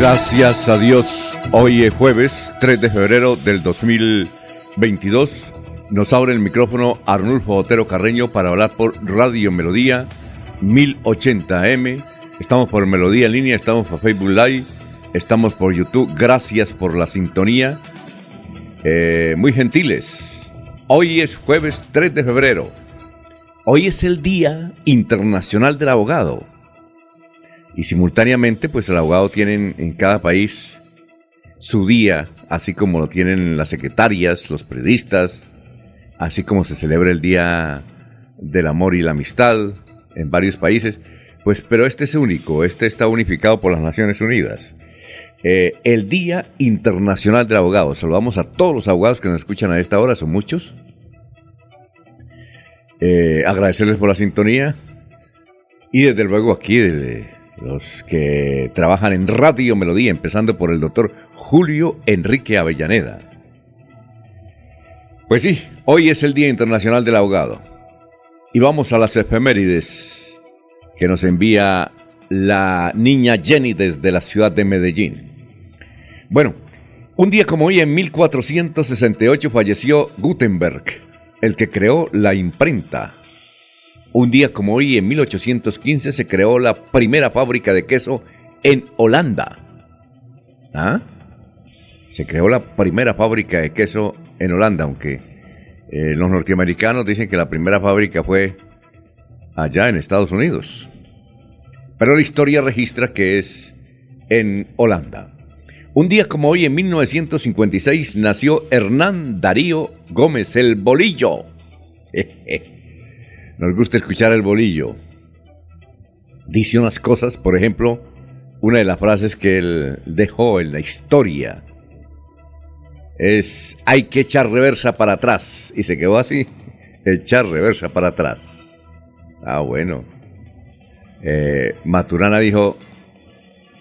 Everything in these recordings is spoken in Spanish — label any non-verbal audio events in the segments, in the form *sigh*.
Gracias a Dios, hoy es jueves 3 de febrero del 2022. Nos abre el micrófono Arnulfo Otero Carreño para hablar por Radio Melodía 1080M. Estamos por Melodía en línea, estamos por Facebook Live, estamos por YouTube. Gracias por la sintonía. Eh, muy gentiles. Hoy es jueves 3 de febrero. Hoy es el Día Internacional del Abogado. Y simultáneamente, pues el abogado tiene en cada país su día, así como lo tienen las secretarias, los periodistas, así como se celebra el Día del Amor y la Amistad en varios países. Pues, pero este es único, este está unificado por las Naciones Unidas. Eh, el Día Internacional del Abogado. Saludamos a todos los abogados que nos escuchan a esta hora, son muchos. Eh, agradecerles por la sintonía. Y desde luego aquí, desde los que trabajan en Radio Melodía, empezando por el doctor Julio Enrique Avellaneda. Pues sí, hoy es el Día Internacional del Abogado. Y vamos a las efemérides que nos envía la niña Jenny desde la ciudad de Medellín. Bueno, un día como hoy en 1468 falleció Gutenberg, el que creó la imprenta. Un día como hoy, en 1815, se creó la primera fábrica de queso en Holanda. ¿Ah? Se creó la primera fábrica de queso en Holanda, aunque eh, los norteamericanos dicen que la primera fábrica fue allá en Estados Unidos. Pero la historia registra que es en Holanda. Un día como hoy, en 1956, nació Hernán Darío Gómez el Bolillo. *laughs* Nos gusta escuchar el bolillo. Dice unas cosas, por ejemplo, una de las frases que él dejó en la historia es hay que echar reversa para atrás. Y se quedó así, echar reversa para atrás. Ah, bueno. Eh, Maturana dijo,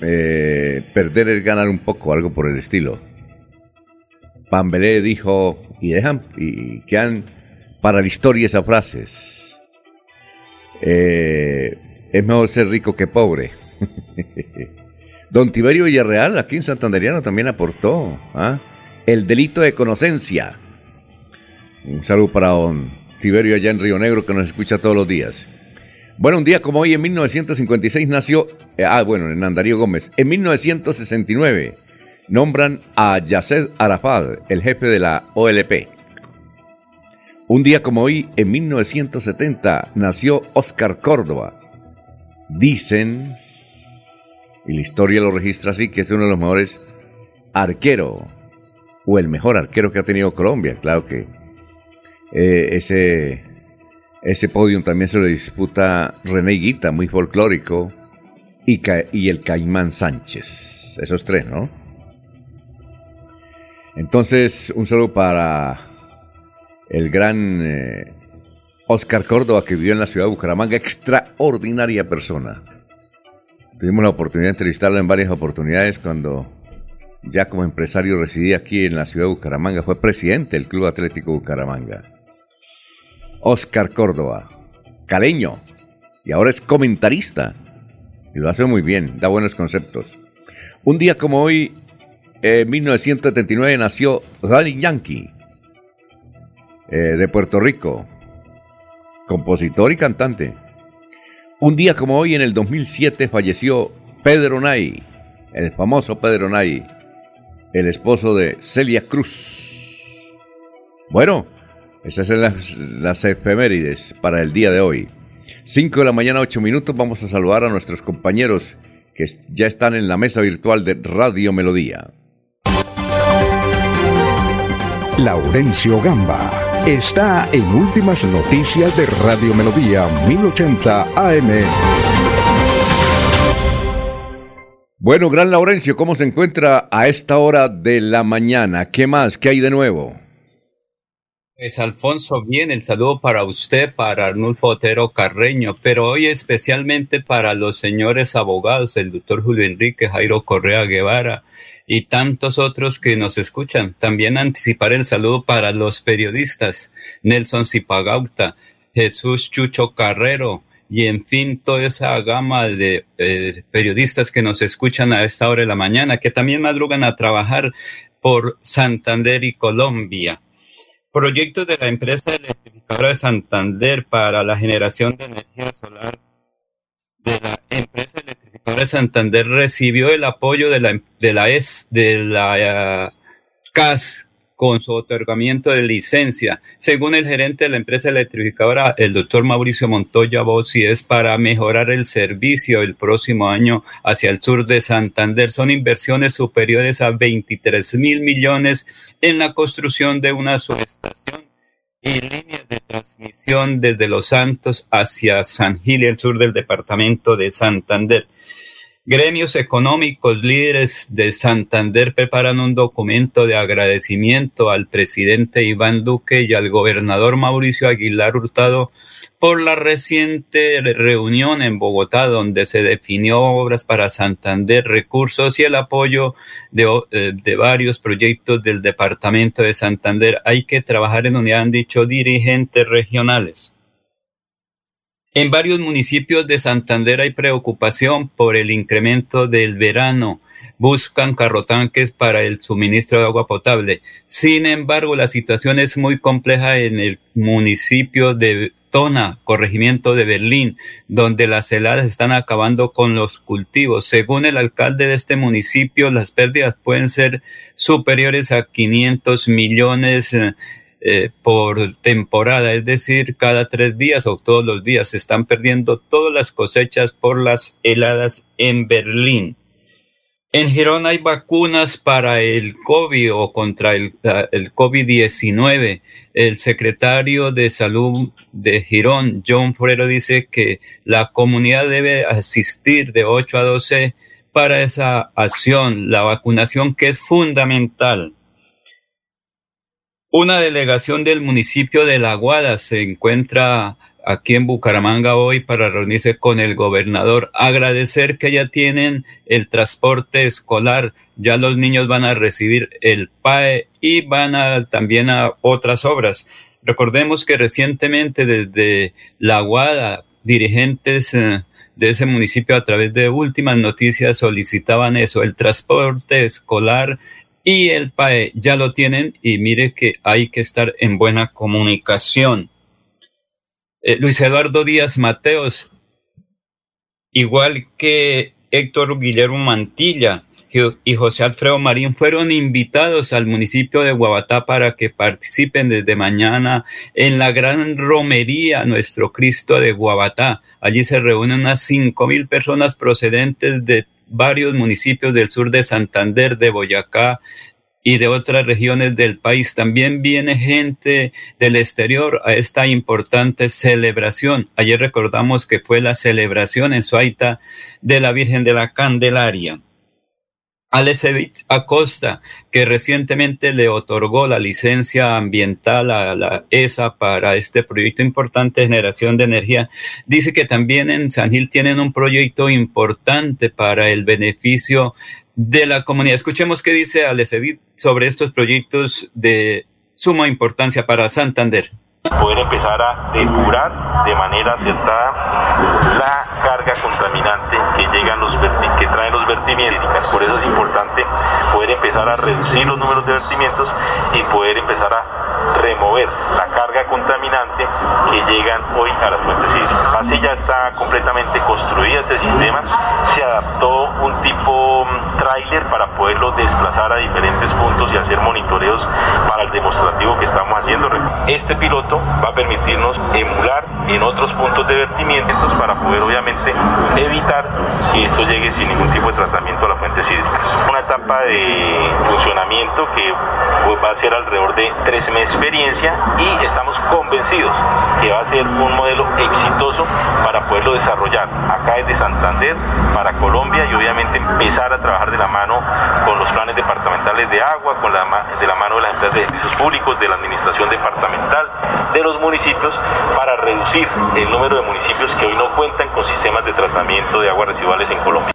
eh, perder es ganar un poco, algo por el estilo. Pambelé dijo, y dejan, y quedan para la historia esas frases. Eh, es mejor ser rico que pobre. *laughs* Don Tiberio Villarreal, aquí en Santanderiano, también aportó ¿ah? el delito de conocencia. Un saludo para don Tiberio allá en Río Negro que nos escucha todos los días. Bueno, un día como hoy, en 1956, nació, eh, ah, bueno, en Andarío Gómez. En 1969 nombran a Yasser Arafat, el jefe de la OLP. Un día como hoy, en 1970, nació Oscar Córdoba. Dicen, y la historia lo registra así, que es uno de los mejores arqueros, o el mejor arquero que ha tenido Colombia. Claro que eh, ese, ese podium también se lo disputa René Guita, muy folclórico, y, y el Caimán Sánchez. Esos tres, ¿no? Entonces, un saludo para el gran eh, Oscar Córdoba que vivió en la ciudad de Bucaramanga, extraordinaria persona. Tuvimos la oportunidad de entrevistarlo en varias oportunidades cuando ya como empresario residía aquí en la ciudad de Bucaramanga, fue presidente del Club Atlético Bucaramanga. Oscar Córdoba, caleño, y ahora es comentarista. Y lo hace muy bien, da buenos conceptos. Un día como hoy, en 1979, nació Daddy Yankee, eh, de Puerto Rico, compositor y cantante. Un día como hoy, en el 2007, falleció Pedro Nay, el famoso Pedro Nay, el esposo de Celia Cruz. Bueno, esas son las, efemérides para el día de hoy. 5 de la mañana, 8 minutos, vamos a saludar a nuestros compañeros que ya están en la mesa virtual de Radio Melodía. Laurencio Gamba está en Últimas Noticias de Radio Melodía 1080 AM. Bueno, Gran Laurencio, ¿cómo se encuentra a esta hora de la mañana? ¿Qué más? ¿Qué hay de nuevo? Pues Alfonso, bien, el saludo para usted, para Arnulfo Otero Carreño, pero hoy especialmente para los señores abogados, el doctor Julio Enrique, Jairo Correa Guevara, y tantos otros que nos escuchan. También anticipar el saludo para los periodistas Nelson Zipagauta, Jesús Chucho Carrero y en fin toda esa gama de periodistas que nos escuchan a esta hora de la mañana, que también madrugan a trabajar por Santander y Colombia. Proyectos de la empresa electrificadora de Santander para la generación de energía solar de la empresa electrificadora de Santander recibió el apoyo de la, de la, ES, de la CAS con su otorgamiento de licencia. Según el gerente de la empresa electrificadora, el doctor Mauricio Montoya Bossi, es para mejorar el servicio el próximo año hacia el sur de Santander. Son inversiones superiores a 23 mil millones en la construcción de una subestación y líneas de transmisión desde Los Santos hacia San Gil, el sur del departamento de Santander. Gremios económicos líderes de Santander preparan un documento de agradecimiento al presidente Iván Duque y al gobernador Mauricio Aguilar Hurtado por la reciente reunión en Bogotá donde se definió obras para Santander, recursos y el apoyo de, eh, de varios proyectos del departamento de Santander. Hay que trabajar en unidad, han dicho dirigentes regionales. En varios municipios de Santander hay preocupación por el incremento del verano. Buscan carrotanques para el suministro de agua potable. Sin embargo, la situación es muy compleja en el municipio de Tona, corregimiento de Berlín, donde las heladas están acabando con los cultivos. Según el alcalde de este municipio, las pérdidas pueden ser superiores a 500 millones eh, eh, por temporada, es decir, cada tres días o todos los días se están perdiendo todas las cosechas por las heladas en Berlín. En Girón hay vacunas para el COVID o contra el, el COVID-19. El secretario de Salud de Girón, John Forero, dice que la comunidad debe asistir de 8 a 12 para esa acción, la vacunación que es fundamental. Una delegación del municipio de La Guada se encuentra aquí en Bucaramanga hoy para reunirse con el gobernador. Agradecer que ya tienen el transporte escolar. Ya los niños van a recibir el PAE y van a también a otras obras. Recordemos que recientemente desde La Guada, dirigentes eh, de ese municipio a través de últimas noticias solicitaban eso, el transporte escolar y el PAE ya lo tienen y mire que hay que estar en buena comunicación. Eh, Luis Eduardo Díaz Mateos, igual que Héctor Guillermo Mantilla y José Alfredo Marín fueron invitados al municipio de Guabatá para que participen desde mañana en la gran romería Nuestro Cristo de Guabatá. Allí se reúnen unas cinco mil personas procedentes de varios municipios del sur de Santander, de Boyacá y de otras regiones del país. También viene gente del exterior a esta importante celebración. Ayer recordamos que fue la celebración en Suaita de la Virgen de la Candelaria. Alecevich Acosta, que recientemente le otorgó la licencia ambiental a la ESA para este proyecto importante de generación de energía, dice que también en San Gil tienen un proyecto importante para el beneficio de la comunidad. Escuchemos qué dice Alecevich sobre estos proyectos de suma importancia para Santander. Poder empezar a depurar de manera acertada la carga contaminante que llegan los que traen los vertimientos. Por eso es importante poder empezar a reducir los números de vertimientos y poder empezar a remover la carga contaminante que llegan hoy a las fuentes hídricas. Así ya está completamente construida este sistema, se adaptó un tipo mm, tráiler para poderlo desplazar a diferentes puntos y hacer monitoreos para el demostrativo que estamos haciendo. Este piloto va a permitirnos emular en otros puntos de vertimientos para poder obviamente evitar que eso llegue sin ningún tipo de tratamiento a las fuentes hídricas. Una etapa de funcionamiento que pues, va a ser alrededor de tres meses de experiencia y estamos convencidos que va a ser un modelo exitoso para poderlo desarrollar acá desde Santander para Colombia y obviamente empezar a trabajar de la mano con los planes departamentales de agua, con de la mano de las empresas de servicios públicos, de la administración departamental, de los municipios, para reducir el número de municipios que hoy no cuentan con sistemas de tratamiento de aguas residuales en Colombia.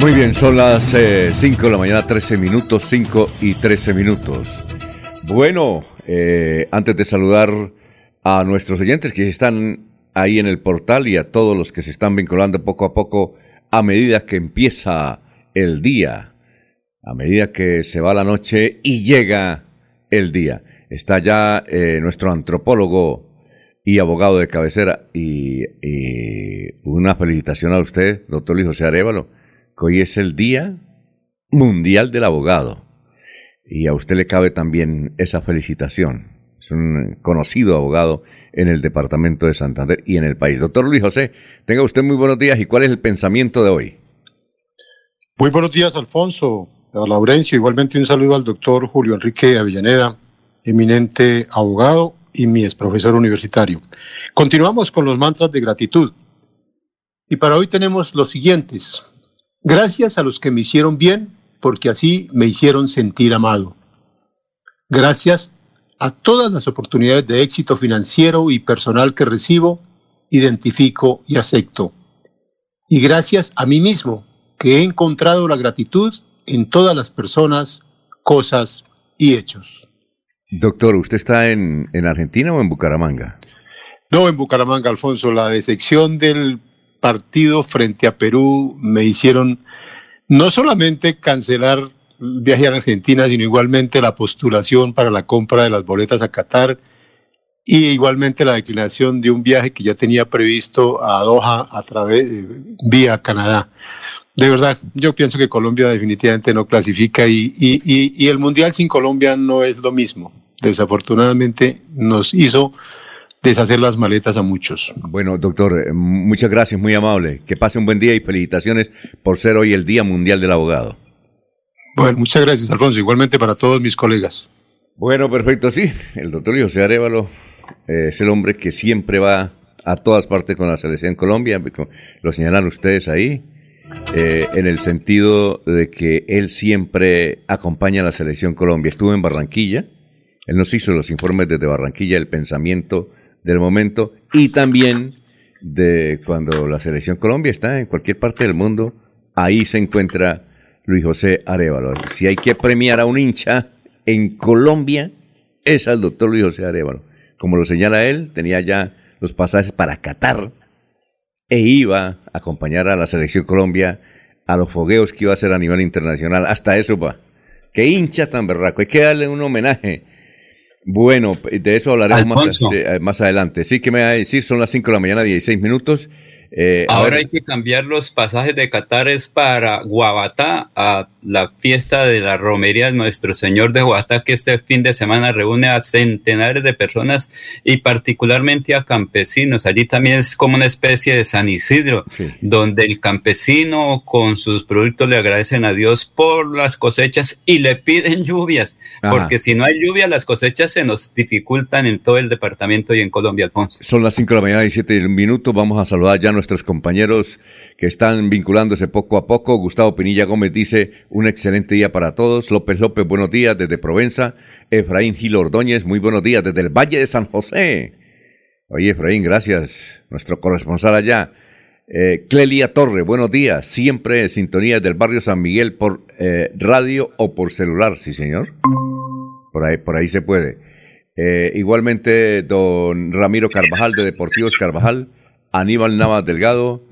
Muy bien, son las 5 eh, de la mañana, 13 minutos, 5 y 13 minutos. Bueno, eh, antes de saludar a nuestros oyentes que están ahí en el portal y a todos los que se están vinculando poco a poco a medida que empieza el día, a medida que se va la noche y llega el día. Está ya eh, nuestro antropólogo y abogado de cabecera y, una felicitación a usted, doctor Luis José Arevalo, que hoy es el Día Mundial del Abogado. Y a usted le cabe también esa felicitación. Es un conocido abogado en el departamento de Santander y en el país. Doctor Luis José, tenga usted muy buenos días y cuál es el pensamiento de hoy. Muy buenos días, Alfonso, a Laurencio. Igualmente un saludo al doctor Julio Enrique Avellaneda, eminente abogado y mi ex profesor universitario. Continuamos con los mantras de gratitud. Y para hoy tenemos los siguientes. Gracias a los que me hicieron bien, porque así me hicieron sentir amado. Gracias a todas las oportunidades de éxito financiero y personal que recibo, identifico y acepto. Y gracias a mí mismo, que he encontrado la gratitud en todas las personas, cosas y hechos. Doctor, ¿usted está en, en Argentina o en Bucaramanga? No, en Bucaramanga, Alfonso. La decepción del partido frente a Perú me hicieron no solamente cancelar viaje a Argentina, sino igualmente la postulación para la compra de las boletas a Qatar y igualmente la declinación de un viaje que ya tenía previsto a Doha a través vía Canadá. De verdad, yo pienso que Colombia definitivamente no clasifica y, y, y, el Mundial sin Colombia no es lo mismo. Desafortunadamente nos hizo deshacer las maletas a muchos. Bueno, doctor, eh, muchas gracias, muy amable. Que pase un buen día y felicitaciones por ser hoy el Día Mundial del Abogado. Bueno, muchas gracias, Alfonso. Igualmente para todos mis colegas. Bueno, perfecto, sí. El doctor José Arevalo eh, es el hombre que siempre va a todas partes con la selección Colombia. Lo señalan ustedes ahí. Eh, en el sentido de que él siempre acompaña a la selección Colombia. Estuvo en Barranquilla. Él nos hizo los informes desde Barranquilla, el pensamiento del momento y también de cuando la selección Colombia está en cualquier parte del mundo, ahí se encuentra Luis José Arevalo. Si hay que premiar a un hincha en Colombia, es al doctor Luis José Arevalo. Como lo señala él, tenía ya los pasajes para Qatar e iba a acompañar a la selección Colombia a los fogueos que iba a hacer a nivel internacional. Hasta eso va. Qué hincha tan berraco. Hay que darle un homenaje. Bueno, de eso hablaremos más, adelante. Sí, que me va a decir? Son las 5 de la mañana, 16 minutos. Eh, Ahora hay que cambiar los pasajes de Qatar es para Guabatá, a la fiesta de la romería de Nuestro Señor de Guabatá, que este fin de semana reúne a centenares de personas y particularmente a campesinos. Allí también es como una especie de San Isidro, donde el campesino con sus productos le agradecen a Dios por las cosechas y le piden *laughs* lluvias, porque si no hay lluvia, las cosechas se nos dificultan en todo el departamento y en Colombia, Alfonso. Son las 5 de la mañana y 7 minutos. Vamos a saludar ya a nuestros compañeros que están vinculándose poco a poco. Gustavo Pinilla Gómez dice, un excelente día para todos. López López, buenos días desde Provenza. Efraín Gil Ordóñez, muy buenos días desde el Valle de San José. Oye, Efraín, gracias. Nuestro corresponsal allá. Eh, Clelia Torre, buenos días. Siempre en sintonía del barrio San Miguel por eh, radio o por celular, sí señor. Por ahí, por ahí se puede. Eh, igualmente, don Ramiro Carvajal de Deportivos Carvajal, Aníbal Navas Delgado,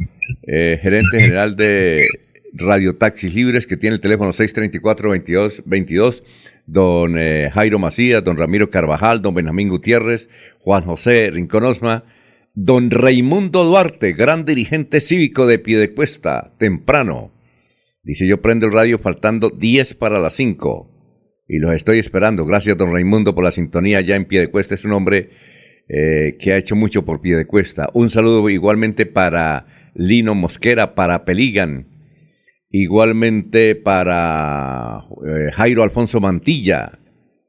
gerente general de Radio Taxis Libres, que tiene el teléfono 634-2222, don eh, Jairo Macías, don Ramiro Carvajal, don Benjamín Gutiérrez, Juan José Rincón Osma, don Raimundo Duarte, gran dirigente cívico de Piedecuesta, temprano. Dice, yo prendo el radio faltando 10 para las 5 y los estoy esperando. Gracias, don Raimundo, por la sintonía ya en pie de cuesta. Es un hombre eh, que ha hecho mucho por pie de cuesta. Un saludo igualmente para Lino Mosquera, para Peligan, igualmente para eh, Jairo Alfonso Mantilla,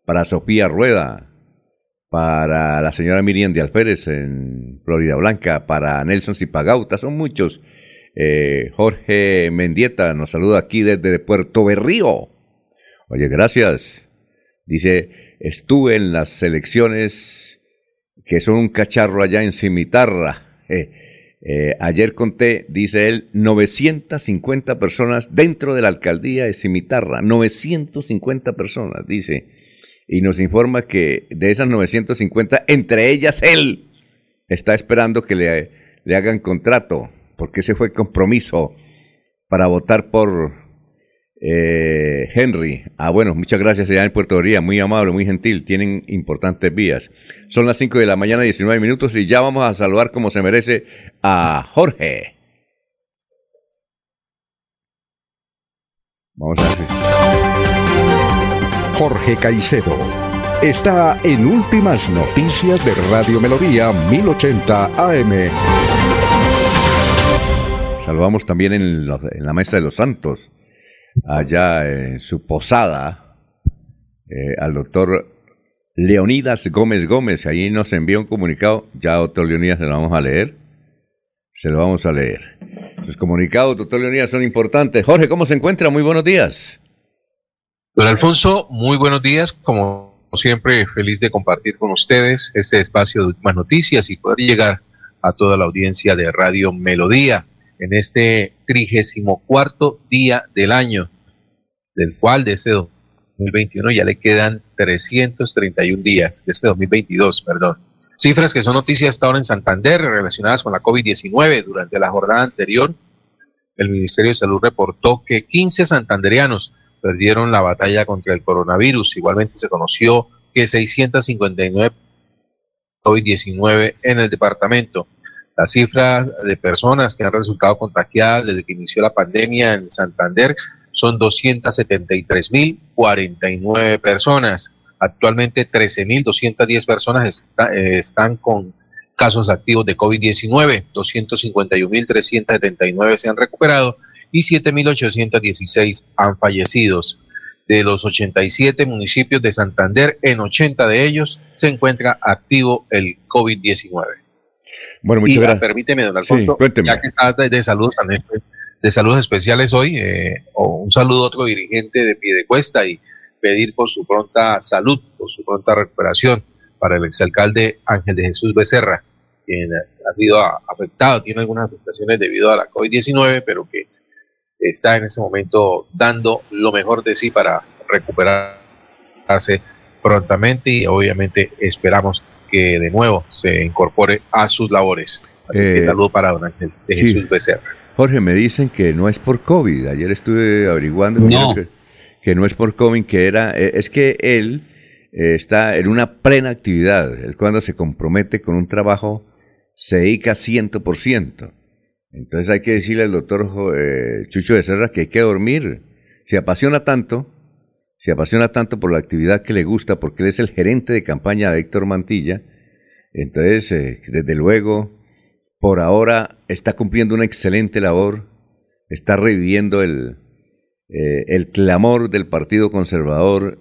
para Sofía Rueda, para la señora Miriam de Alférez en Florida Blanca, para Nelson Zipagauta, son muchos. Eh, Jorge Mendieta nos saluda aquí desde Puerto Berrío. Oye, gracias. Dice, estuve en las elecciones que son un cacharro allá en Cimitarra. Eh, eh, ayer conté, dice él, 950 personas dentro de la alcaldía de Cimitarra. 950 personas, dice. Y nos informa que de esas 950, entre ellas él, está esperando que le, le hagan contrato, porque ese fue compromiso para votar por eh, Henry, ah bueno, muchas gracias allá en Puerto Ría, muy amable, muy gentil, tienen importantes vías. Son las 5 de la mañana, 19 minutos y ya vamos a saludar como se merece a Jorge. Vamos a ver. Jorge Caicedo está en Últimas Noticias de Radio Melodía 1080 AM. Saludamos también en la Mesa de los Santos allá en su posada eh, al doctor Leonidas Gómez Gómez. Allí nos envió un comunicado. Ya, doctor Leonidas, se lo vamos a leer. Se lo vamos a leer. Sus comunicados, doctor Leonidas, son importantes. Jorge, ¿cómo se encuentra? Muy buenos días. Don Alfonso, muy buenos días. Como siempre, feliz de compartir con ustedes este espacio de últimas noticias y poder llegar a toda la audiencia de Radio Melodía en este trigésimo cuarto día del año, del cual de ese 2021 ya le quedan 331 días, de este 2022, perdón. Cifras que son noticias hasta ahora en Santander relacionadas con la COVID-19. Durante la jornada anterior, el Ministerio de Salud reportó que 15 santanderianos perdieron la batalla contra el coronavirus. Igualmente se conoció que 659 COVID-19 en el departamento. La cifra de personas que han resultado contagiadas desde que inició la pandemia en Santander son 273.049 personas. Actualmente 13.210 personas eh, están con casos activos de COVID-19, 251.379 se han recuperado y 7.816 han fallecido. De los 87 municipios de Santander, en 80 de ellos se encuentra activo el COVID-19. Bueno, muchas gracias. Permíteme, don Alfonso, ya que está de, salud de saludos especiales hoy, eh, o un saludo a otro dirigente de Piedecuesta y pedir por su pronta salud, por su pronta recuperación para el exalcalde Ángel de Jesús Becerra, quien ha sido afectado, tiene algunas afectaciones debido a la COVID-19, pero que está en ese momento dando lo mejor de sí para recuperarse prontamente y obviamente esperamos que de nuevo se incorpore a sus labores. Así que eh, saludo para don Ángel de Jesús Becerra. Jorge, me dicen que no es por COVID. Ayer estuve averiguando Que, no es por COVID, que era, eh, es que él eh, está en una plena actividad. Él cuando se compromete con un trabajo se dedica 100%. Entonces hay que decirle al doctor Chucho Becerra que hay que dormir. Se apasiona tanto se apasiona tanto por la actividad que le gusta, porque él es el gerente de campaña de Héctor Mantilla. Entonces, eh, desde luego, por ahora está cumpliendo una excelente labor, está reviviendo el, eh, el clamor del Partido Conservador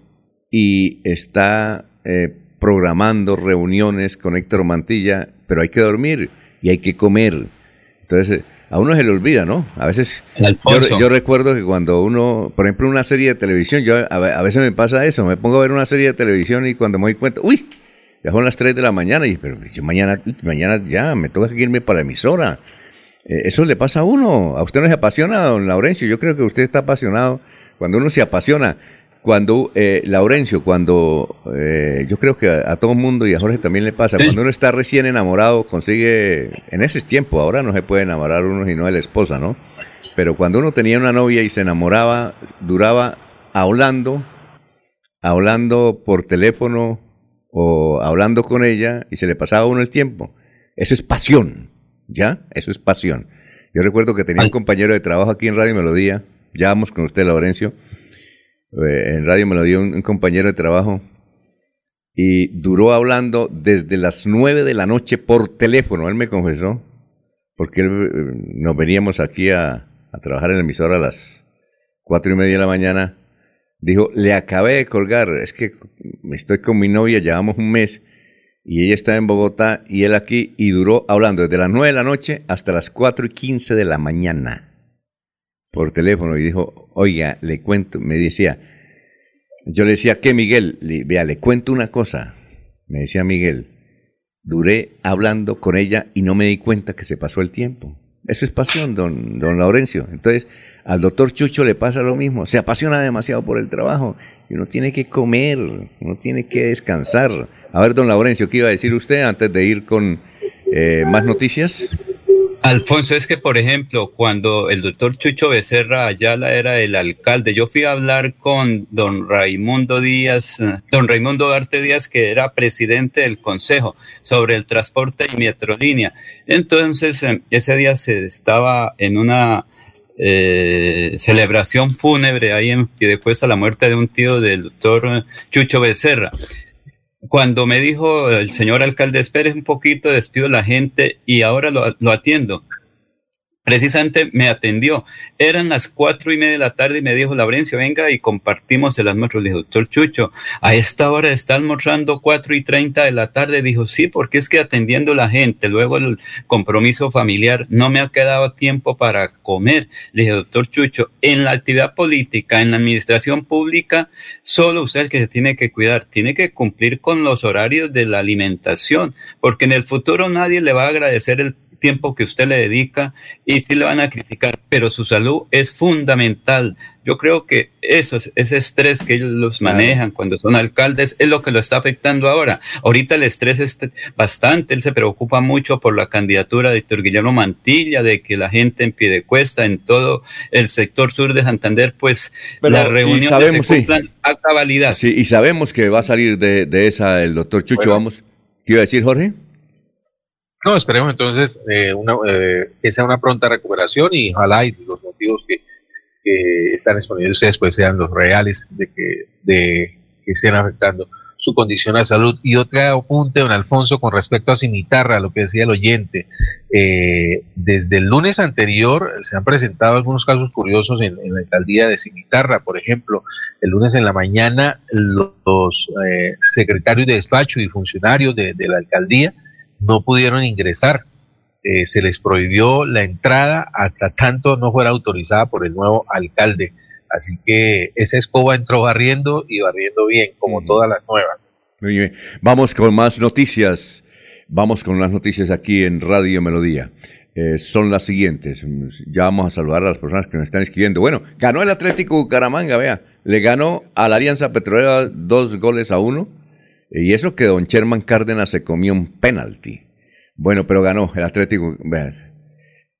y está eh, programando reuniones con Héctor Mantilla, pero hay que dormir y hay que comer. Entonces, a uno se le olvida, ¿no? A veces yo, recuerdo que cuando uno, por ejemplo, una serie de televisión, yo a, veces me pasa eso, me pongo a ver una serie de televisión y cuando me doy cuenta, uy, ya son las 3 de la mañana y pero yo mañana mañana ya me toca irme para la emisora. Eh, eso le pasa a uno. A usted no se apasiona, don Laurencio. Yo creo que usted está apasionado. Cuando uno se apasiona, cuando, eh, Laurencio, cuando eh, yo creo que a, todo mundo y a Jorge también le pasa, cuando uno está recién enamorado, consigue, en ese tiempo, ahora no se puede enamorar uno si no es la esposa, ¿no? Pero cuando uno tenía una novia y se enamoraba, duraba hablando, hablando por teléfono o hablando con ella y se le pasaba a uno el tiempo. Eso es pasión, ¿ya? Eso es pasión. Yo recuerdo que tenía un compañero de trabajo aquí en Radio Melodía, ya vamos con usted, Laurencio, en Radio Melodía, un, un compañero de trabajo, y duró hablando desde las nueve de la noche por teléfono, él me confesó, porque él, eh, nos veníamos aquí a, trabajar en el emisor a las cuatro y media de la mañana, dijo, le acabé de colgar, es que estoy con mi novia, llevamos un mes, y ella está en Bogotá y él aquí, y duró hablando desde las nueve de la noche hasta las cuatro y quince de la mañana por teléfono, y dijo, oiga, le cuento, me decía, yo le decía, ¿qué Miguel? Vea, le cuento una cosa, me decía Miguel, duré hablando con ella y no me di cuenta que se pasó el tiempo. Eso es pasión, don, don Laurencio. Entonces, al doctor Chucho le pasa lo mismo. Se apasiona demasiado por el trabajo y uno tiene que comer, uno tiene que descansar. A ver, don Laurencio, ¿qué iba a decir usted antes de ir con eh, más noticias? Alfonso, es que, por ejemplo, cuando el doctor Chucho Becerra Ayala era el alcalde, yo fui a hablar con don Raimundo Díaz, don Raimundo Arte Díaz, que era presidente del consejo, sobre el transporte y metrolínea. Entonces, em, ese día se estaba en una eh, celebración fúnebre ahí en después a la muerte de un tío del doctor Chucho Becerra. Cuando me dijo el señor alcalde, espere un poquito, despido a la gente y ahora lo, lo atiendo precisamente me atendió. Eran las cuatro y media de la tarde y me dijo, Laurencio, venga y compartimos el almuerzo. Le dije, doctor Chucho, a esta hora está almorzando cuatro y treinta de la tarde. Dijo, sí, porque es que atendiendo la gente, luego el compromiso familiar, no me ha quedado tiempo para comer. Le dije, doctor Chucho, en la actividad política, en la administración pública, solo usted el que se tiene que cuidar, tiene que cumplir con los horarios de la alimentación, porque en el futuro nadie le va a agradecer el tiempo que usted le dedica y sí le van a criticar, pero su salud es fundamental. Yo creo que eso, ese estrés que ellos los manejan cuando son alcaldes es lo que lo está afectando ahora. Ahorita el estrés es bastante, él se preocupa mucho por la candidatura de Héctor Guillermo Mantilla, de que la gente en pie de cuesta en todo el sector sur de Santander, pues las reuniones se cumplan a cabalidad. Sí, y sabemos que va a salir de, esa el doctor Chucho, vamos. ¿Qué iba a decir Jorge? No, esperemos entonces eh, una, eh, que sea una pronta recuperación y ojalá y los motivos que, están exponiendo ustedes pues sean los reales de que, de que estén afectando su condición de salud. Y otra apunte, don Alfonso, con respecto a Cimitarra, lo que decía el oyente. Eh, desde el lunes anterior se han presentado algunos casos curiosos en, la alcaldía de Cimitarra. Por ejemplo, el lunes en la mañana los, secretarios de despacho y funcionarios de la alcaldía no pudieron ingresar. Eh, se les prohibió la entrada hasta tanto no fuera autorizada por el nuevo alcalde. Así que esa escoba entró barriendo y barriendo bien, como todas las nuevas. Muy bien. Vamos con más noticias. Vamos con las noticias aquí en Radio Melodía. Eh, son las siguientes. Ya vamos a saludar a las personas que nos están escribiendo. Bueno, ganó el Atlético Bucaramanga, vea. Le ganó a la Alianza Petrolera dos goles a uno y eso que don Sherman Cárdenas se comió un penalti. Bueno, pero ganó el Atlético.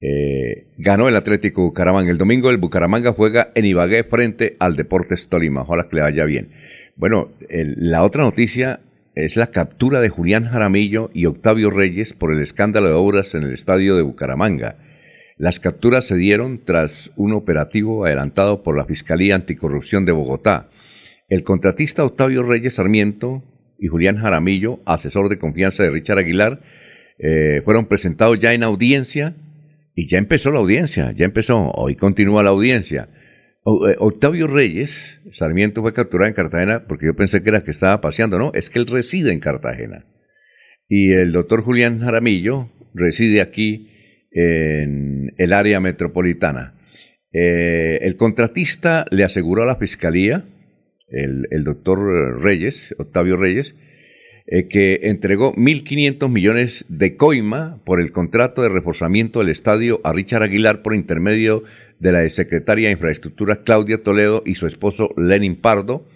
Eh, ganó el Atlético Bucaramanga. El domingo el Bucaramanga juega en Ibagué frente al Deportes Tolima. Ojalá que le vaya bien. Bueno, la otra noticia es la captura de Julián Jaramillo y Octavio Reyes por el escándalo de obras en el estadio de Bucaramanga. Las capturas se dieron tras un operativo adelantado por la Fiscalía Anticorrupción de Bogotá. El contratista Octavio Reyes Sarmiento y Julián Jaramillo, asesor de confianza de Richard Aguilar, eh, fueron presentados ya en audiencia y ya empezó la audiencia, ya empezó, hoy continúa la audiencia. Eh, Octavio Reyes, Sarmiento fue capturado en Cartagena porque yo pensé que era que estaba paseando, no, es que él reside en Cartagena. Y el doctor Julián Jaramillo reside aquí en el área metropolitana. Eh, el contratista le aseguró a la fiscalía el, doctor Reyes, Octavio Reyes, eh, que entregó 1.500 millones de coima por el contrato de reforzamiento del estadio a Richard Aguilar por intermedio de la secretaria de Infraestructura Claudia Toledo y su esposo Lenin Pardo,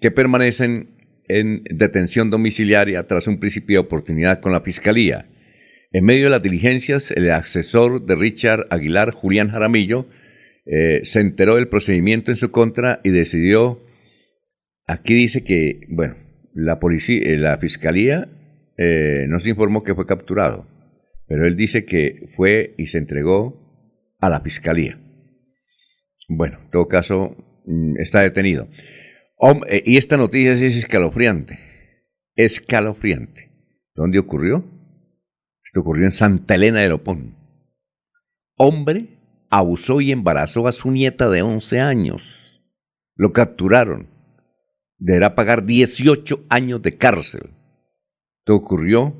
que permanecen en detención domiciliaria tras un principio de oportunidad con la Fiscalía. En medio de las diligencias, el asesor de Richard Aguilar, Julián Jaramillo, eh, se enteró del procedimiento en su contra y decidió, aquí dice que, bueno, la policía, eh, la fiscalía eh, no se informó que fue capturado, pero él dice que fue y se entregó a la fiscalía. Bueno, en todo caso, mm, está detenido. Eh, y esta noticia es escalofriante. Escalofriante. ¿Dónde ocurrió? Esto ocurrió en Santa Elena de Lopón. Hombre abusó y embarazó a su nieta de 11 años. Lo capturaron. Deberá pagar 18 años de cárcel. Esto ocurrió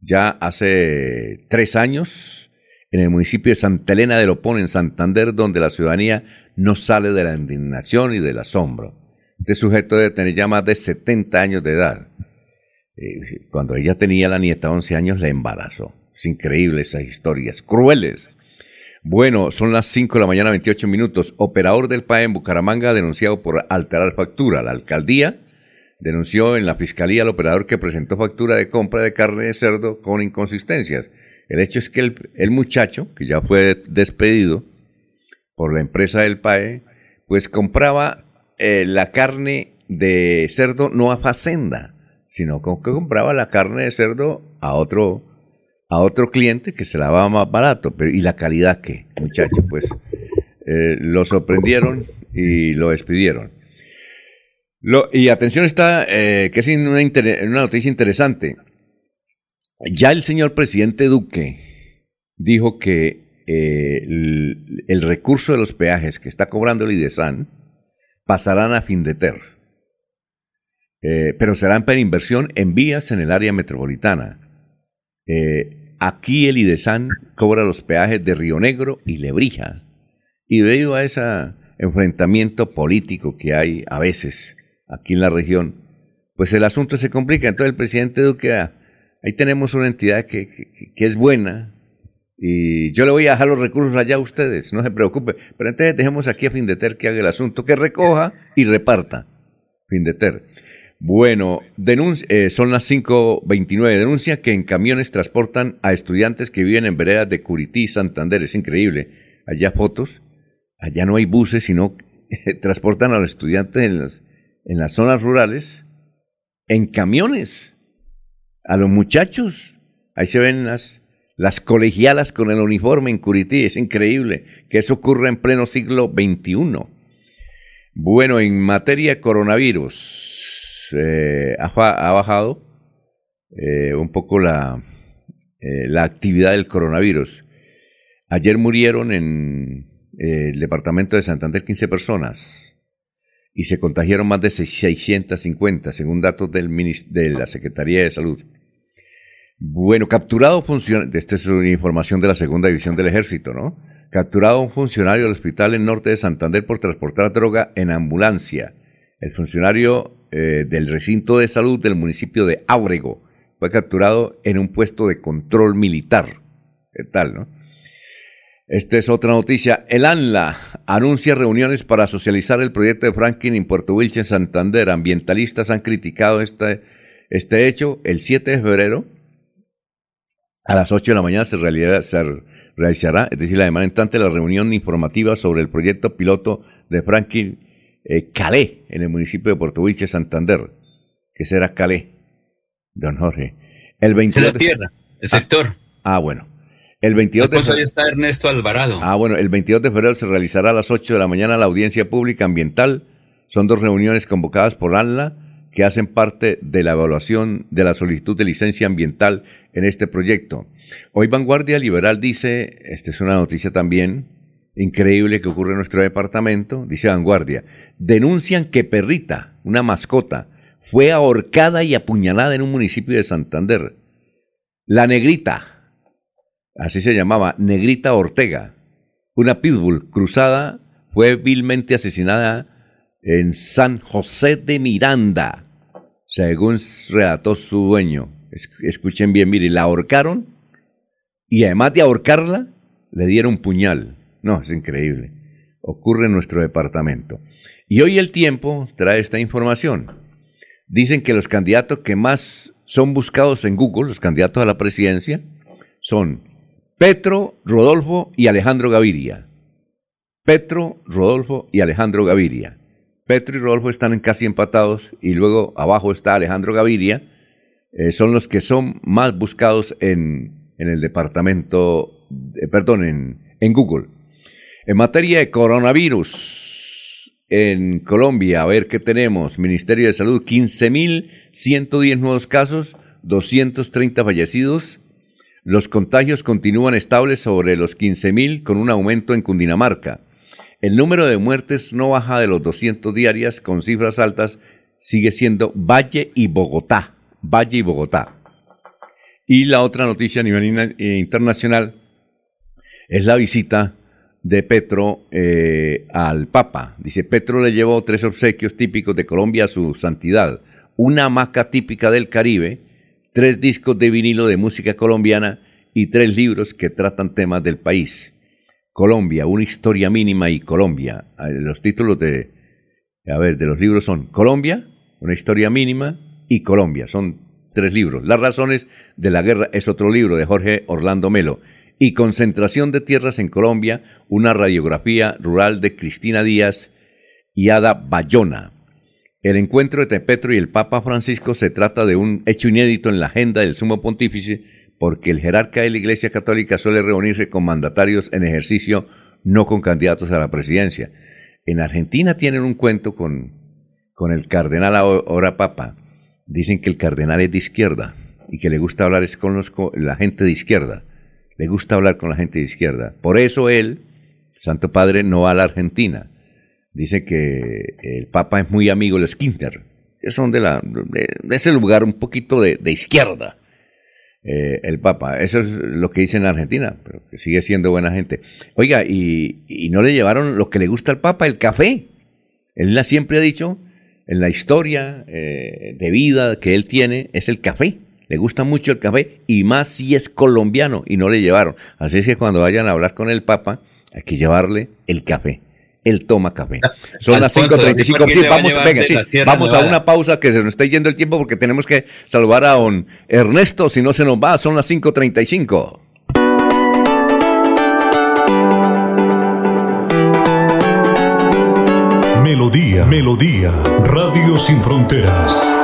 ya hace tres años en el municipio de Santa Elena de Lopón, en Santander, donde la ciudadanía no sale de la indignación y del asombro. Este sujeto debe tener ya más de 70 años de edad. Eh, cuando ella tenía la nieta 11 años, la embarazó. Es increíble esas historias, crueles. Bueno, son las 5 de la mañana, 28 minutos. Operador del PAE en Bucaramanga denunciado por alterar factura. La alcaldía denunció en la fiscalía al operador que presentó factura de compra de carne de cerdo con inconsistencias. El hecho es que el, muchacho, que ya fue despedido por la empresa del PAE, pues compraba eh, la carne de cerdo no a Facenda, sino que compraba la carne de cerdo a otro, a otro cliente que se la daba más barato. Pero, ¿Y la calidad qué, muchacho? Pues eh, lo sorprendieron y lo despidieron. y atención está, eh, que es una, noticia interesante. Ya el señor presidente Duque dijo que el, el, recurso de los peajes que está cobrando el IDESAN pasarán a Findeter, eh, pero serán para inversión en vías en el área metropolitana. Eh, aquí el IDESAN cobra los peajes de Río Negro y Lebrija. Y debido a ese enfrentamiento político que hay a veces aquí en la región, pues el asunto se complica. Entonces el presidente Duque, ah, ahí tenemos una entidad que, que es buena, y yo le voy a dejar los recursos allá a ustedes, no se preocupe. Pero entonces dejemos aquí a Findeter que haga el asunto, que recoja y reparta. Findeter. Bueno, eh, son las 5.29. Denuncia que en camiones transportan a estudiantes que viven en veredas de Curití Santander. Es increíble. Allá fotos. Allá no hay buses, sino *laughs* transportan a los estudiantes en las, en las zonas rurales en camiones. A los muchachos. Ahí se ven las, las colegialas con el uniforme en Curití. Es increíble que eso ocurra en pleno siglo XXI. Bueno, en materia de coronavirus, eh, ha, bajado eh, un poco la, eh, la actividad del coronavirus. Ayer murieron en el departamento de Santander 15 personas y se contagiaron más de 650, según datos del, de la Secretaría de Salud. Bueno, capturado funcionario, esta es una información de la segunda división del ejército, ¿no? Capturado un funcionario del hospital en norte de Santander por transportar droga en ambulancia. El funcionario eh, del recinto de salud del municipio de Ábrego fue capturado en un puesto de control militar. ¿Qué tal, no? Esta es otra noticia. El ANLA anuncia reuniones para socializar el proyecto de Franklin en Puerto Wilches, en Santander. Ambientalistas han criticado este, este hecho. El 7 de febrero, a las 8 de la mañana se, realizará, es decir, la semana entrante, la reunión informativa sobre el proyecto piloto de Franklin eh, Calé en el municipio de Puerto Wilche, Santander. que será Calé, don Jorge? El 22 de tierra, el sector. Ah, bueno. El 22 de febrero. está Ernesto Alvarado. Ah, bueno, el 22 de febrero se realizará a las 8 de la mañana la audiencia pública ambiental. Son dos reuniones convocadas por ANLA que hacen parte de la evaluación de la solicitud de licencia ambiental en este proyecto. Hoy Vanguardia Liberal dice, esta es una noticia también increíble que ocurre en nuestro departamento, dice Vanguardia, denuncian que Perrita, una mascota, fue ahorcada y apuñalada en un municipio de Santander. La negrita, así se llamaba, Negrita Ortega, una pitbull cruzada, fue vilmente asesinada en San José de Miranda según relató su dueño. Escuchen bien, mire, la ahorcaron y además de ahorcarla, le dieron puñal. No, es increíble. Ocurre en nuestro departamento. Y hoy el tiempo trae esta información. Dicen que los candidatos que más son buscados en Google, los candidatos a la presidencia, son Petro, Rodolfo y Alejandro Gaviria. Petro, Rodolfo y Alejandro Gaviria. Petro y Rodolfo están casi empatados y luego abajo está Alejandro Gaviria. Eh, son los que son más buscados en, en el departamento, eh, perdón, en, en Google. En materia de coronavirus, en Colombia, a ver qué tenemos. Ministerio de Salud, 15.110 nuevos casos, 230 fallecidos. Los contagios continúan estables sobre los 15.000 con un aumento en Cundinamarca. El número de muertes no baja de los 200 diarias con cifras altas, sigue siendo Valle y Bogotá. Valle y Bogotá. Y la otra noticia a nivel internacional es la visita de Petro eh, al Papa. Dice, Petro le llevó tres obsequios típicos de Colombia a su santidad. Una hamaca típica del Caribe, tres discos de vinilo de música colombiana y tres libros que tratan temas del país. Colombia, una historia mínima y Colombia. Ah, los títulos de, a ver, de los libros son Colombia, una historia mínima y Colombia. Son tres libros. Las razones de la guerra es otro libro de Jorge Orlando Melo y concentración de tierras en Colombia, una radiografía rural de Cristina Díaz y Ada Bayona. El encuentro entre Petro y el Papa Francisco se trata de un hecho inédito en la agenda del Sumo Pontífice porque el jerarca de la Iglesia Católica suele reunirse con mandatarios en ejercicio, no con candidatos a la presidencia. En Argentina tienen un cuento con, con el cardenal ahora Papa. Dicen que el cardenal es de izquierda y que le gusta hablar con la gente de izquierda le gusta hablar con la gente de izquierda. Por eso él, Santo Padre, no va a la Argentina. Dice que el Papa es muy amigo de los que son de, la, de, ese lugar un poquito de, izquierda. Eh, el Papa, eso es lo que dice en Argentina, pero que sigue siendo buena gente. Oiga, y, no le llevaron lo que le gusta al Papa, el café. Él siempre ha dicho, en la historia eh, de vida que él tiene, es el café le gusta mucho el café y más si es colombiano y no le llevaron. Así es que cuando vayan a hablar con el Papa, hay que llevarle el café. Él toma café. Son las 5.35. Sí, vamos, venga, sí, vamos a una pausa que se nos está yendo el tiempo porque tenemos que saludar a don Ernesto, si no se nos va, son las 5.35. Melodía, Melodía, Radio Sin Fronteras.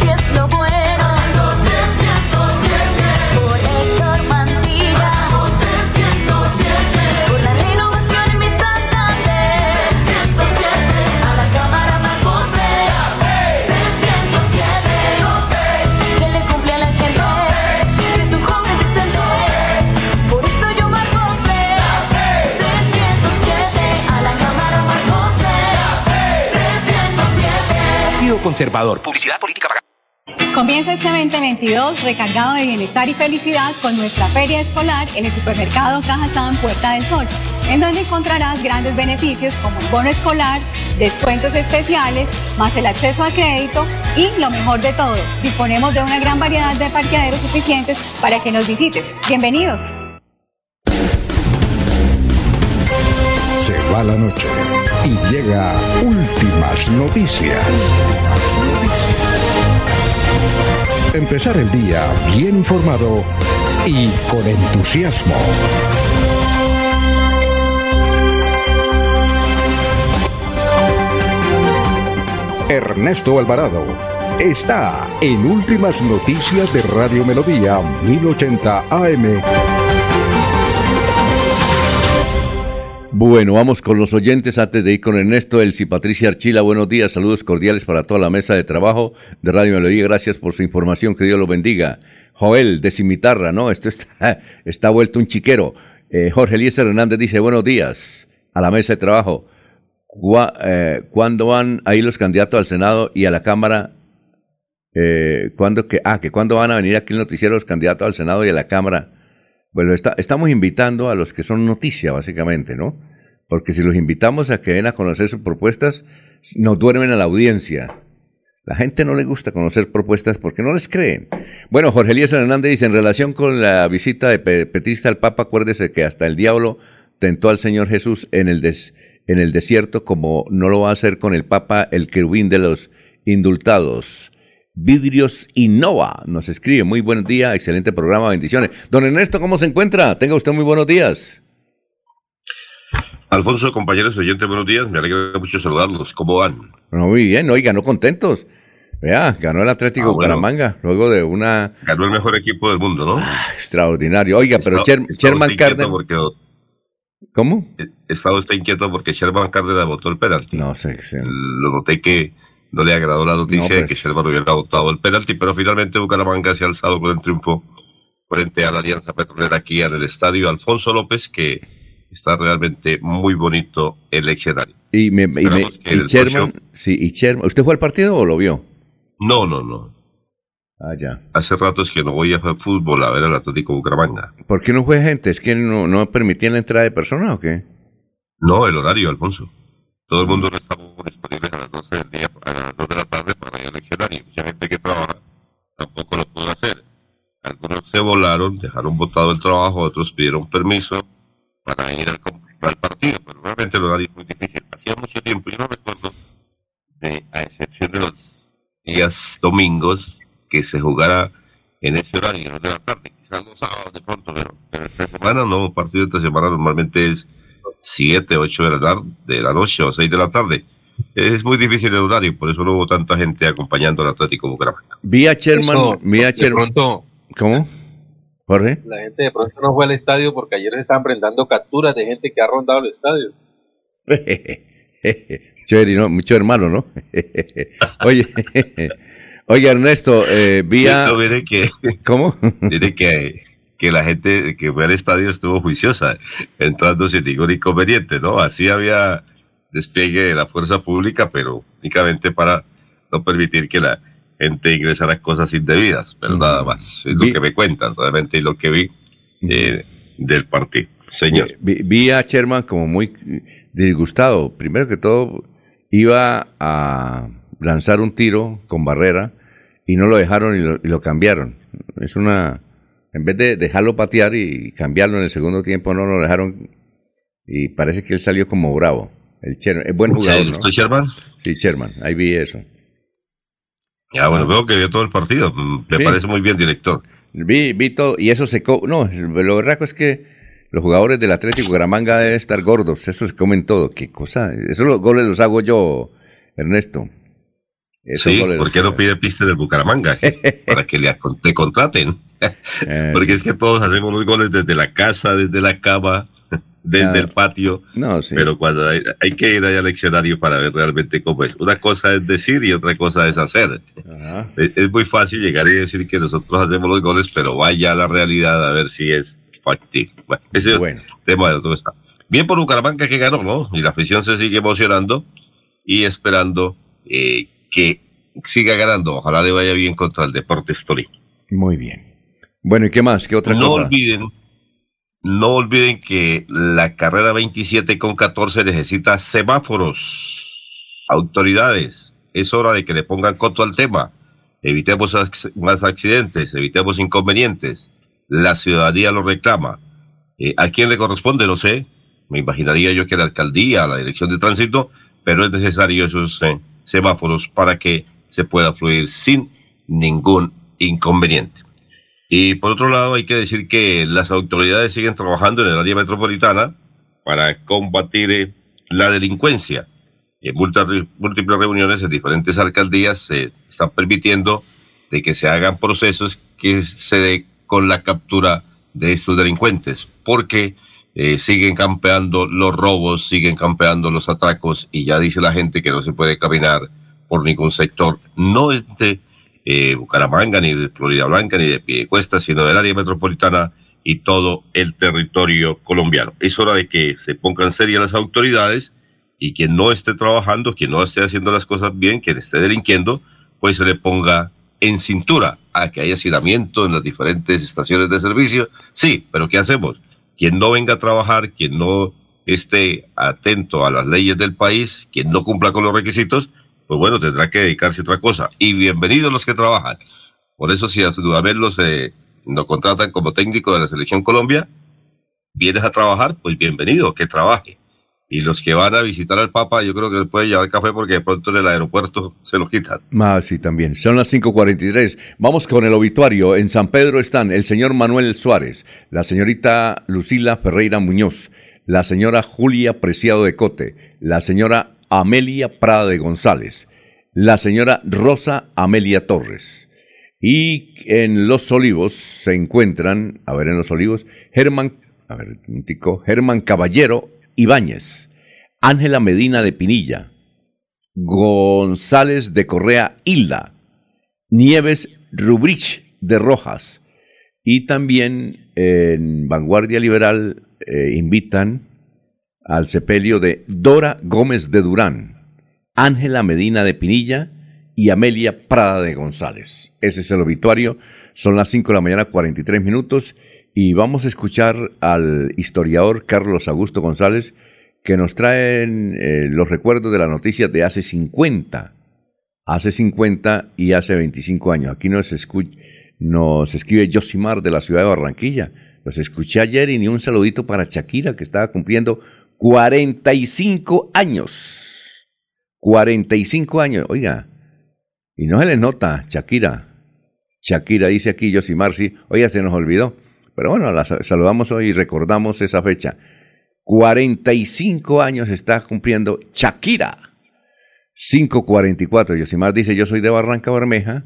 Conservador. Publicidad política pagada. Comienza este 2022 recargado de bienestar y felicidad con nuestra feria escolar en el supermercado Cajazán Puerta del Sol, en donde encontrarás grandes beneficios como el bono escolar, descuentos especiales, más el acceso a crédito y lo mejor de todo, disponemos de una gran variedad de parqueaderos suficientes para que nos visites. Bienvenidos. Se va la noche y llega últimas noticias. Empezar el día bien informado y con entusiasmo. Ernesto Alvarado está en Últimas Noticias de Radio Melodía 1080 AM. Bueno, vamos con los oyentes antes de ir con Ernesto, Elsie Patricia Archila. Buenos días, saludos cordiales para toda la mesa de trabajo de Radio Melodía. Gracias por su información, que Dios lo bendiga. Joel de Cimitarra, ¿no? Esto está, *laughs* vuelto un chiquero. Eh, Jorge Eliezer Hernández dice, buenos días a la mesa de trabajo. Eh, ¿Cuándo van ahí los candidatos al Senado y a la Cámara? Eh, ¿cuándo que, ah, que cuándo van a venir aquí el noticiero los candidatos al Senado y a la Cámara? Bueno, está- estamos invitando a los que son noticia, básicamente, ¿no? Porque si los invitamos a que den a conocer sus propuestas, nos duermen a la audiencia. La gente no le gusta conocer propuestas porque no les creen. Bueno, Jorge Elías Hernández dice, en relación con la visita de Pe- Petrista al Papa, acuérdese que hasta el diablo tentó al Señor Jesús en el, des- en el desierto como no lo va a hacer con el Papa, el querubín de los indultados. Vidrios Innova nos escribe, muy buen día, excelente programa, bendiciones. Don Ernesto, ¿cómo se encuentra? Tenga usted muy buenos días. Alfonso, compañeros oyentes, buenos días. Me alegra mucho saludarlos. ¿Cómo van? Bueno, muy bien, oiga, no contentos. Vea, ganó el Atlético Ah, bueno. Bucaramanga luego de una Ganó el mejor equipo del mundo, ¿no? extraordinario. Oiga, pero Está- Sher- está Sherman Cárdenas, Porque, ¿cómo? estaba usted inquieto porque Sherman Cárdenas votó el penalti. No sé, sé. Lo noté que no le agradó la noticia No, de pues. que Sherman hubiera votado el penalti, pero finalmente Bucaramanga se ha alzado con el triunfo frente a la Alianza Petrolera aquí en el estadio Alfonso López, que está realmente muy bonito el escenario. Y, me, y, me- Sherman, sí, y Sherman, ¿usted fue al partido o lo vio? No, no, no. Ah, ya. Hace rato es que no voy a ver fútbol a ver al Atlético Bucaramanga. ¿Por qué no fue gente? ¿Es que no, no permitían la entrada de personas o qué? No, el horario, Alfonso. Todo el mundo no estamos disponibles a las 12 del día, a las 2 de la tarde para ir al escenario. Mucha gente que trabaja tampoco lo pudo hacer. Algunos se volaron, dejaron botado el trabajo, otros pidieron permiso para ir al, al partido, pero realmente el horario es muy difícil. Hacía mucho tiempo, yo no recuerdo, de, a excepción de los días domingos, que se jugara en ese horario, de la tarde, quizás los sábados de pronto, pero, pero esta semana no, partido de esta semana normalmente es 7, 8 de la, tar- de la noche o 6 de la tarde. Es muy difícil el horario, por eso no hubo tanta gente acompañando al Atlético Bucaramanga. Vi a Sherman, vi a Sherman. ¿Cómo? Jorge. la gente de pronto no fue al estadio porque ayer se estaban brindando capturas de gente que ha rondado el estadio. *laughs* Chévere, ¿no? Mucho hermano, ¿no? *laughs* Oye, *laughs* oye Ernesto, eh, vi a... No, mire que, ¿Cómo? mire que, que la gente que fue al estadio estuvo juiciosa, entrando sin ningún inconveniente, ¿no? Así había despliegue de la fuerza pública, pero únicamente para no permitir que la gente ingresara cosas indebidas, pero nada más. Es Vi- lo que me cuentan realmente y lo que vi eh, del partido. Señor. Vi, vi a Sherman como muy disgustado. Primero que todo, iba a lanzar un tiro con barrera y no lo dejaron y lo, y lo cambiaron. Es una... En vez de dejarlo patear y cambiarlo en el segundo tiempo, no lo dejaron y parece que él salió como bravo. El Sherman, es buen jugador, ¿no? ¿Usted, Sherman? Sí, Sherman, ahí vi eso. Ya, bueno, veo que vio todo el partido. Mm, Me Sí. parece muy bien, director. Vi, vi todo, y eso se co No, lo berraco es que los jugadores del Atlético Bucaramanga deben estar gordos, eso se comen todo. ¿Qué cosa? Esos los goles los hago yo, Ernesto. Esos Sí, goles ¿por los- qué no pide pista del Bucaramanga? *laughs* Para que le te contraten. Eh, Porque es que todos hacemos los goles desde la casa, desde la cama, desde Ah, el patio. No, sí. Pero cuando hay, hay que ir allá al escenario para ver realmente cómo es. Una cosa es decir y otra cosa es hacer. Ajá. Es, es muy fácil llegar y decir que nosotros hacemos los goles, pero vaya a la realidad a ver si es factible. Bueno, ese Bueno, es el tema de otro está. Bien por Bucaramanga que ganó, ¿no? Y la afición se sigue emocionando y esperando eh, que siga ganando. Ojalá le vaya bien contra el Deportes Tolima. muy bien. Bueno, ¿y qué más? ¿Qué otra no cosa? olviden, no olviden que la carrera 27 con 14 necesita semáforos. Autoridades, es hora de que le pongan coto al tema. Evitemos más accidentes, evitemos inconvenientes. La ciudadanía lo reclama. Eh, ¿A quién le corresponde? No sé. Me imaginaría yo que la alcaldía, la dirección de tránsito, pero es necesario esos eh, semáforos para que se pueda fluir sin ningún inconveniente. Y por otro lado, hay que decir que las autoridades siguen trabajando en el área metropolitana para combatir eh, la delincuencia. En múltiples reuniones en diferentes alcaldías se están permitiendo de que se hagan procesos que se dé con la captura de estos delincuentes, porque eh, siguen campeando los robos, siguen campeando los atracos y ya dice la gente que no se puede caminar por ningún sector. No es de eh, Bucaramanga, ni de Florida Blanca, ni de Piedecuesta, sino del área metropolitana y todo el territorio colombiano. Es hora de que se pongan serias las autoridades y quien no esté trabajando, quien no esté haciendo las cosas bien, quien esté delinquiendo, pues se le ponga en cintura a que haya hacinamiento en las diferentes estaciones de servicio. Sí, pero ¿qué hacemos? Quien no venga a trabajar, quien no esté atento a las leyes del país, quien no cumpla con los requisitos, pues bueno, tendrá que dedicarse a otra cosa. Y bienvenidos los que trabajan. Por eso, si a Dudamel eh, nos contratan como técnico de la Selección Colombia, vienes a trabajar, pues bienvenido, que trabaje. Y los que van a visitar al Papa, yo creo que pueden llevar café porque de pronto en el aeropuerto se lo quitan. Ah, sí, también. Son las 5.43. Vamos con el obituario. En San Pedro están el señor Manuel Suárez, la señorita Lucila Ferreira Muñoz, la señora Julia Preciado de Cote, la señora Amelia Prada de González, la señora Rosa Amelia Torres. Y en Los Olivos se encuentran, a ver, en Los Olivos, Germán, a ver, un tico, Germán Caballero Ibáñez, Ángela Medina de Pinilla, González de Correa Hilda, Nieves Rubrich de Rojas, y también en Vanguardia Liberal eh, invitan al sepelio de Dora Gómez de Durán, Ángela Medina de Pinilla y Amelia Prada de González. Ese es el obituario. Son las 5 de la mañana, 43 minutos, y vamos a escuchar al historiador Carlos Augusto González, que nos traen eh, los recuerdos de las noticias de hace 50, hace 50 y hace 25 años. Aquí nos, nos escribe Josimar de la ciudad de Barranquilla. Los escuché ayer y ni un saludito para Shakira, que estaba cumpliendo 45 años. 45 años, oiga. Y no se le nota, Shakira. Shakira dice aquí, Josimar, sí, oiga, se nos olvidó. Pero bueno, la saludamos hoy y recordamos esa fecha. 45 años está cumpliendo Shakira. 544. Yosimar dice, yo soy de Barranca Bermeja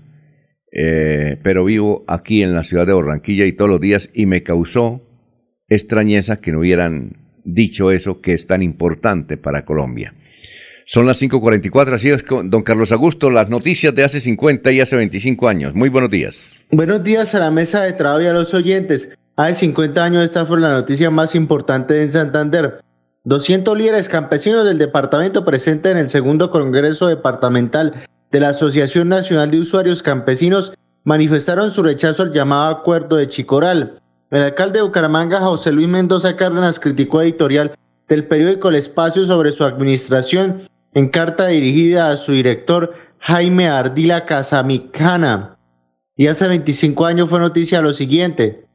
eh, pero vivo aquí en la ciudad de Barranquilla y todos los días y me causó extrañeza que no hubieran dicho eso que es tan importante para Colombia. Son las 5.44, así es don Carlos Augusto, las noticias de hace 50 y hace 25 años. Muy buenos días. Buenos días a la mesa de trabajo y a los oyentes. Hace 50 años esta fue la noticia más importante en Santander. 200 líderes campesinos del departamento presentes en el segundo Congreso Departamental de la Asociación Nacional de Usuarios Campesinos manifestaron su rechazo al llamado Acuerdo de Chicoral. El alcalde de Bucaramanga, José Luis Mendoza Cárdenas, criticó editorial del periódico El Espacio sobre su administración en carta dirigida a su director Jaime Ardila Casamicana. Y hace 25 años fue noticia lo siguiente.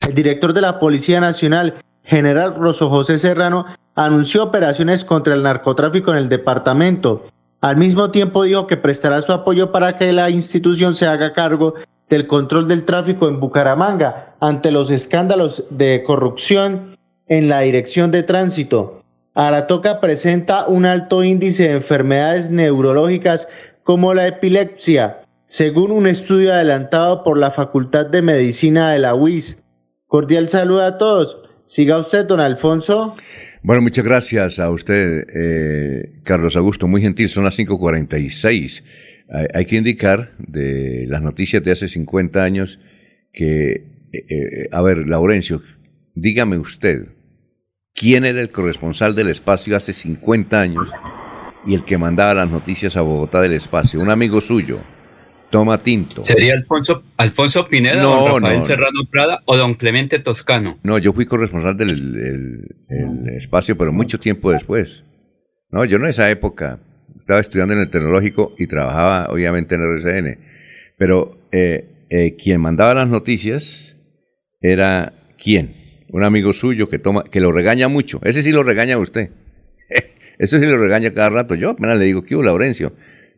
El director de la Policía Nacional, general Rosso José Serrano, anunció operaciones contra el narcotráfico en el departamento. Al mismo tiempo dijo que prestará su apoyo para que la institución se haga cargo del control del tráfico en Bucaramanga ante los escándalos de corrupción en la dirección de tránsito. Aratoca presenta un alto índice de enfermedades neurológicas como la epilepsia, según un estudio adelantado por la Facultad de Medicina de la UIS. Cordial saludo a todos. Siga usted, don Alfonso. Bueno, muchas gracias a usted, eh, Carlos Augusto, muy gentil, son las 5.46. Hay, que indicar de las noticias de hace 50 años que, eh, eh, a ver, Laurencio, dígame usted, ¿quién era el corresponsal del espacio hace 50 años y el que mandaba las noticias a Bogotá del espacio? Un amigo suyo. Toma tinto. ¿Sería Alfonso, Alfonso Pineda, No, don Rafael no. Serrano Prada o don Clemente Toscano? No, yo fui corresponsal del el- el espacio, pero mucho tiempo después. No, yo no en esa época. Estaba estudiando en el tecnológico y trabajaba obviamente en RCN. Pero eh, eh, quien mandaba las noticias era quién? Un amigo suyo que toma, que lo regaña mucho. Ese sí lo regaña a usted. *laughs* Ese sí lo regaña cada rato. Yo apenas le digo, ¿qué Laurencio?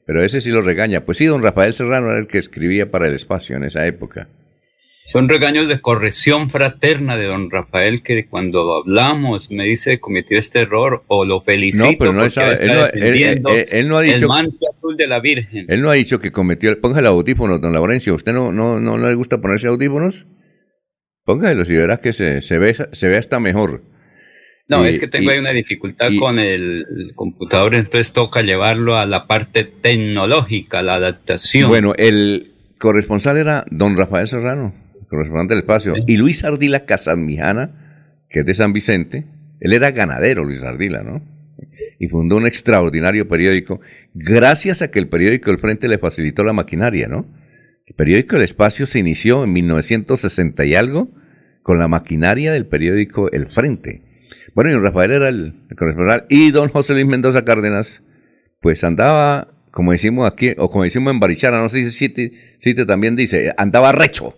Pero ese sí lo regaña. Pues sí, don Rafael Serrano era el que escribía para el espacio en esa época. Son regaños de corrección fraterna de don Rafael que cuando hablamos me dice cometió este error o lo felicito No, pero no porque él no- él- defendiendo él- él no ha dicho- el manto azul de la Virgen. Él no ha dicho que cometió el... Póngale audífonos, don Laurencio. ¿Usted no, no, no, no le gusta ponerse audífonos? Póngalos y verás que se, se, ve, se ve hasta mejor. No, Y- es que tengo y- ahí una dificultad y- con el, el computador, entonces toca llevarlo a la parte tecnológica, la adaptación. Bueno, el corresponsal era don Rafael Serrano, corresponsal del espacio, y Luis Ardila Casanmijana, que es de San Vicente. Él era ganadero, Luis Ardila, ¿no? Y fundó un extraordinario periódico, gracias a que el periódico El Frente le facilitó la maquinaria, ¿no? El periódico El Espacio se inició en 1960 y algo con la maquinaria del periódico El Frente. Bueno, y don Rafael era el, el corresponsal, y don José Luis Mendoza Cárdenas, pues andaba, como decimos aquí, o como decimos en Barichara, no sé si Cite, Cite también dice, andaba recho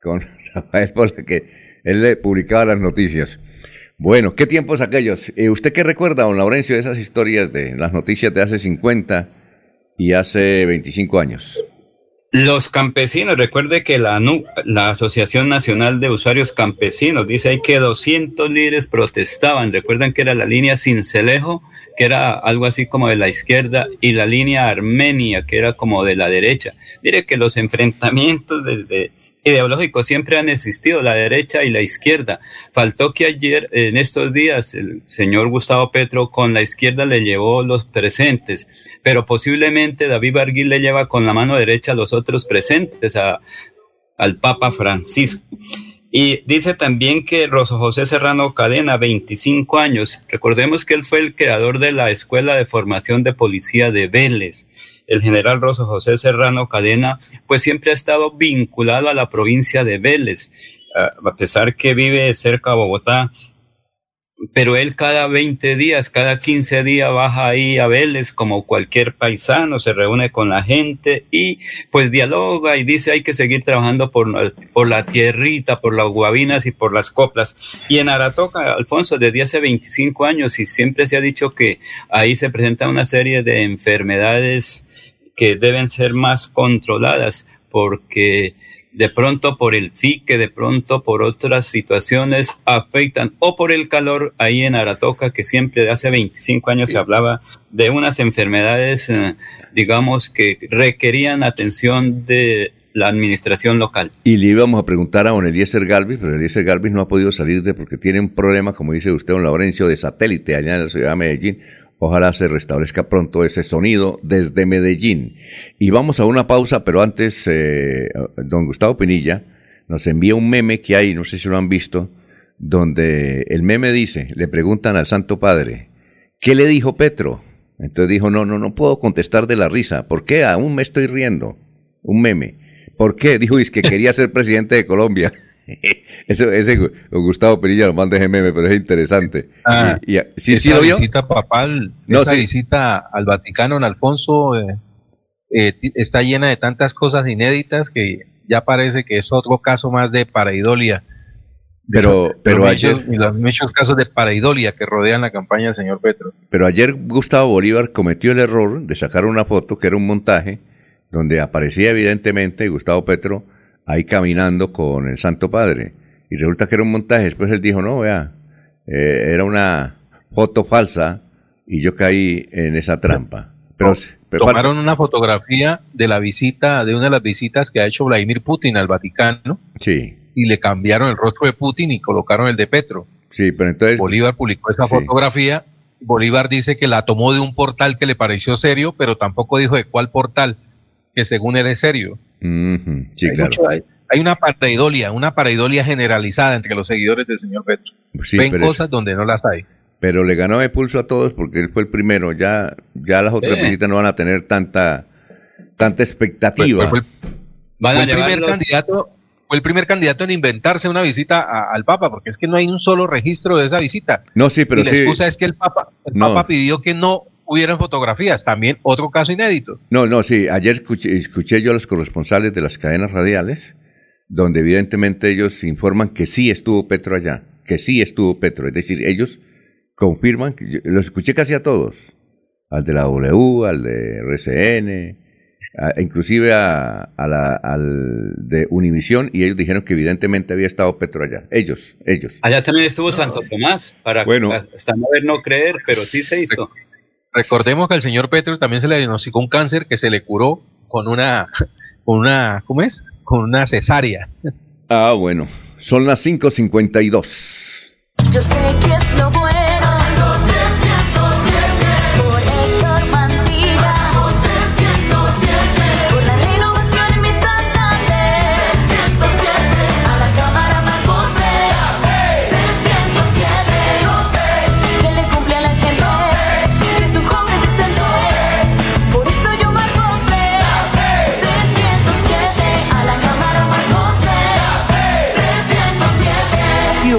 con *laughs* Rafael porque él le publicaba las noticias. Bueno, ¿qué tiempos aquellos? Eh, ¿Usted qué recuerda, don Laurencio, de esas historias de las noticias de hace 50 y hace 25 años? Los campesinos, recuerde que la Asociación Nacional de Usuarios Campesinos dice ahí que 200 líderes protestaban. Recuerdan que era la línea Cincelejo, que era algo así como de la izquierda, y la línea Armenia, que era como de la derecha. Mire que los enfrentamientos de, de ideológicos siempre han existido, la derecha y la izquierda. Faltó que ayer, en estos días, el señor Gustavo Petro con la izquierda le llevó los presentes, pero posiblemente David Barguil le lleva con la mano derecha los otros presentes a, al Papa Francisco. Y dice también que Rosso José Serrano Cadena, 25 años. Recordemos que él fue el creador de la Escuela de Formación de Policía de Vélez. El general Rosso José Serrano Cadena, pues siempre ha estado vinculado a la provincia de Vélez, a pesar que vive cerca de Bogotá, pero él cada 20 días, cada 15 días baja ahí a Vélez como cualquier paisano, se reúne con la gente y pues dialoga y dice hay que seguir trabajando por, por la tierrita, por las guabinas y por las coplas. Y en Aratoca, Alfonso, desde hace 25 años y siempre se ha dicho que ahí se presenta una serie de enfermedades que deben ser más controladas porque de pronto por el fique, de pronto por otras situaciones afectan, o por el calor ahí en Aratoca, que siempre de hace 25 años se hablaba de unas enfermedades, eh, digamos, que requerían atención de la administración local. Y le íbamos a preguntar a don Eliezer Galvis, pero Eliezer Galvis no ha podido salir de porque tiene un problema, como dice usted, don Laurencio, de satélite allá en la ciudad de Medellín. Ojalá se restablezca pronto ese sonido desde Medellín. Y vamos a una pausa, pero antes, eh, don Gustavo Pinilla nos envía un meme que hay, no sé si lo han visto, donde el meme dice, le preguntan al Santo Padre, ¿qué le dijo Petro? Entonces dijo, no, no, no puedo contestar de la risa. ¿Por qué? Aún me estoy riendo. Un meme. ¿Por qué? *laughs* Dijo, es que quería ser presidente de Colombia. *laughs* Eso, ese Gustavo Perilla lo manda ese meme, pero es interesante. Ah, y, y, ¿sí, esa ¿sí lo vio? visita papal, No, esa sí. visita al Vaticano en Alfonso eh, eh, está llena de tantas cosas inéditas que ya parece que es otro caso más de pareidolia. Pero, pero los ayer, muchos, los muchos casos de pareidolia que rodean la campaña del señor Petro. pero ayer Gustavo Bolívar cometió el error de sacar una foto que era un montaje donde aparecía evidentemente Gustavo Petro ahí caminando con el Santo Padre. Y resulta que era un montaje. Después él dijo, no, vea, eh, era una foto falsa y yo caí en esa trampa. Pero, pero Tomaron una fotografía de la visita, de una de las visitas que ha hecho Vladimir Putin al Vaticano sí, y le cambiaron el rostro de Putin y colocaron el de Petro. sí, pero entonces... Bolívar publicó esa Sí. fotografía. Bolívar dice que la tomó de un portal que le pareció serio, pero tampoco dijo de cuál portal, que según él es serio. Sí, hay, claro. mucho- hay- hay una pareidolia, una pareidolia generalizada entre los seguidores del señor Petro. Sí, Ven pero es- cosas donde no las hay. pero le ganó de pulso a todos porque él fue el primero. Ya, ya las otras visitas no van a tener tanta, tanta expectativa. Fue- fue- Van fue a el primer candidato fue el primer candidato en inventarse una visita a- al Papa, porque es que no hay un solo registro de esa visita. no, sí, pero y la sí. excusa es que el Papa, el No. Papa pidió que no hubieran fotografías, también otro caso inédito. No, no, sí. Ayer escuché, escuché yo a los corresponsales de las cadenas radiales, donde evidentemente ellos informan que sí estuvo Petro allá, que sí estuvo Petro. Es decir, ellos confirman, que yo- los escuché casi a todos, al de la W, al de RCN, a- inclusive a, a la, al de Univisión, y ellos dijeron que evidentemente había estado Petro allá. Ellos, ellos. Allá también estuvo Santo Tomás, para Bueno. hasta no ver, no creer, pero sí se hizo. Recordemos que al señor Petro también se le diagnosticó un cáncer que se le curó con una, con una, ¿cómo es? Con una cesárea. Ah, bueno. Son las 5.52. Yo sé que es lo bueno.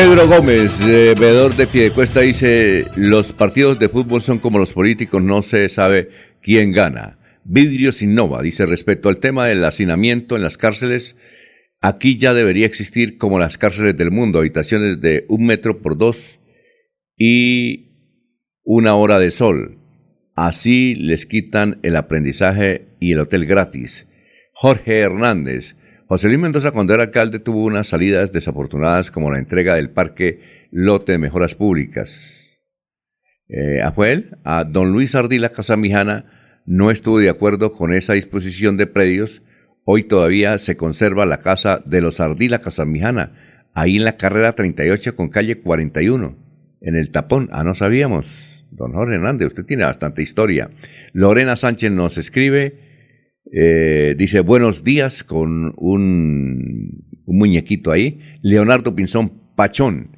Pedro Gómez, eh, veedor de Piedecuesta, dice, los partidos de fútbol son como los políticos, no se sabe quién gana. Vidrios innova, dice, respecto al tema del hacinamiento en las cárceles, aquí ya debería existir como las cárceles del mundo, habitaciones de un metro por dos y una hora de sol. Así les quitan el aprendizaje y el hotel gratis. Jorge Hernández, José Luis Mendoza, cuando era alcalde, tuvo unas salidas desafortunadas como la entrega del parque lote de mejoras públicas. Eh, a él, a don Luis Ardila Casamijana, no estuvo de acuerdo con esa disposición de predios. Hoy todavía se conserva la casa de los Ardila Casamijana, ahí en la carrera 38 con calle 41, en el tapón. Ah, no sabíamos. Don Jorge Hernández, usted tiene bastante historia. Lorena Sánchez nos escribe eh, dice buenos días con un, un, muñequito ahí. Leonardo Pinzón Pachón.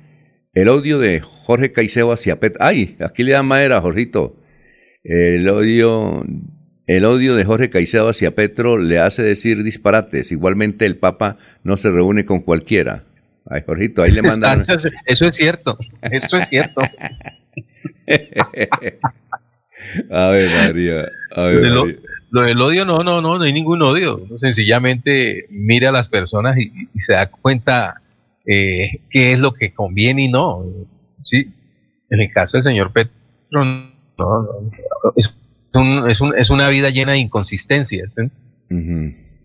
El odio de Jorge Caicedo hacia Petro. ¡Ay! Aquí le dan madera, Jorgito. El odio, el odio de Jorge Caicedo hacia Petro le hace decir disparates. Igualmente el Papa no se reúne con cualquiera. Ay, Jorgito, ahí le mandan. Eso es cierto. Eso es cierto. *laughs* a ver, María. A ver, María. Lo del odio, no, no, no, no hay ningún odio. Sencillamente mira a las personas y, se da cuenta eh, qué es lo que conviene y no. Sí, en el caso del señor Petro, no, no, es, un, es, un, es, una vida llena de inconsistencias. ¿eh?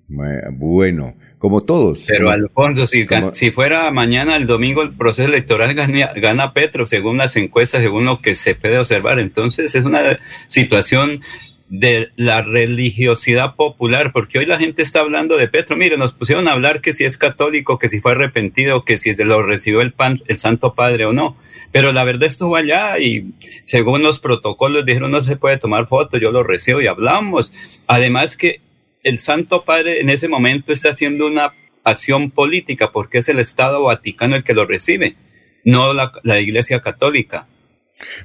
Bueno, como todos. Pero Alfonso, si, si fuera mañana el domingo el proceso electoral gana, gana, Petro, según las encuestas, según lo que se puede observar, entonces es una situación de la religiosidad popular, porque hoy la gente está hablando de Petro. Mire, nos pusieron a hablar que si es católico, que si fue arrepentido, que si lo recibió el, pan, el Santo Padre o no. Pero la verdad estuvo allá y según los protocolos dijeron no se puede tomar foto, yo lo recibo y hablamos. Además que el Santo Padre en ese momento está haciendo una acción política porque es el Estado Vaticano el que lo recibe, no la, la Iglesia Católica.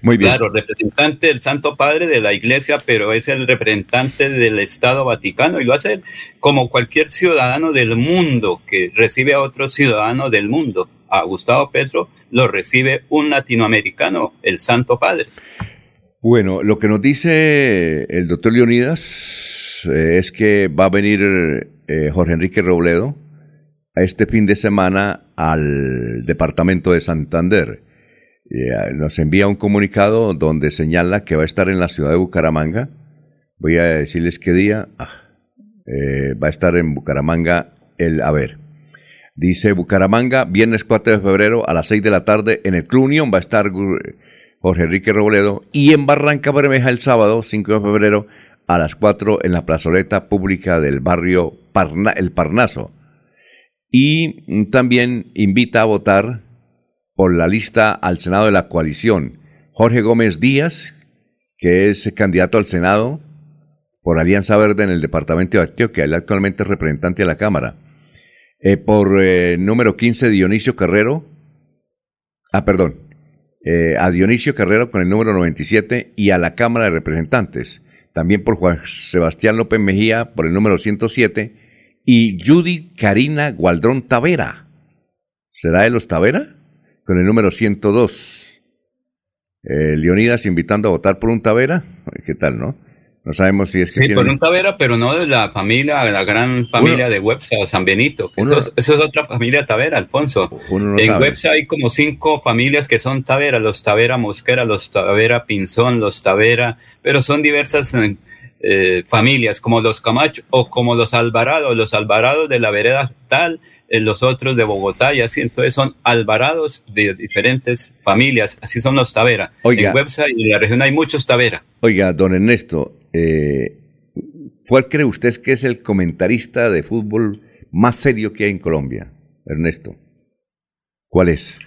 Muy bien. Claro, representante del Santo Padre de la Iglesia, pero es el representante del Estado Vaticano y lo hace como cualquier ciudadano del mundo que recibe a otro ciudadano del mundo. A Gustavo Petro lo recibe un latinoamericano, el Santo Padre. Bueno, lo que nos dice el doctor Leonidas eh, es que va a venir eh, Jorge Enrique Robledo a este fin de semana al departamento de Santander eh, nos envía un comunicado donde señala que va a estar en la ciudad de Bucaramanga. Voy a decirles qué día. Ah, eh, va a estar en Bucaramanga el, a ver, dice Bucaramanga, viernes 4 de febrero a las 6 de la tarde en el Club va a estar Jorge Enrique Robledo y en Barranca Bermeja el sábado 5 de febrero a las 4 en la plazoleta pública del barrio El Parnaso. Y también invita a votar por la lista al Senado de la coalición. Jorge Gómez Díaz, que es candidato al Senado por Alianza Verde en el departamento de Antioquia, él actualmente es representante de la Cámara. Eh, por eh, número 15, Dionisio Carrero. Ah, perdón. Eh, a Dionisio Carrero con el número 97 y a la Cámara de Representantes. También por Juan Sebastián López Mejía por el número 107 y Judy Karina Gualdrón Tavera. ¿Será de los Tavera? Con el número 102. Eh, Leonidas invitando a votar por un Tavera. ¿Qué tal, no? No sabemos si es que. Sí, por un Tavera, pero no de la familia, la gran familia de Websa o San Benito. Eso es, otra familia Tavera, Alfonso. en Websa hay como cinco familias que son Tavera: los Tavera Mosquera, los Tavera Pinzón, los Tavera, pero son diversas eh, familias, como los Camacho o como los Alvarado, los Alvarado de la vereda tal los otros de Bogotá y así. Entonces son alvarados de diferentes familias, así son los Tavera. Oiga, en website y en la región hay muchos Tavera. Oiga, don Ernesto, eh, ¿cuál cree usted que es el comentarista de fútbol más serio que hay en Colombia? Ernesto, ¿cuál es?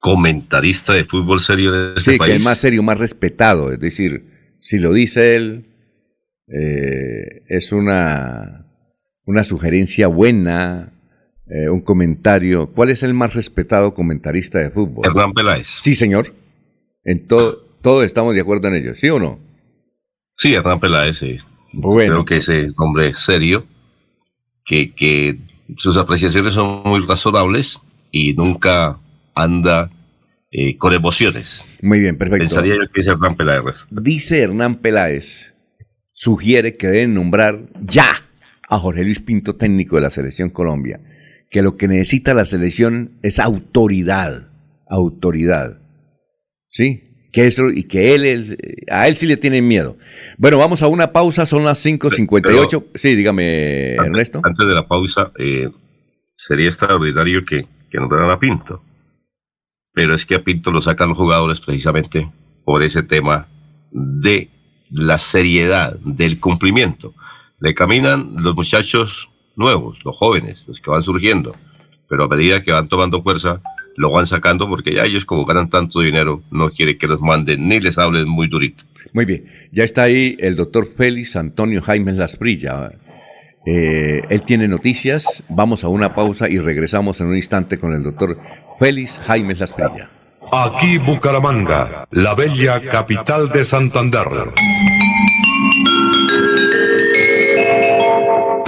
comentarista de fútbol serio de este Sí, país. que es más serio, más respetado. Es decir, si lo dice él, eh, es una, una sugerencia buena, eh, un comentario. ¿Cuál es el más respetado comentarista de fútbol? Hernán Peláez. Sí, señor. En todo, todos estamos de acuerdo en ello, ¿sí o no? Sí, Hernán Peláez, sí. Bueno. Creo que ese hombre serio, que, que sus apreciaciones son muy razonables y nunca anda eh, con emociones. Muy bien, perfecto. Pensaría yo que es Hernán Peláez. Dice Hernán Peláez, sugiere que deben nombrar ya a Jorge Luis Pinto, técnico de la Selección Colombia, que lo que necesita la selección es autoridad, autoridad. ¿Sí? Que eso, y que él, a él sí le tienen miedo. Bueno, vamos a una pausa, son las 5.58. Sí, dígame, Ernesto. Antes de la pausa, eh, sería extraordinario que, que nombraran a Pinto. Pero es que a Pinto lo sacan los jugadores precisamente por ese tema de la seriedad, del cumplimiento. Le caminan los muchachos nuevos, los jóvenes, los que van surgiendo. Pero a medida que van tomando fuerza, lo van sacando porque ya ellos como ganan tanto dinero, no quieren que los manden ni les hablen muy durito. Muy bien, ya está ahí el doctor Félix Antonio Jaime Lasprilla. Eh, él tiene noticias, vamos a una pausa y regresamos en un instante con el doctor Félix Jaime Lasprilla. Aquí Bucaramanga, la bella capital de Santander.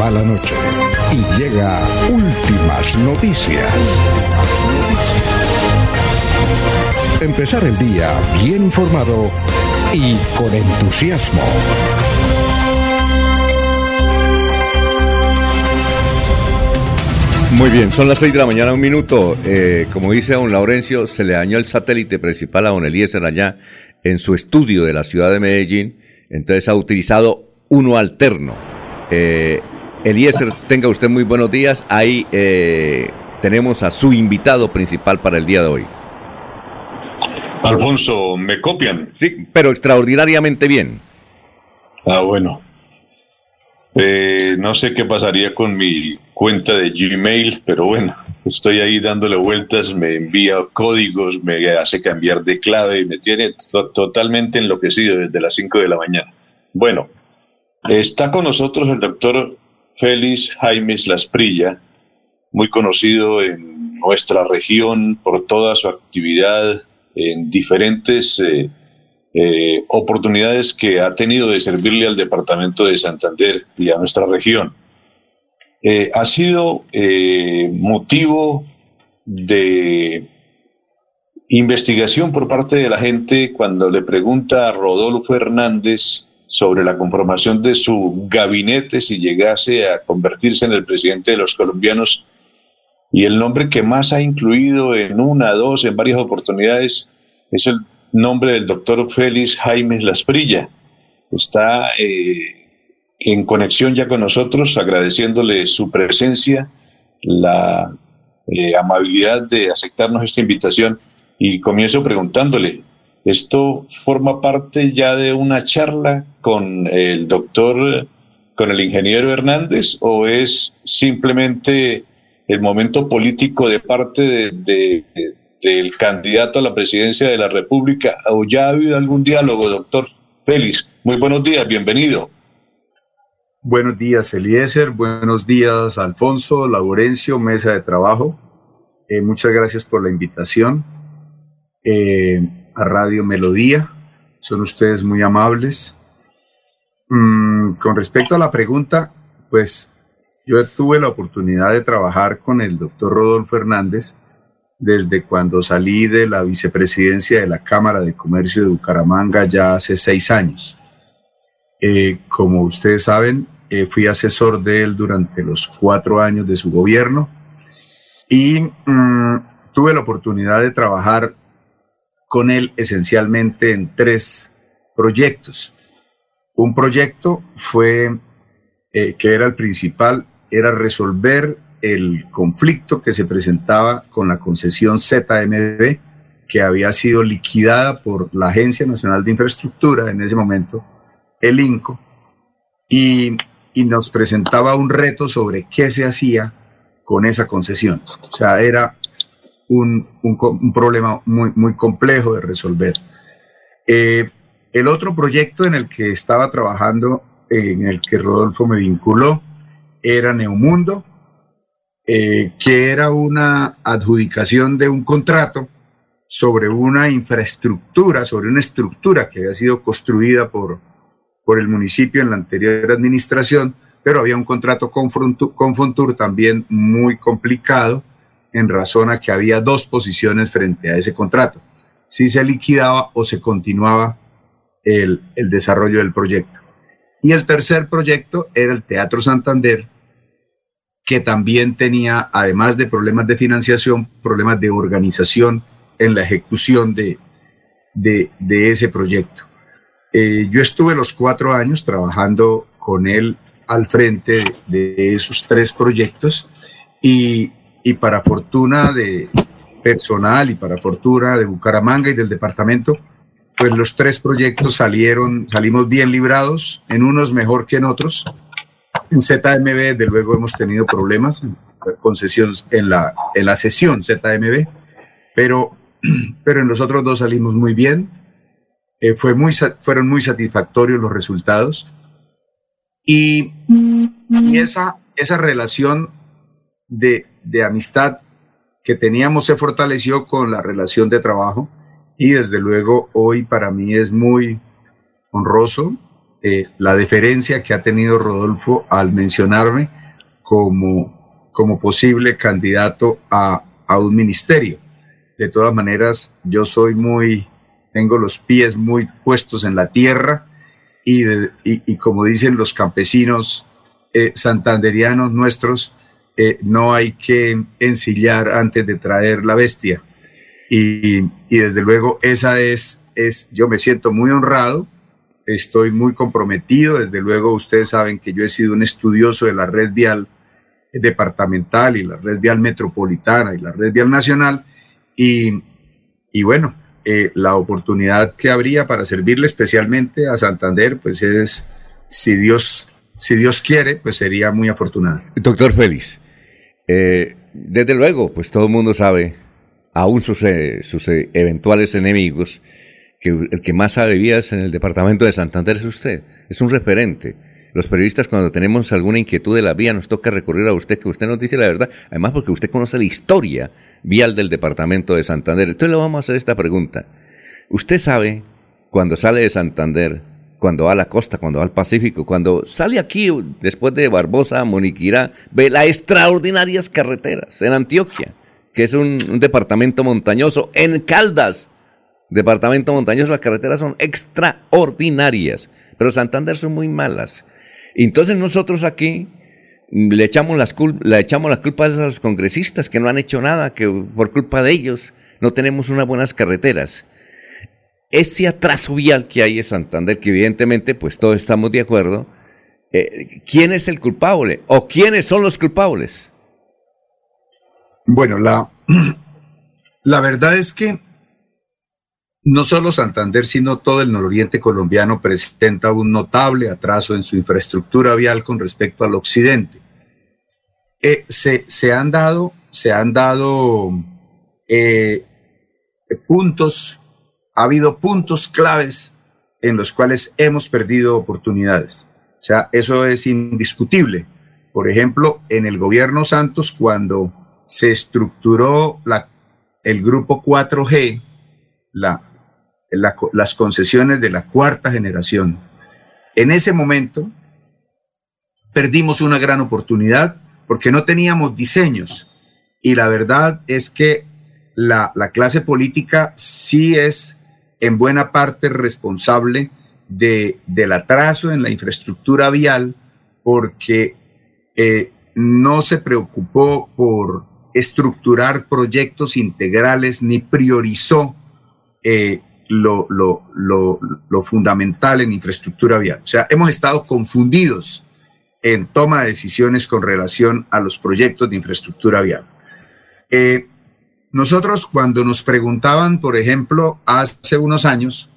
Va la noche y llega últimas noticias. Empezar el día bien informado y con entusiasmo. Muy bien, son las 6 de la mañana, un minuto. Eh, como dice don Laurencio, se le dañó el satélite principal a don Eliezer allá en su estudio de la ciudad de Medellín. Entonces ha utilizado uno alterno. Eh, Eliezer, tenga usted muy buenos días. Ahí eh, tenemos a su invitado principal para el día de hoy. Alfonso, ¿me copian? Sí, pero extraordinariamente bien. Ah, bueno. Eh, no sé qué pasaría con mi cuenta de Gmail, pero bueno, estoy ahí dándole vueltas, me envía códigos, me hace cambiar de clave, me tiene to- totalmente enloquecido desde las 5 de la mañana. Bueno, está con nosotros el doctor Félix Jaimes Lasprilla, muy conocido en nuestra región por toda su actividad en diferentes eh, eh, oportunidades que ha tenido de servirle al departamento de Santander y a nuestra región. Eh, ha sido motivo de investigación por parte de la gente cuando le pregunta a Rodolfo Hernández sobre la conformación de su gabinete si llegase a convertirse en el presidente de los colombianos. Y el nombre que más ha incluido en una, dos, en varias oportunidades es el nombre del doctor Félix Jaime Lasprilla. Está eh, en conexión ya con nosotros, agradeciéndole su presencia, la eh, amabilidad de aceptarnos esta invitación y comienzo preguntándole, ¿esto forma parte ya de una charla con el doctor, con el ingeniero Hernández o es simplemente el momento político de parte de, de, del candidato a la presidencia de la República o ya ha habido algún diálogo, doctor Félix? Muy buenos días, bienvenido. Buenos días, Eliezer. Buenos días, Alfonso, Laurencio, mesa de trabajo. Eh, muchas gracias por la invitación eh, a Radio Melodía. Son ustedes muy amables. Mm, con respecto a la pregunta, pues yo tuve la oportunidad de trabajar con el doctor Rodolfo Hernández desde cuando salí de la vicepresidencia de la Cámara de Comercio de Bucaramanga ya hace seis años. Eh, como ustedes saben, eh, fui asesor de él durante los cuatro años de su gobierno y mm, tuve la oportunidad de trabajar con él esencialmente en tres proyectos. Un proyecto fue, eh, que era el principal, era resolver el conflicto que se presentaba con la concesión ZMB, que había sido liquidada por la Agencia Nacional de Infraestructura en ese momento, el INCO, y y nos presentaba un reto sobre qué se hacía con esa concesión. O sea, era un, un, problema muy, muy complejo de resolver. Eh, el otro proyecto en el que estaba trabajando, en el que Rodolfo me vinculó, era Neomundo, eh, que era una adjudicación de un contrato sobre una infraestructura, sobre una estructura que había sido construida por, por el municipio en la anterior administración, pero había un contrato con, Fontur también muy complicado en razón a que había dos posiciones frente a ese contrato, si se liquidaba o se continuaba el, el desarrollo del proyecto. Y el tercer proyecto era el Teatro Santander, que también tenía, además de problemas de financiación, problemas de organización en la ejecución de, de, ese proyecto. Eh, yo estuve los cuatro años trabajando con él al frente de, esos tres proyectos y, para fortuna de personal y para fortuna de Bucaramanga y del departamento, pues los tres proyectos salieron, salimos bien librados, en unos mejor que en otros. En ZMB, de luego, hemos tenido problemas en concesiones en la, en la sesión ZMB, pero, *clears throat* pero en los otros dos salimos muy bien eh, fue muy, fueron muy satisfactorios los resultados. Y, y esa, esa relación de, de amistad que teníamos se fortaleció con la relación de trabajo y desde luego hoy para mí es muy honroso eh, la deferencia que ha tenido Rodolfo al mencionarme como, como posible candidato a, un ministerio. De todas maneras, yo soy muy tengo los pies muy puestos en la tierra y, y, como dicen los campesinos eh, santanderianos nuestros, eh, no hay que ensillar antes de traer la bestia. Y, y, desde luego esa es, es, yo me siento muy honrado, estoy muy comprometido, desde luego ustedes saben que yo he sido un estudioso de la red vial departamental y la red vial metropolitana y la red vial nacional y, y bueno, eh, la oportunidad que habría para servirle especialmente a Santander, pues es, si Dios, si Dios quiere, pues sería muy afortunado. Doctor Félix, eh, desde luego, pues todo el mundo sabe, aún sus, eh, sus eventuales enemigos, que el que más sabe vías en el departamento de Santander es usted, es un referente los periodistas cuando tenemos alguna inquietud de la vía nos toca recurrir a usted, que usted nos dice la verdad, además porque usted conoce la historia vial del departamento de Santander. Entonces le vamos a hacer esta pregunta. Usted sabe cuando sale de Santander, cuando va a la costa, cuando va al Pacífico, cuando sale aquí después de Barbosa, Moniquirá, ve las extraordinarias carreteras en Antioquia, que es un, departamento montañoso, en Caldas, departamento montañoso, las carreteras son extraordinarias pero Santander son muy malas. Entonces nosotros aquí le echamos, las cul- le echamos la culpa a los congresistas que no han hecho nada, que por culpa de ellos no tenemos unas buenas carreteras. Este atraso vial que hay en Santander, que evidentemente pues todos estamos de acuerdo, eh, ¿quién es el culpable? ¿O quiénes son los culpables? Bueno, la, *clears throat* la verdad es que no solo Santander, sino todo el nororiente colombiano presenta un notable atraso en su infraestructura vial con respecto al occidente. Eh, se, se han dado, se han dado eh, puntos, ha habido puntos claves en los cuales hemos perdido oportunidades. O sea, eso es indiscutible. Por ejemplo, en el gobierno Santos, cuando se estructuró la, el grupo 4G, la, la, las concesiones de la cuarta generación, en ese momento perdimos una gran oportunidad porque no teníamos diseños. Y la verdad es que la, la clase política sí es en buena parte responsable de, del atraso en la infraestructura vial porque eh, no se preocupó por estructurar proyectos integrales ni priorizó eh, lo, lo, lo, lo, fundamental en infraestructura vial. O sea, hemos estado confundidos en toma de decisiones con relación a los proyectos de infraestructura vial. Eh, nosotros cuando nos preguntaban, por ejemplo, hace unos años,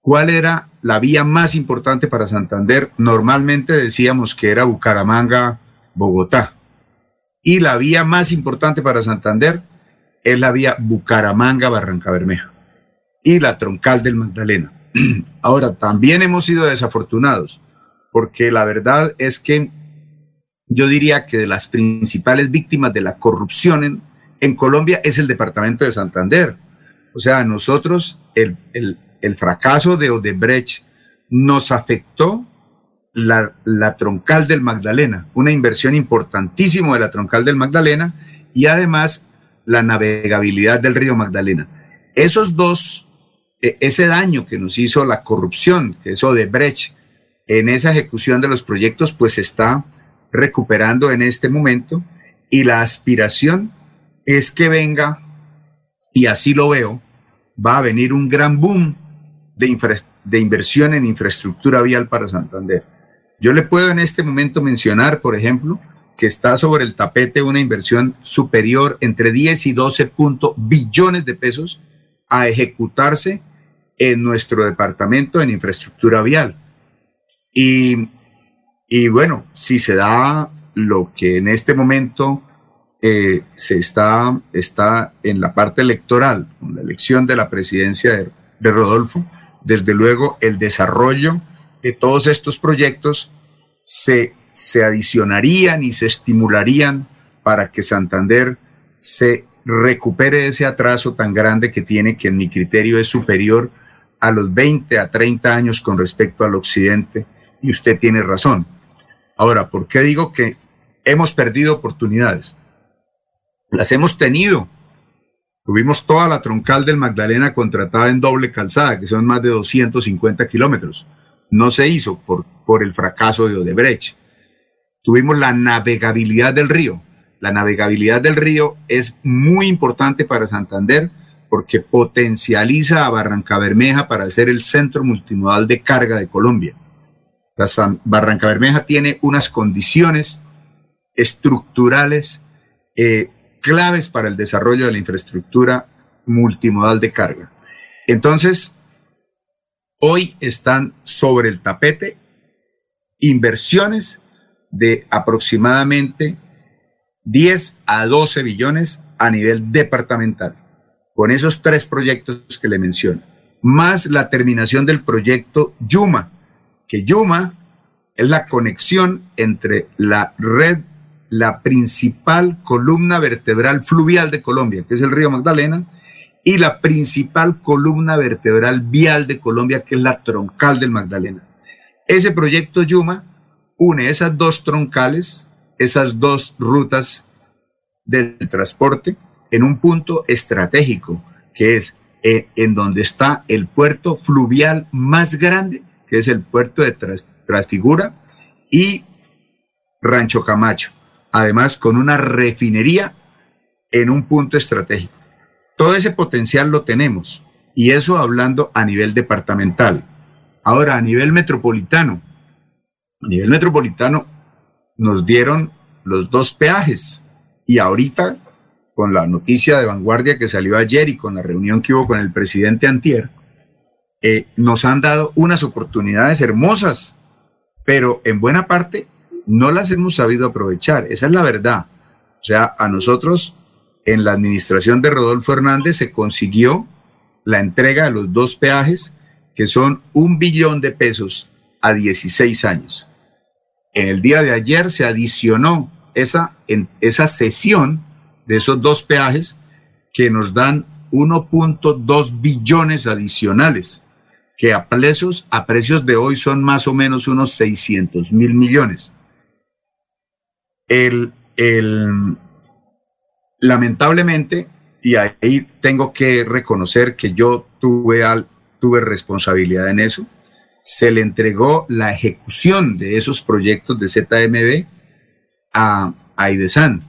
cuál era la vía más importante para Santander, normalmente decíamos que era Bucaramanga, Bogotá. Y la vía más importante para Santander es la vía Bucaramanga, Barranca Bermeja y la troncal del Magdalena. *clears throat* Ahora, también hemos sido desafortunados, porque la verdad es que yo diría que de las principales víctimas de la corrupción en, en Colombia es el departamento de Santander. O sea, nosotros, el, el, el fracaso de Odebrecht nos afectó la, la, troncal del Magdalena, una inversión importantísima de la troncal del Magdalena y además la navegabilidad del río Magdalena. Esos dos, ese daño que nos hizo la corrupción, que es Odebrecht, en esa ejecución de los proyectos, pues está recuperando en este momento y la aspiración es que venga, y así lo veo, va a venir un gran boom de, de inversión en infraestructura vial para Santander. Yo le puedo en este momento mencionar, por ejemplo, que está sobre el tapete una inversión superior entre 10 y 12 punto billones de pesos a ejecutarse en nuestro departamento en infraestructura vial. Y, y bueno, si se da lo que en este momento eh, se está, está en la parte electoral, con la elección de la presidencia de, Rodolfo, desde luego el desarrollo de todos estos proyectos se, se adicionarían y se estimularían para que Santander se recupere ese atraso tan grande que tiene, que en mi criterio es superior a los 20 a 30 años con respecto al occidente, y usted tiene razón. Ahora, ¿por qué digo que hemos perdido oportunidades? Las hemos tenido. Tuvimos toda la troncal del Magdalena contratada en doble calzada, que son más de 250 kilómetros. No se hizo por, por el fracaso de Odebrecht. Tuvimos la navegabilidad del río. La navegabilidad del río es muy importante para Santander porque potencializa a Barranca Bermeja para ser el centro multimodal de carga de Colombia. La San, Barranca Bermeja tiene unas condiciones estructurales eh, claves para el desarrollo de la infraestructura multimodal de carga. Entonces, hoy están sobre el tapete inversiones de aproximadamente 10 a 12 billones a nivel departamental, con esos tres proyectos que le menciono, más la terminación del proyecto Yuma, que Yuma es la conexión entre la red la principal columna vertebral fluvial de Colombia, que es el río Magdalena, y la principal columna vertebral vial de Colombia, que es la troncal del Magdalena. Ese proyecto Yuma une esas dos troncales, esas dos rutas del transporte, en un punto estratégico, que es en donde está el puerto fluvial más grande, que es el puerto de Tras- Trasfigura, y Rancho Camacho, además con una refinería en un punto estratégico. Todo ese potencial lo tenemos, y eso hablando a nivel departamental. Ahora, a nivel metropolitano, a nivel metropolitano nos dieron los dos peajes, y ahorita, con la noticia de vanguardia que salió ayer y con la reunión que hubo con el presidente Antier, eh, nos han dado unas oportunidades hermosas, pero en buena parte no las hemos sabido aprovechar. Esa es la verdad. O sea, a nosotros en la administración de Rodolfo Hernández se consiguió la entrega de los dos peajes, que son un billón de pesos a 16 años. En el día de ayer se adicionó esa, en, esa sesión de esos dos peajes que nos dan 1.2 billones adicionales, que a a precios de hoy son más o menos unos 600 mil millones. El, el, lamentablemente, y ahí tengo que reconocer que yo tuve, al, tuve responsabilidad en eso, se le entregó la ejecución de esos proyectos de ZMB a, a IDESAN.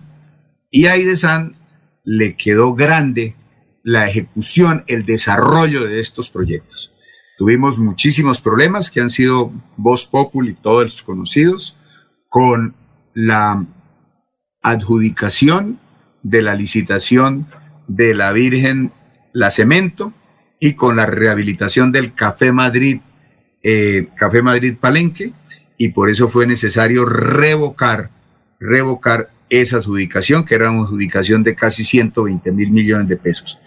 Y a IDESAN le quedó grande la ejecución, el desarrollo de estos proyectos. Tuvimos muchísimos problemas que han sido voz populi, todos conocidos, con la adjudicación de la licitación de la Virgen La Cemento y con la rehabilitación del Café Madrid, eh, Café Madrid Palenque, y por eso fue necesario revocar, revocar esa adjudicación, que era una adjudicación de casi 120 mil millones de pesos.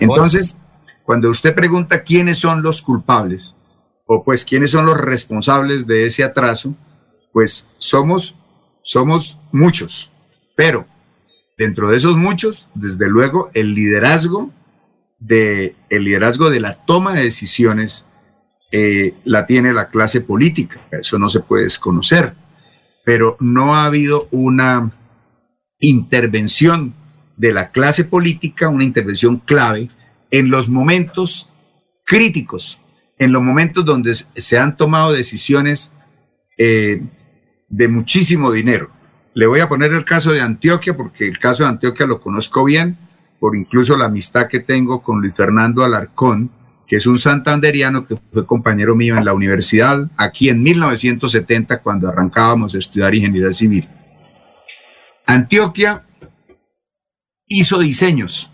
Entonces, cuando usted pregunta quiénes son los culpables, o pues quiénes son los responsables de ese atraso, pues somos, somos muchos, pero dentro de esos muchos, desde luego, el liderazgo de, el liderazgo de la toma de decisiones eh, la tiene la clase política, eso no se puede desconocer, pero no ha habido una intervención de la clase política, una intervención clave en los momentos críticos, en los momentos donde se han tomado decisiones eh, de muchísimo dinero. Le voy a poner el caso de Antioquia, porque el caso de Antioquia lo conozco bien, por incluso la amistad que tengo con Luis Fernando Alarcón, que es un santanderiano que fue compañero mío en la universidad, aquí en 1970, cuando arrancábamos a estudiar ingeniería civil. Antioquia hizo diseños,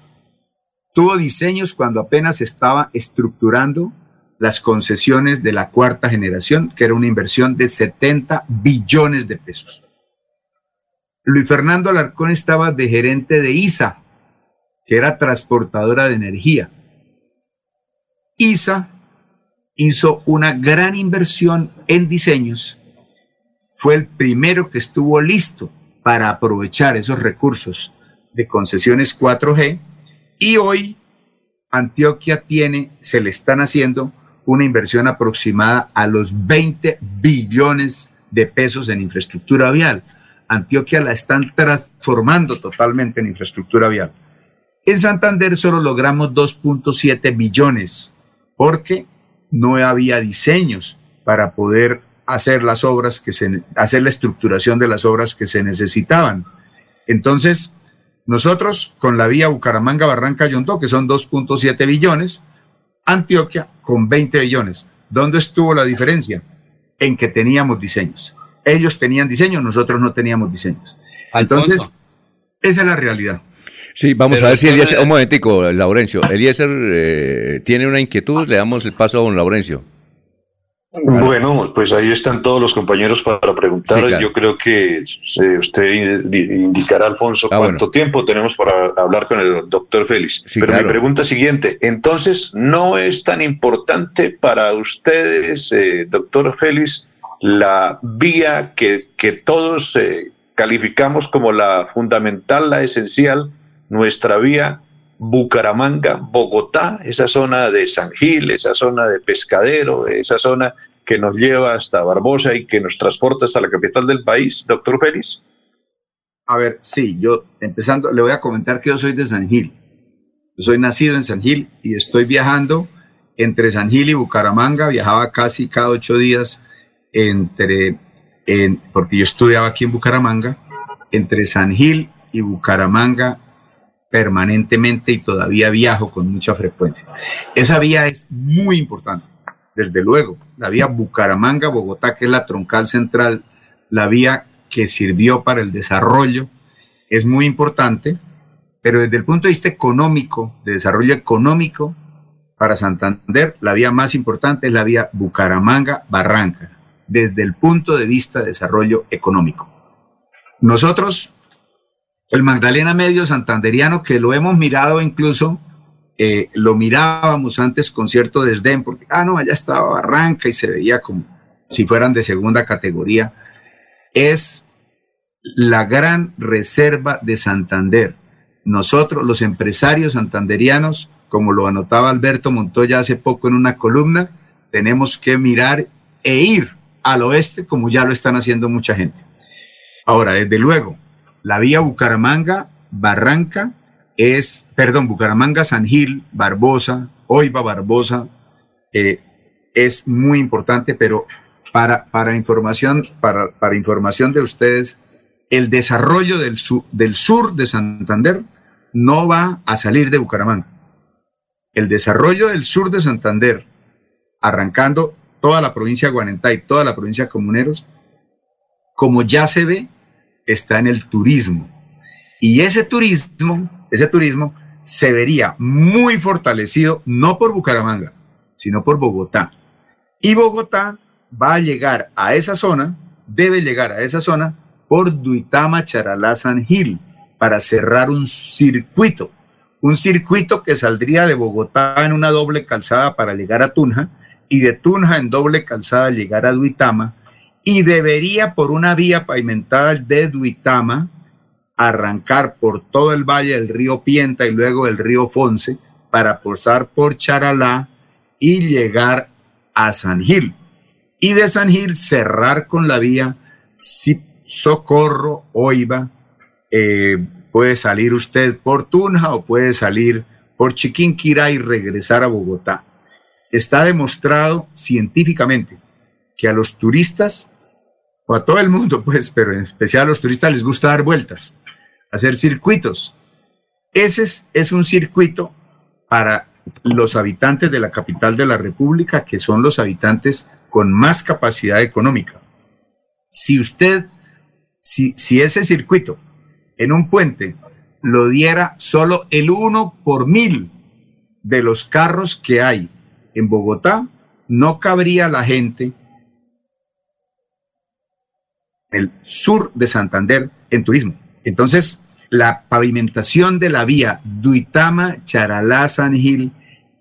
tuvo diseños cuando apenas estaba estructurando las concesiones de la cuarta generación, que era una inversión de 70 billones de pesos. Luis Fernando Alarcón estaba de gerente de ISA, que era transportadora de energía. ISA hizo una gran inversión en diseños, fue el primero que estuvo listo para aprovechar esos recursos de concesiones 4G y hoy Antioquia tiene, se le están haciendo una inversión aproximada a los 20 billones de pesos en infraestructura vial. Antioquia la están transformando totalmente en infraestructura vial. En Santander solo logramos 2.7 billones porque no había diseños para poder hacer las obras que se, hacer la estructuración de las obras que se necesitaban. Entonces, nosotros con la vía Bucaramanga Barranca Yondó, que son 2.7 billones, Antioquia con 20 billones. ¿Dónde estuvo la diferencia? En que teníamos diseños. Ellos tenían diseños, nosotros no teníamos diseños. Entonces, esa es la realidad. Sí, vamos Pero a ver si Eliezer, un momentico, Laurencio. Eliezer eh, tiene una inquietud, le damos el paso a don Laurencio. Bueno, pues ahí están todos los compañeros para preguntar. Sí, claro. Yo creo que eh, usted indi- indicará, Alfonso, Ah, cuánto tiempo tenemos para hablar con el doctor Félix. Sí, Pero claro. mi pregunta siguiente, entonces, ¿no es tan importante para ustedes, eh, doctor Félix, la vía que, que todos eh, calificamos como la fundamental, la esencial, nuestra vía Bucaramanga, Bogotá, esa zona de San Gil, esa zona de Pescadero, esa zona que nos lleva hasta Barbosa y que nos transporta hasta la capital del país, doctor Félix? A ver, sí, yo empezando, le voy a comentar que yo soy de San Gil. Yo soy nacido en San Gil y estoy viajando entre San Gil y Bucaramanga, viajaba casi cada ocho días entre, en, porque yo estudiaba aquí en Bucaramanga, entre San Gil y Bucaramanga permanentemente y todavía viajo con mucha frecuencia. Esa vía es muy importante, desde luego, la vía Bucaramanga-Bogotá, que es la troncal central, la vía que sirvió para el desarrollo, es muy importante, pero desde el punto de vista económico, de desarrollo económico, para Santander, la vía más importante es la vía Bucaramanga-Barranca, desde el punto de vista de desarrollo económico. Nosotros, el Magdalena Medio Santanderiano, que lo hemos mirado incluso, eh, lo mirábamos antes con cierto desdén, porque, ah, no, allá estaba Barranca y se veía como si fueran de segunda categoría, es la gran reserva de Santander. Nosotros, los empresarios santanderianos, como lo anotaba Alberto Montoya hace poco en una columna, tenemos que mirar e ir al oeste como ya lo están haciendo mucha gente. Ahora, desde luego, la vía Bucaramanga, Barranca, es, perdón, Bucaramanga, San Gil, Barbosa, Oiva, Barbosa, eh, es muy importante, pero para, para, información, para, para información de ustedes, el desarrollo del, del sur de Santander no va a salir de Bucaramanga. El desarrollo del sur de Santander, arrancando toda la provincia de Guanentay, toda la provincia de Comuneros, como ya se ve, está en el turismo. Y ese turismo, ese turismo se vería muy fortalecido no por Bucaramanga, sino por Bogotá. Y Bogotá va a llegar a esa zona, debe llegar a esa zona por Duitama, Charalá, San Gil, para cerrar un circuito un circuito que saldría de Bogotá en una doble calzada para llegar a Tunja y de Tunja en doble calzada llegar a Duitama y debería por una vía pavimentada de Duitama arrancar por todo el valle del río Pienta y luego el río Fonce para pasar por Charalá y llegar a San Gil. Y de San Gil cerrar con la vía Socorro, Oiva, eh, Puede salir usted por Tunja o puede salir por Chiquinquirá y regresar a Bogotá. Está demostrado científicamente que a los turistas, o a todo el mundo, *laughs* pues, pero en especial a los turistas les gusta dar vueltas, hacer circuitos. Ese es, un circuito para los habitantes de la capital de la República, que son los habitantes con más capacidad económica. Si usted, si, si ese circuito en un puente lo diera solo el uno por mil de los carros que hay en Bogotá, no cabría la gente el sur de Santander en turismo. Entonces, la pavimentación de la vía Duitama, Charalá, San Gil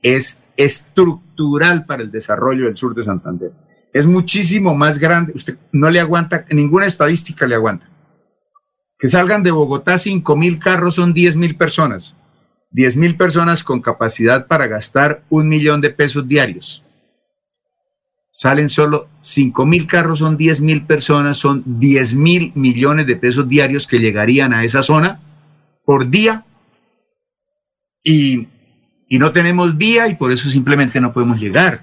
es estructural para el desarrollo del sur de Santander. Es muchísimo más grande. Usted no le aguanta, ninguna estadística le aguanta que salgan de Bogotá 5 mil carros son 10 mil personas. 10 mil personas con capacidad para gastar un millón de pesos diarios. Salen solo 5 mil carros, son 10 mil personas, son 10 mil millones de pesos diarios que llegarían a esa zona por día. Y, y no tenemos vía y por eso simplemente no podemos llegar.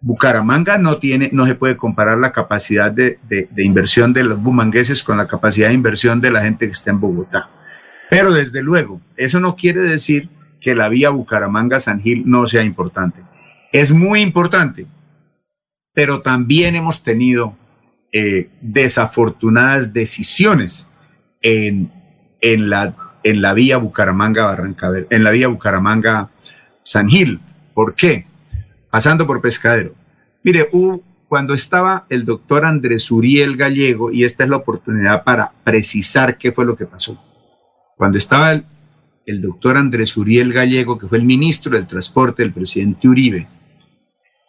Bucaramanga no tiene, no se puede comparar la capacidad de, inversión de los bumangueses con la capacidad de inversión de la gente que está en Bogotá. Pero desde luego, eso no quiere decir que la vía Bucaramanga-San Gil no sea importante. Es muy importante, pero también hemos tenido eh, desafortunadas decisiones en, en, la, en la vía Bucaramanga-Barranca, en la vía Bucaramanga-San Gil. ¿Por qué? pasando por pescadero. Mire, cuando estaba el doctor Andrés Uriel Gallego, y esta es la oportunidad para precisar qué fue lo que pasó. Cuando estaba el, el doctor Andrés Uriel Gallego, que fue el ministro del Transporte del presidente Uribe,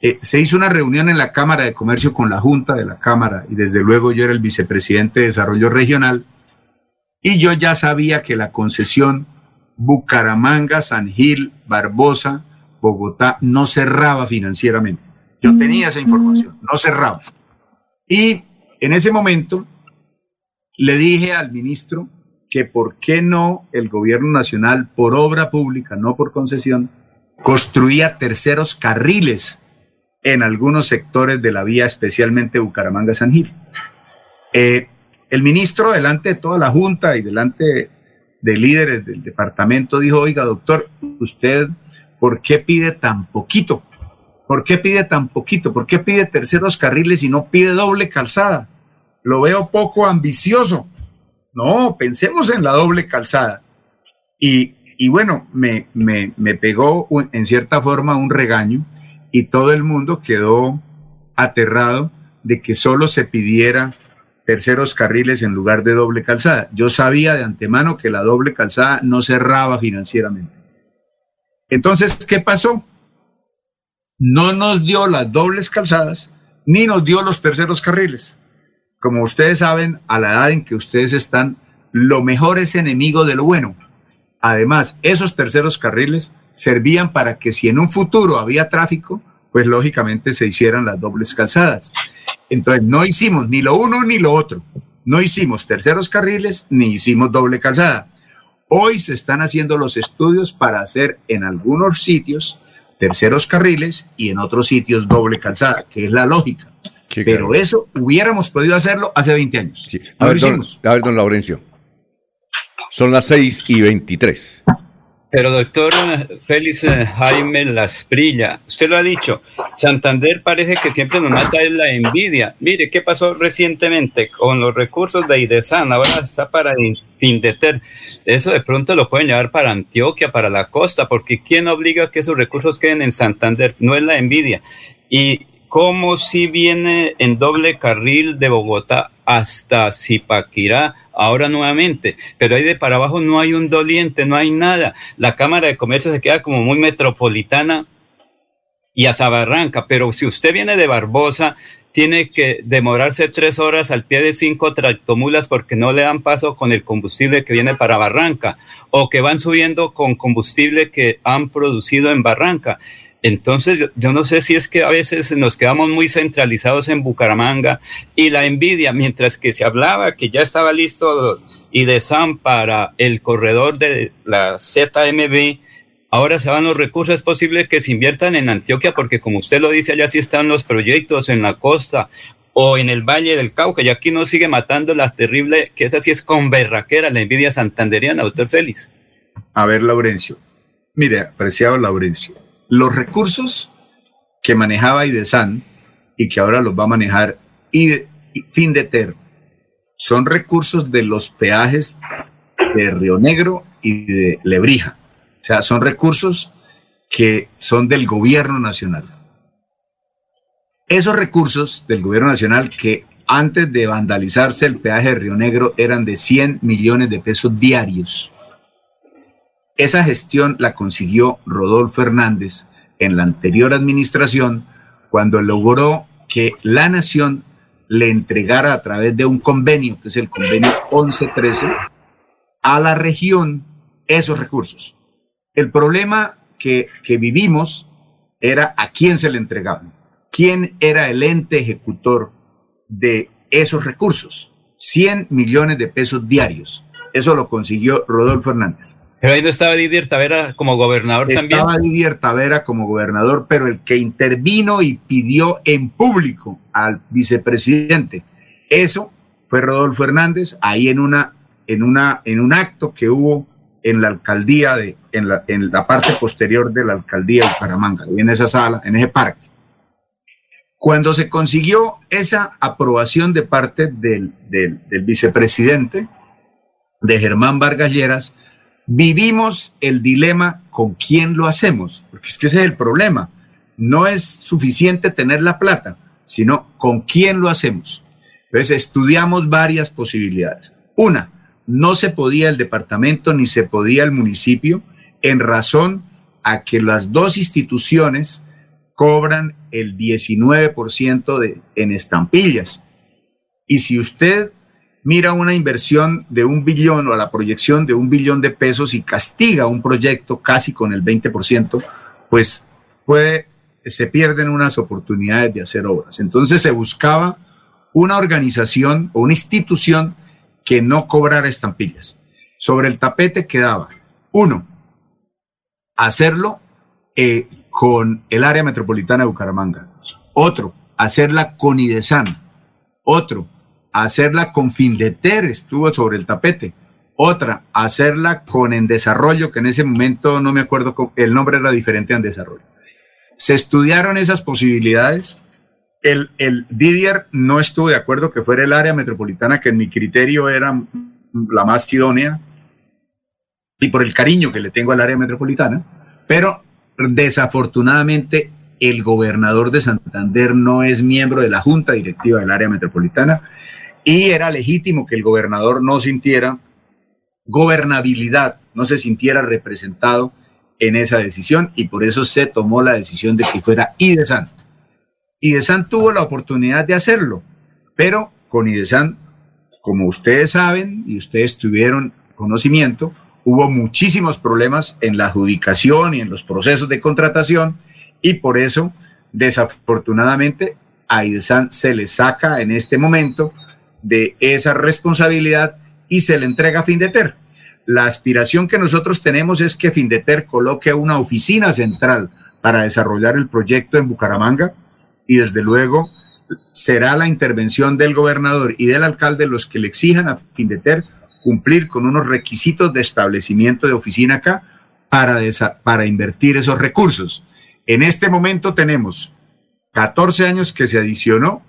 eh, se hizo una reunión en la Cámara de Comercio con la Junta de la Cámara, y desde luego yo era el vicepresidente de Desarrollo Regional, y yo ya sabía que la concesión Bucaramanga, San Gil, Barbosa, Bogotá no cerraba financieramente. Yo tenía esa información, no cerraba. Y en ese momento le dije al ministro que por qué no el gobierno nacional, por obra pública, no por concesión, construía terceros carriles en algunos sectores de la vía, especialmente Bucaramanga-San Gil. Eh, el ministro, delante de toda la Junta y delante de líderes del departamento, dijo, oiga, doctor, usted, ¿por qué pide tan poquito? ¿Por qué pide tan poquito? ¿Por qué pide terceros carriles y no pide doble calzada? Lo veo poco ambicioso. No, pensemos en la doble calzada. Y, y bueno, me, me, me pegó en cierta forma un regaño y todo el mundo quedó aterrado de que solo se pidiera terceros carriles en lugar de doble calzada. Yo sabía de antemano que la doble calzada no cerraba financieramente. Entonces, ¿qué pasó? No nos dio las dobles calzadas ni nos dio los terceros carriles. Como ustedes saben, a la edad en que ustedes están, lo mejor es enemigo de lo bueno. Además, esos terceros carriles servían para que si en un futuro había tráfico, pues lógicamente se hicieran las dobles calzadas. Entonces, no hicimos ni lo uno ni lo otro. No hicimos terceros carriles ni hicimos doble calzada. Hoy se están haciendo los estudios para hacer en algunos sitios terceros carriles y en otros sitios doble calzada, que es la lógica. Pero eso hubiéramos podido hacerlo hace 20 años. A No ver, lo don, a ver, don Laurencio. Son las 6 y 23. Pero doctor eh, Félix eh, Jaime Lasprilla, usted lo ha dicho, Santander parece que siempre nos mata es la envidia. Mire, ¿qué pasó recientemente con los recursos de IDESAN? Ahora está para in- Findeter. Eso de pronto lo pueden llevar para Antioquia, para la costa, porque ¿quién obliga a que esos recursos queden en Santander? No es la envidia. Y cómo si viene en doble carril de Bogotá hasta Zipaquirá, ahora nuevamente, pero ahí de para abajo no hay un doliente, no hay nada. La Cámara de Comercio se queda como muy metropolitana y hasta Barranca, pero si usted viene de Barbosa, tiene que demorarse tres horas al pie de cinco tractomulas porque no le dan paso con el combustible que viene para Barranca o que van subiendo con combustible que han producido en Barranca. Entonces, yo- no sé si es que a veces nos quedamos muy centralizados en Bucaramanga y la envidia, mientras que se hablaba que ya estaba listo y de SAM para el corredor de la ZMB, ahora se van los recursos, es posible que se inviertan en Antioquia porque como usted lo dice, allá sí están los proyectos en la costa o en el Valle del Cauca y aquí nos sigue matando la terrible, que esa sí es con berraquera, la envidia santanderiana, doctor Félix. A ver, Laurencio. Mire, apreciado Laurencio, los recursos que manejaba IDESAN y que ahora los va a manejar Findeter son recursos de los peajes de Río Negro y de Lebrija. O sea, son recursos que son del gobierno nacional. Esos recursos del gobierno nacional que antes de vandalizarse el peaje de Río Negro eran de 100 millones de pesos diarios. Esa gestión la consiguió Rodolfo Hernández en la anterior administración cuando logró que la nación le entregara a través de un convenio, que es el convenio 1113, a la región esos recursos. El problema que, que vivimos era a quién se le entregaban, quién era el ente ejecutor de esos recursos. 100 millones de pesos diarios. Eso lo consiguió Rodolfo Hernández. Pero ahí no estaba Didier Tavera como gobernador también. Estaba Didier Tavera como gobernador, pero el que intervino y pidió en público al vicepresidente, eso fue Rodolfo Hernández, ahí en una, en una, en un acto que hubo en la alcaldía de, en la, en la parte posterior de la alcaldía de Bucaramanga, en esa sala, en ese parque. Cuando se consiguió esa aprobación de parte del, del, del vicepresidente, de Germán Vargas Lleras, vivimos el dilema con quién lo hacemos, porque es que ese es el problema. No es suficiente tener la plata, sino con quién lo hacemos. Entonces estudiamos varias posibilidades. Una, no se podía el departamento ni se podía el municipio en razón a que las dos instituciones cobran el 19% de, en estampillas. Y si usted mira una inversión de un billón o la proyección de un billón de pesos y castiga un proyecto casi con el 20%, pues puede, se pierden unas oportunidades de hacer obras. Entonces se buscaba una organización o una institución que no cobrara estampillas. Sobre el tapete quedaba, uno, hacerlo eh, con el área metropolitana de Bucaramanga. Otro, hacerla con IDESAN. Otro, hacerla con Findeter, estuvo sobre el tapete. Otra, hacerla con En Desarrollo, que en ese momento no me acuerdo, el nombre era diferente a En Desarrollo. Se estudiaron esas posibilidades. El, el Didier no estuvo de acuerdo que fuera el área metropolitana, que en mi criterio era la más idónea, y por el cariño que le tengo al área metropolitana, pero desafortunadamente el gobernador de Santander no es miembro de la junta directiva del área metropolitana y era legítimo que el gobernador no sintiera gobernabilidad, no se sintiera representado en esa decisión y por eso se tomó la decisión de que fuera IDESAN. IDESAN tuvo la oportunidad de hacerlo, pero con IDESAN, como ustedes saben y ustedes tuvieron conocimiento, hubo muchísimos problemas en la adjudicación y en los procesos de contratación y por eso, desafortunadamente, a se le saca en este momento de esa responsabilidad y se le entrega a Findeter. La aspiración que nosotros tenemos es que Findeter coloque una oficina central para desarrollar el proyecto en Bucaramanga y desde luego será la intervención del gobernador y del alcalde los que le exijan a Findeter cumplir con unos requisitos de establecimiento de oficina acá para, para invertir esos recursos. En este momento tenemos 14 años que se adicionó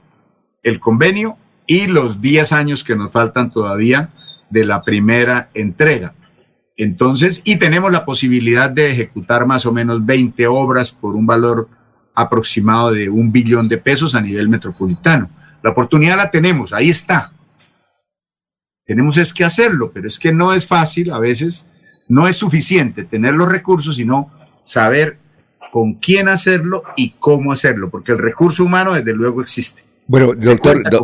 el convenio y los 10 años que nos faltan todavía de la primera entrega. Entonces, y tenemos la posibilidad de ejecutar más o menos 20 obras por un valor aproximado de un billón de pesos a nivel metropolitano. La oportunidad la tenemos, ahí está. Tenemos es que hacerlo, pero es que no es fácil, a veces no es suficiente tener los recursos, sino saber con quién hacerlo y cómo hacerlo, porque el recurso humano desde luego existe. Bueno, Se doctor, do-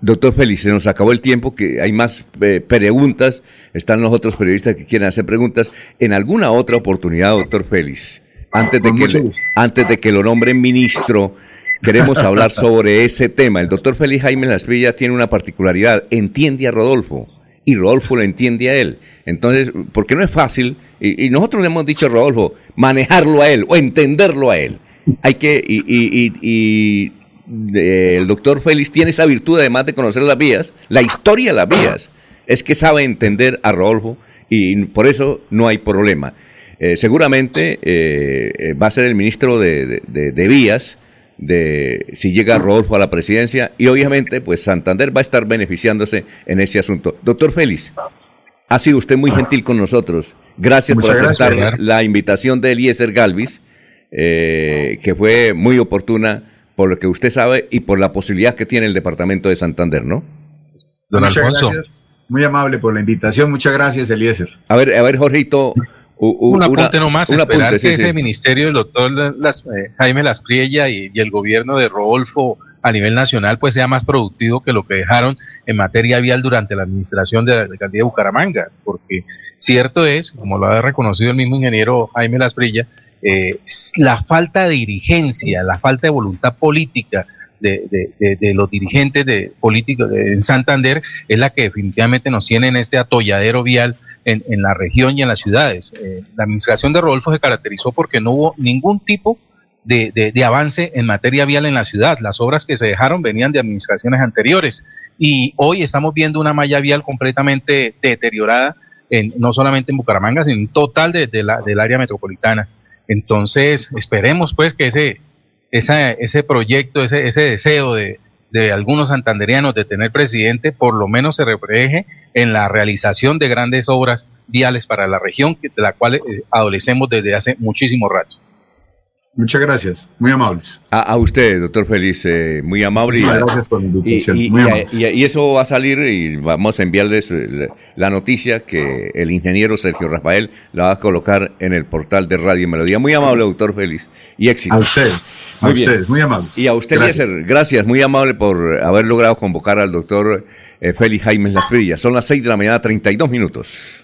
doctor Félix, se nos acabó el tiempo, que hay más eh, preguntas, están los otros periodistas que quieren hacer preguntas. En alguna otra oportunidad, doctor Félix, antes de, que le- antes de que lo nombren ministro, queremos hablar sobre ese tema. El doctor Félix Jaime Lasprilla tiene una particularidad, entiende a Rodolfo y Rodolfo lo entiende a él. Entonces, porque no es fácil, y, nosotros le hemos dicho a Rodolfo, manejarlo a él o entenderlo a él. Hay que, y, y- y- eh, el doctor Félix tiene esa virtud, además de conocer las vías, la historia de las vías, es que sabe entender a Rodolfo y por eso no hay problema. Eh, seguramente eh, va a ser el ministro de- de vías de si llega Rodolfo a la presidencia y obviamente pues Santander va a estar beneficiándose en ese asunto. Doctor Félix, ha sido usted muy gentil con nosotros. Gracias Muchas por aceptar gracias. la invitación de Eliezer Galvis, eh, que fue muy oportuna por lo que usted sabe y por la posibilidad que tiene el departamento de Santander, ¿no? Muchas gracias. Muy amable por la invitación. Muchas gracias, Eliezer. A ver, a ver, Jorgito. Un una- apunte nomás, un esperar apunte, que sí. ese ministerio del doctor Las- eh, Jaime Laspriella y, y el gobierno de Rodolfo a nivel nacional pues sea más productivo que lo que dejaron en materia vial durante la administración de la alcaldía de Bucaramanga, porque cierto es, como lo ha reconocido el mismo ingeniero Jaime Lasprilla, eh, la falta de dirigencia, la falta de voluntad política de, de- de- de los dirigentes de políticos de Santander es la que definitivamente nos tiene en este atolladero vial en, en la región y en las ciudades. Eh, la administración de Rodolfo se caracterizó porque no hubo ningún tipo de, de- avance en materia vial en la ciudad. Las obras que se dejaron venían de administraciones anteriores y hoy estamos viendo una malla vial completamente deteriorada, en, no solamente en Bucaramanga, sino en total de la, del área metropolitana. Entonces, esperemos pues que ese, esa- ese proyecto, ese, ese deseo de, de algunos santanderianos de tener presidente, por lo menos se refleje en la realización de grandes obras viales para la región, de la cual eh, adolecemos desde hace muchísimo rato. Muchas gracias. Muy amables. A, a usted, doctor Félix, eh, muy amable. Muchas gracias por la invitación. Y, y- Muy y- amable. y- y eso va a salir y vamos a enviarles eh, la, la noticia que el ingeniero Sergio Rafael la va a colocar en el portal de Radio Melodía. Muy amable, doctor Félix. Y éxito. A ustedes. A Muy bien. ustedes. Muy amables. Y a usted, Gracias. Gracias, muy amable por haber logrado convocar al doctor eh, Félix Jaime Lasprilla. Son las 6 de la mañana, 32 minutos.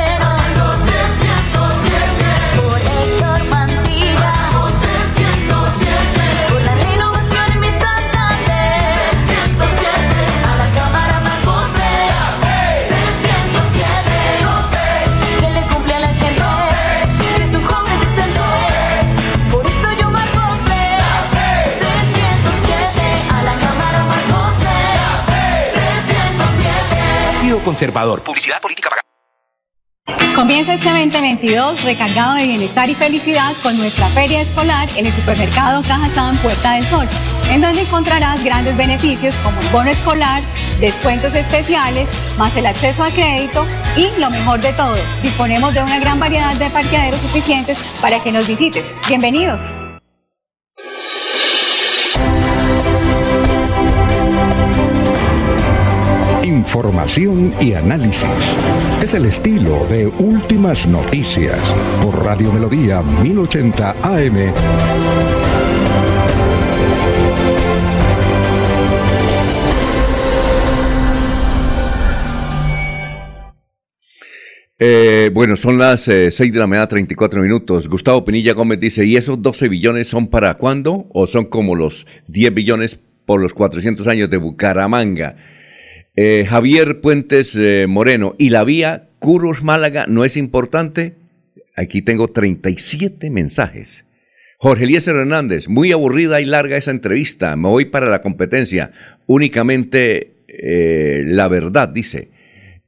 Conservador. Publicidad política pagada. Comienza este 2022 recargado de bienestar y felicidad con nuestra feria escolar en el supermercado Cajazán Puerta del Sol, en donde encontrarás grandes beneficios como el bono escolar, descuentos especiales, más el acceso a crédito y lo mejor de todo, disponemos de una gran variedad de parqueaderos suficientes para que nos visites. Bienvenidos. Información y análisis. Es el estilo de Últimas Noticias por Radio Melodía 1080 AM. Eh, bueno, son las eh, 6 de la mañana, 34 minutos. Gustavo Pinilla Gómez dice, ¿y esos 12 billones son para cuándo? ¿O son como los 10 billones por los 400 años de Bucaramanga? Eh, Javier Puentes eh, Moreno, ¿y la vía Curos Málaga no es importante? Aquí tengo 37 mensajes. Jorge Eliezer Hernández, muy aburrida y larga esa entrevista. Me voy para la competencia. Únicamente eh, la verdad, dice.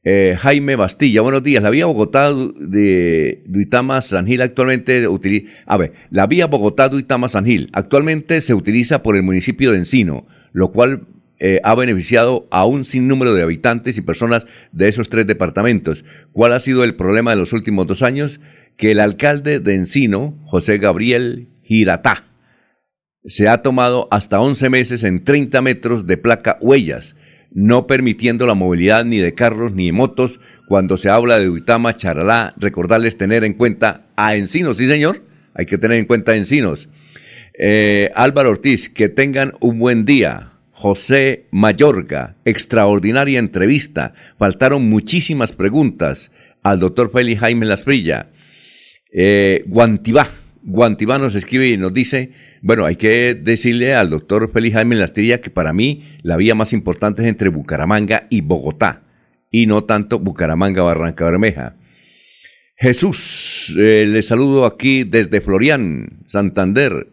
Jaime Bastilla, buenos días. La vía Bogotá de Duitama San Gil actualmente utiliza. A ver, la vía Bogotá Duitama San Gil actualmente se utiliza por el municipio de Encino, lo cual eh, ha beneficiado a un sinnúmero de habitantes y personas de esos tres departamentos. ¿Cuál ha sido el problema de los últimos dos años? Que el alcalde de Encino, José Gabriel Giratá, se ha tomado hasta 11 meses en 30 metros de placa huellas, no permitiendo la movilidad ni de carros ni de motos cuando se habla de Uitama, Charalá, recordarles tener en cuenta a Encinos, sí señor, hay que tener en cuenta a Encinos. Eh, Álvaro Ortiz, que tengan un buen día. José Mayorga, extraordinaria entrevista. Faltaron muchísimas preguntas al doctor Félix Jaime Lasprilla. Eh, Guantibá, nos escribe y nos dice, bueno, hay que decirle al doctor Félix Jaime Lasprilla que para mí la vía más importante es entre Bucaramanga y Bogotá, y no tanto Bucaramanga-Barranca Bermeja. Jesús, eh, le saludo aquí desde Florian, Santander.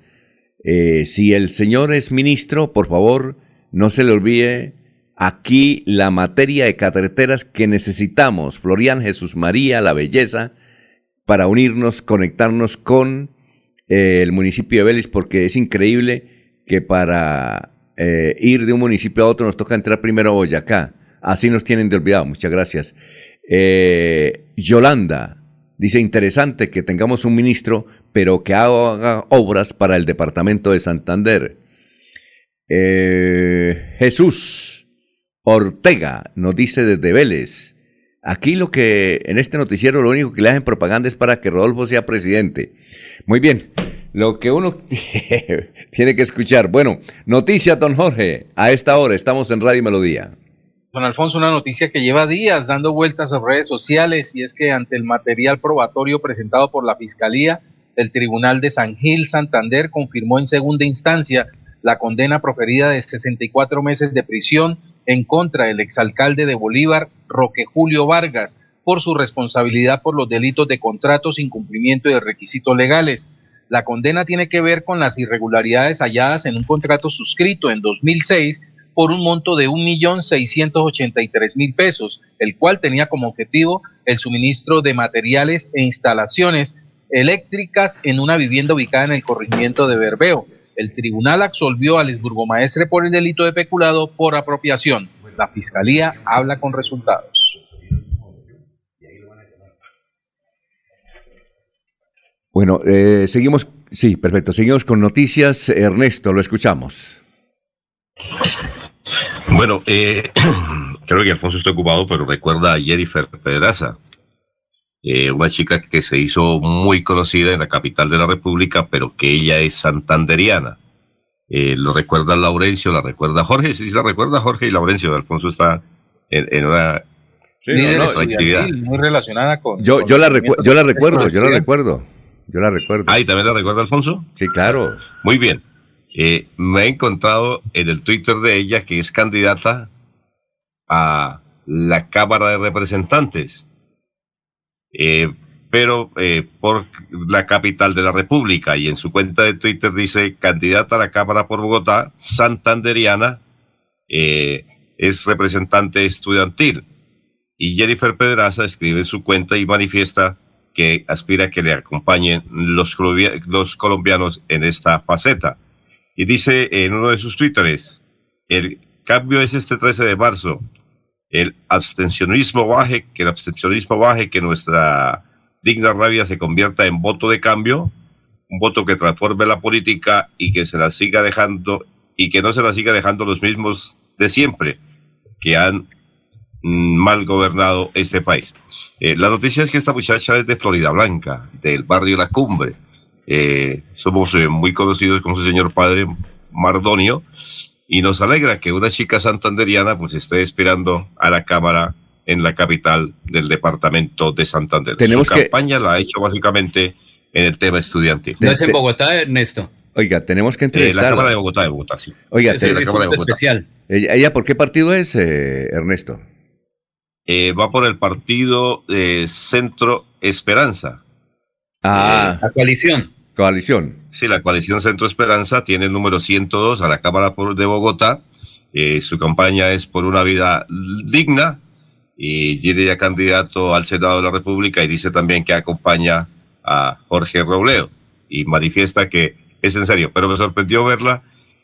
Eh, si el señor es ministro, por favor, no se le olvide aquí la materia de carreteras que necesitamos. Florian Jesús María, la belleza, para unirnos, conectarnos con eh, el municipio de Vélez, porque es increíble que para eh, ir de un municipio a otro nos toca entrar primero a Boyacá. Así nos tienen de olvidado. Muchas gracias. Eh, Yolanda dice, interesante que tengamos un ministro, pero que haga obras para el departamento de Santander. Eh, Jesús Ortega nos dice desde Vélez. Aquí lo que en este noticiero lo único que le hacen propaganda es para que Rodolfo sea presidente. Muy bien, lo que uno *laughs* tiene que escuchar. Bueno, noticia, don Jorge. A esta hora estamos en Radio Melodía. Don Alfonso, una noticia que lleva días dando vueltas a redes sociales y es que ante el material probatorio presentado por la Fiscalía, el Tribunal de San Gil Santander confirmó en segunda instancia la condena proferida de 64 meses de prisión en contra del exalcalde de Bolívar, Roque Julio Vargas, por su responsabilidad por los delitos de contratos, incumplimiento de requisitos legales. La condena tiene que ver con las irregularidades halladas en un contrato suscrito en 2006 por un monto de 1.683.000 pesos, el cual tenía como objetivo el suministro de materiales e instalaciones eléctricas en una vivienda ubicada en el corregimiento de Berbeo. El tribunal absolvió al exburgomaestre por el delito de peculado por apropiación. La fiscalía habla con resultados. Bueno, eh, seguimos, sí, perfecto, seguimos con noticias. Ernesto, lo escuchamos. Bueno, eh, *clears throat* creo que Alfonso está ocupado, pero recuerda a Jennifer Pedraza, eh, una chica que se hizo muy conocida en la capital de la República, pero que ella es santanderiana. Eh, lo recuerda Laurencio, la recuerda Jorge, sí, sí, la recuerda Jorge y Laurencio. Alfonso está en, en una Sí, no, actividad. muy relacionada con. Yo, con yo, la, recu- yo la recuerdo, yo la recuerdo. Yo la recuerdo. Ah, ¿y también la recuerda Alfonso? Sí, claro. Muy bien. Eh, me he encontrado en el Twitter de ella que es candidata a la Cámara de Representantes, Eh, pero eh, por la capital de la República y en su cuenta de Twitter dice candidata a la Cámara por Bogotá, santanderiana, eh, es representante estudiantil. Y Jennifer Pedraza escribe en su cuenta y manifiesta que aspira a que le acompañen los, los colombianos en esta faceta. Y dice en uno de sus twitteres, el cambio es este 13 de marzo, el abstencionismo baje, que el abstencionismo baje, que nuestra digna rabia se convierta en voto de cambio, un voto que transforme la política y que se la siga dejando, y que no se la siga dejando los mismos de siempre, que han mm, mal gobernado este país. Eh, la noticia es que esta muchacha es de Florida Blanca, del barrio La Cumbre. Eh, somos eh, muy conocidos con su señor padre Mardonio y nos alegra que una chica santanderiana pues esté esperando a la Cámara en la capital del departamento de Santander. Tenemos su que- campaña la ha hecho básicamente en el tema estudiantil. No es en Bogotá, Ernesto. Oiga, tenemos que Eh, la. Cámara de Bogotá, de Bogotá, sí. Oiga, Sí, te- la Cámara de Bogotá. especial. ¿Ella, ella por qué partido es, eh, Ernesto? Eh, va por el partido eh, Centro Esperanza. Ah, La coalición. coalición. Sí, la coalición Centro Esperanza tiene el número 102 a la Cámara de Bogotá. Eh, su campaña es por una vida digna y tiene ya candidato al Senado de la República y dice también que acompaña a Jorge Robledo y manifiesta que es en serio, pero me sorprendió verla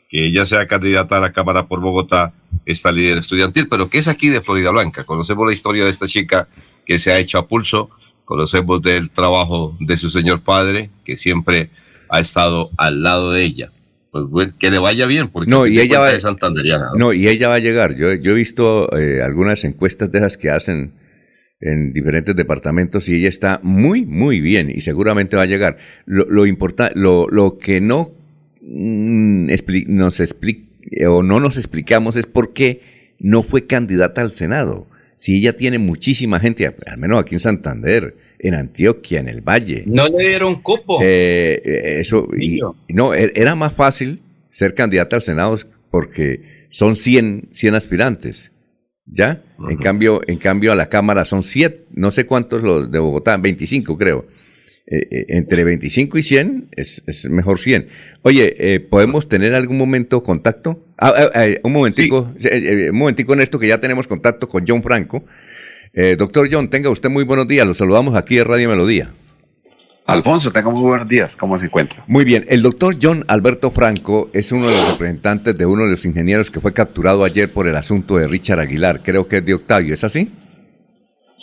que ella sea candidata a la Cámara por Bogotá, esta líder estudiantil, pero que es aquí de Florida Blanca. Conocemos la historia de esta chica que se ha hecho a pulso, conocemos del trabajo de su señor padre, que siempre ha estado al lado de ella. Pues bueno, que le vaya bien, porque No, y ella va- es santanderiana. ¿no? No, y ella va a llegar. Yo, yo he visto eh, algunas encuestas de esas que hacen en diferentes departamentos y ella está muy, muy bien y seguramente va a llegar. Lo, lo, importa- lo, lo que no mm, expli- nos explica o no nos explicamos es por qué no fue candidata al Senado. Si ella tiene muchísima gente, al menos aquí en Santander, en Antioquia, en el Valle. No le dieron cupo. Eh, eh, eso, y- no, e- era más fácil ser candidata al Senado porque son 100, 100 aspirantes, ¿ya? En cambio, en cambio a la Cámara son 7, no sé cuántos los de Bogotá, 25 creo. Eh, eh, entre 25 y 100 es, es mejor 100. Oye, eh, ¿podemos tener algún momento contacto? Ah, un momentico, un momentico en esto que ya tenemos contacto con John Franco. Eh, doctor John, tenga usted muy buenos días. Lo saludamos aquí de Radio Melodía. Alfonso, tenga muy buenos días. ¿Cómo se encuentra? Muy bien, el doctor John Alberto Franco es uno de los representantes de uno de los ingenieros que fue capturado ayer por el asunto de Richard Aguilar, creo que es de Octavio, ¿es así?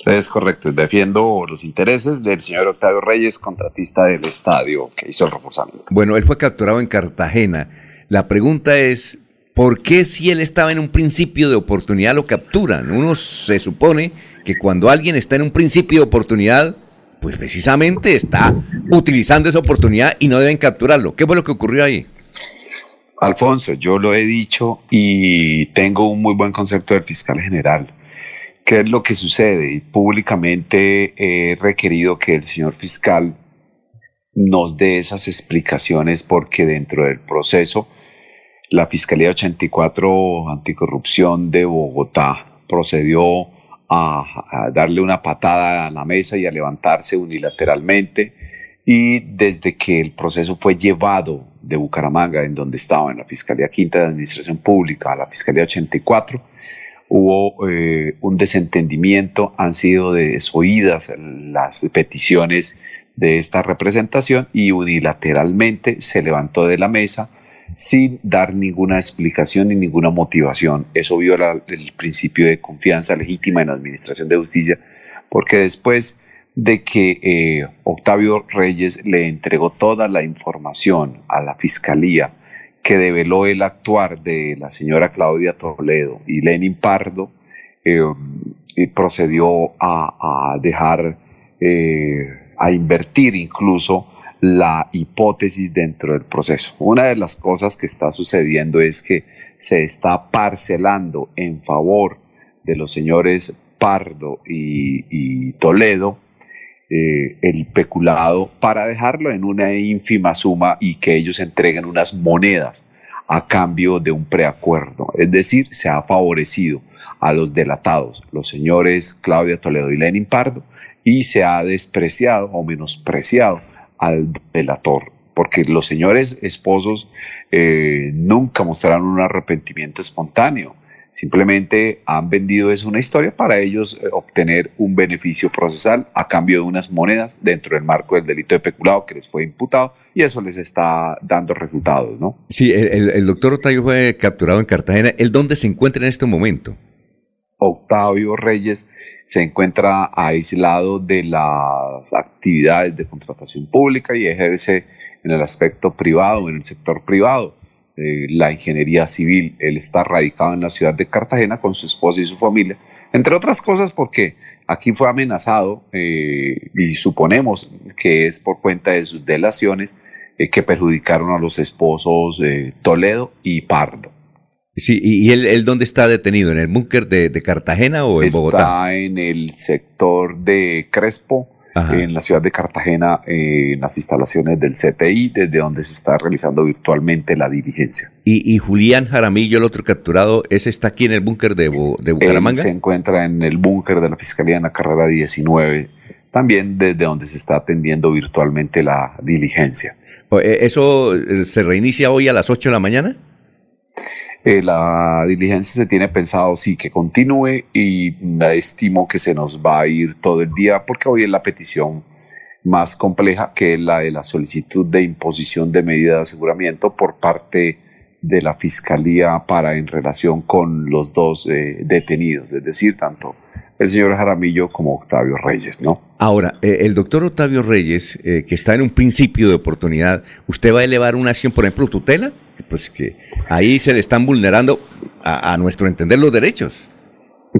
Es correcto. Defiendo los intereses del señor Octavio Reyes, contratista del estadio que hizo el reforzamiento. Bueno, él fue capturado en Cartagena. La pregunta es, ¿por qué si él estaba en un principio de oportunidad lo capturan? Uno se supone que cuando alguien está en un principio de oportunidad, pues precisamente está utilizando esa oportunidad y no deben capturarlo. ¿Qué fue lo que ocurrió ahí? Alfonso, yo lo he dicho y tengo un muy buen concepto del fiscal general. ¿Qué es lo que sucede? Y públicamente he requerido que el señor fiscal nos dé esas explicaciones porque dentro del proceso la Fiscalía 84 Anticorrupción de Bogotá procedió a, darle una patada a la mesa y a levantarse unilateralmente y desde que el proceso fue llevado de Bucaramanga, en donde estaba en la Fiscalía Quinta de Administración Pública, a la Fiscalía 84, hubo eh, un desentendimiento, han sido desoídas las peticiones de esta representación y unilateralmente se levantó de la mesa sin dar ninguna explicación ni ninguna motivación. Eso viola el principio de confianza legítima en la Administración de Justicia, porque después de que eh, Octavio Reyes le entregó toda la información a la Fiscalía que develó el actuar de la señora Claudia Toledo y Lenin Pardo, eh, y procedió a, dejar, eh, a invertir incluso la hipótesis dentro del proceso. Una de las cosas que está sucediendo es que se está parcelando en favor de los señores Pardo y, Toledo eh, el peculado para dejarlo en una ínfima suma y que ellos entreguen unas monedas a cambio de un preacuerdo. Es decir, se ha favorecido a los delatados, los señores Claudia Toledo y Lenin Pardo, y se ha despreciado o menospreciado al delator, porque los señores esposos eh, nunca mostraron un arrepentimiento espontáneo, simplemente han vendido eso una historia para ellos eh, obtener un beneficio procesal a cambio de unas monedas dentro del marco del delito de peculado que les fue imputado y eso les está dando resultados, ¿no? Sí, el, el- el doctor Otayo fue capturado en Cartagena. ¿El dónde se encuentra en este momento? Octavio Reyes se encuentra aislado de las actividades de contratación pública y ejerce en el aspecto privado, en el sector privado, eh, la ingeniería civil. Él está radicado en la ciudad de Cartagena con su esposa y su familia, entre otras cosas porque aquí fue amenazado eh, y suponemos que es por cuenta de sus delaciones eh, que perjudicaron a los esposos Toledo y Pardo. Sí, ¿y, él, él dónde está detenido? ¿En el búnker de, de Cartagena o en está Bogotá? en el sector de Crespo, Ajá. en la ciudad de Cartagena, eh, en las instalaciones del CTI, desde donde se está realizando virtualmente la diligencia. Y, y Julián Jaramillo, el otro capturado, ese está aquí en el búnker de, de Él Bucaramanga. se encuentra en el búnker de la Fiscalía en la carrera 19, también desde donde se está atendiendo virtualmente la diligencia. Eh, ¿Eso eh, se reinicia hoy a las 8 de la mañana? Eh, la diligencia se tiene pensado sí que continúe y estimo que se nos va a ir todo el día porque hoy es la petición más compleja que es la de la solicitud de imposición de medida de aseguramiento por parte de la fiscalía para en relación con los dos eh, detenidos, es decir, tanto el señor Jaramillo como Octavio Reyes, ¿no? Ahora, eh, el doctor Octavio Reyes, eh, que está en un principio de oportunidad, ¿usted va a elevar una acción, por ejemplo, tutela? Pues que ahí se le están vulnerando, a, a nuestro entender, los derechos.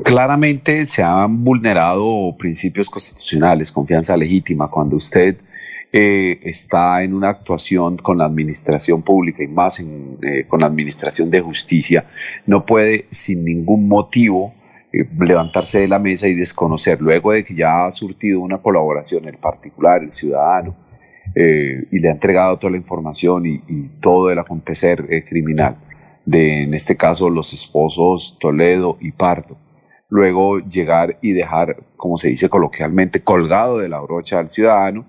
Claramente se han vulnerado principios constitucionales, confianza legítima, cuando usted eh, está en una actuación con la administración pública y más en, eh, con la administración de justicia, no puede sin ningún motivo levantarse de la mesa y desconocer, luego de que ya ha surtido una colaboración el particular, el ciudadano, eh, y le ha entregado toda la información y, todo el acontecer eh, criminal de, en este caso, los esposos Toledo y Pardo. Luego llegar y dejar, como se dice coloquialmente, colgado de la brocha al ciudadano,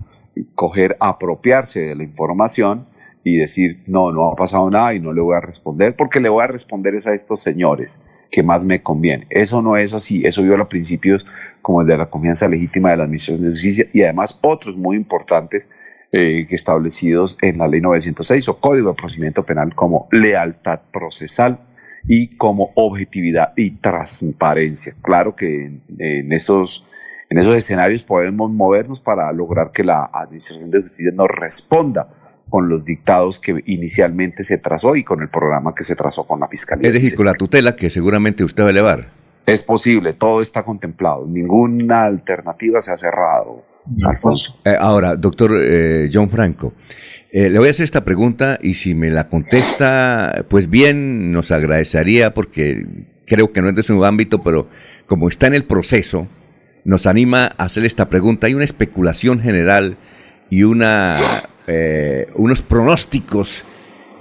coger, apropiarse de la información y decir, no, no ha pasado nada y no le voy a responder porque le voy a responder es a estos señores que más me conviene. Eso no es así, eso viola principios como el de la confianza legítima de la Administración de Justicia y además otros muy importantes eh, que establecidos en la Ley 906 o Código de Procedimiento Penal como lealtad procesal y como objetividad y transparencia. Claro que en, en esos, en esos escenarios podemos movernos para lograr que la Administración de Justicia nos responda con los dictados que inicialmente se trazó y con el programa que se trazó con la Fiscalía. Es decir, con la tutela que seguramente usted va a elevar. Es posible, todo está contemplado, ninguna alternativa se ha cerrado, Alfonso. Eh, ahora, doctor eh, John Franco, eh, le voy a hacer esta pregunta y si me la contesta, pues bien, nos agradecería porque creo que no es de su ámbito, pero como está en el proceso, nos anima a hacer esta pregunta. Hay una especulación general y una, eh, unos pronósticos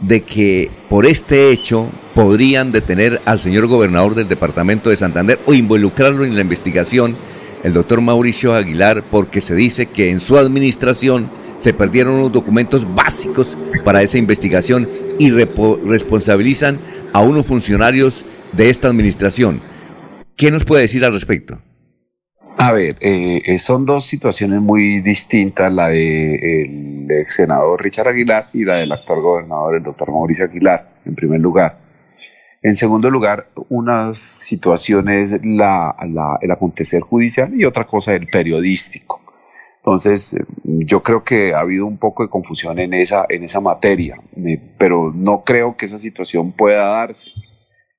de que por este hecho podrían detener al señor gobernador del departamento de Santander o involucrarlo en la investigación, el doctor Mauricio Aguilar, porque se dice que en su administración se perdieron unos documentos básicos para esa investigación y responsabilizan a unos funcionarios de esta administración. ¿Qué nos puede decir al respecto? A ver, eh, eh, son dos situaciones muy distintas, la del ex senador Richard Aguilar y la del actual gobernador, el doctor Mauricio Aguilar, en primer lugar. En segundo lugar, unas situaciones la, la- el acontecer judicial y otra cosa el periodístico. Entonces, eh, yo creo que ha habido un poco de confusión en esa, en esa materia, eh, pero no creo que esa situación pueda darse.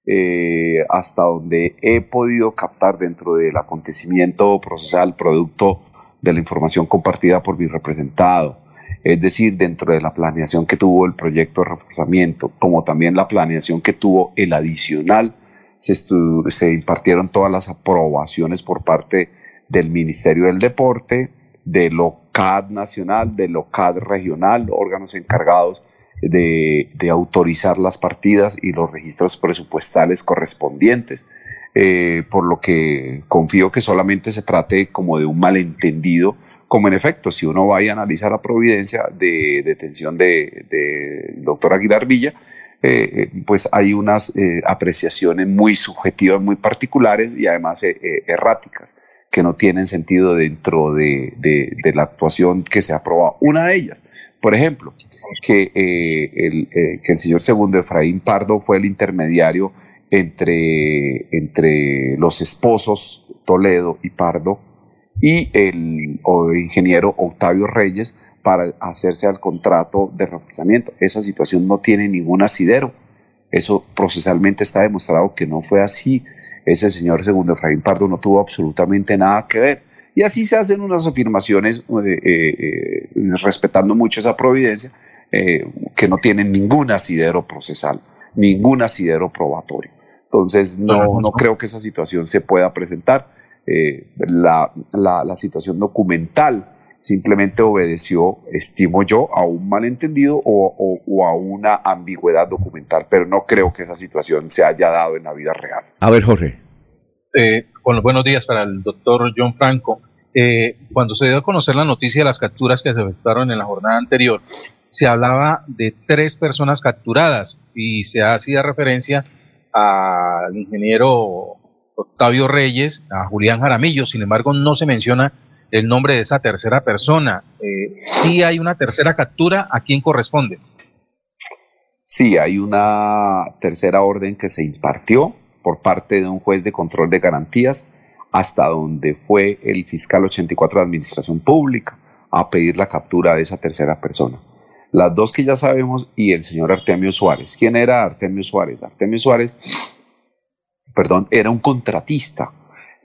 Eh, hasta donde he podido captar dentro del acontecimiento procesal producto de la información compartida por mi representado, es decir, dentro de la planeación que tuvo el proyecto de reforzamiento, como también la planeación que tuvo el adicional, se, se impartieron todas las aprobaciones por parte del Ministerio del Deporte, del OCAD nacional, del OCAD regional, órganos encargados de, autorizar las partidas y los registros presupuestales correspondientes. Eh, por lo que confío que solamente se trate como de un malentendido, como en efecto, si uno va a analizar la providencia de detención del de, doctor Aguilar Villa, eh, eh, pues hay unas apreciaciones muy subjetivas, muy particulares y además erráticas que no tienen sentido dentro de, de- de la actuación que se ha aprobado. Una de ellas, por ejemplo, que, eh, el, eh, que el señor segundo Efraín Pardo fue el intermediario entre, entre los esposos Toledo y Pardo y el o ingeniero Octavio Reyes para hacerse al contrato de reforzamiento. Esa situación no tiene ningún asidero. Eso procesalmente está demostrado que no fue así. Ese señor segundo Efraín Pardo no tuvo absolutamente nada que ver. Y así se hacen unas afirmaciones eh, eh, eh, respetando mucho esa providencia eh, que no tienen ningún asidero procesal, ningún asidero probatorio. Entonces no, no creo que esa situación se pueda presentar. Eh, la, la, la situación documental simplemente obedeció, estimo yo, a un malentendido o, o- o a una ambigüedad documental, pero no creo que esa situación se haya dado en la vida real. A ver, Jorge. Eh, con los buenos días para el doctor John Franco. Eh, cuando se dio a conocer la noticia de las capturas que se efectuaron en la jornada anterior, se hablaba de tres personas capturadas y se hacía referencia al ingeniero Octavio Reyes, a Julián Jaramillo, sin embargo no se menciona el nombre de esa tercera persona. Eh, si hay una tercera captura, ¿a quién corresponde? Sí, hay una tercera orden que se impartió por parte de un juez de control de garantías hasta donde fue el fiscal 84 de Administración Pública a pedir la captura de esa tercera persona. Las dos que ya sabemos y el señor Artemio Suárez. ¿Quién era Artemio Suárez? Artemio Suárez, perdón, era un contratista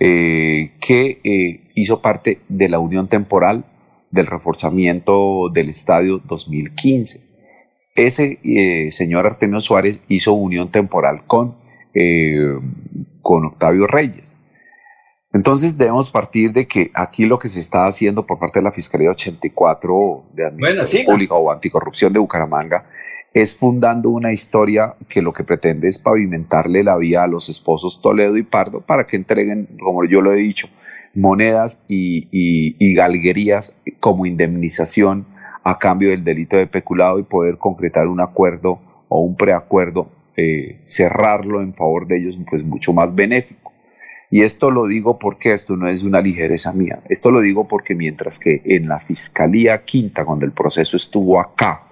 eh, que eh, hizo parte de la unión temporal del reforzamiento del estadio 2015 ese eh, señor Artemio Suárez hizo unión temporal con, con Octavio Reyes. Entonces debemos partir de que aquí lo que se está haciendo por parte de la Fiscalía 84 de Administración. Pública o Anticorrupción de Bucaramanga es fundando una historia que lo que pretende es pavimentarle la vía a los esposos Toledo y Pardo para que entreguen, como yo lo he dicho, monedas y, y- y galguerías como indemnización a cambio del delito de peculado y poder concretar un acuerdo o un preacuerdo, eh, cerrarlo en favor de ellos, pues mucho más benéfico. Y esto lo digo porque esto no es una ligereza mía. Esto lo digo porque mientras que en la Fiscalía Quinta, cuando el proceso estuvo acá,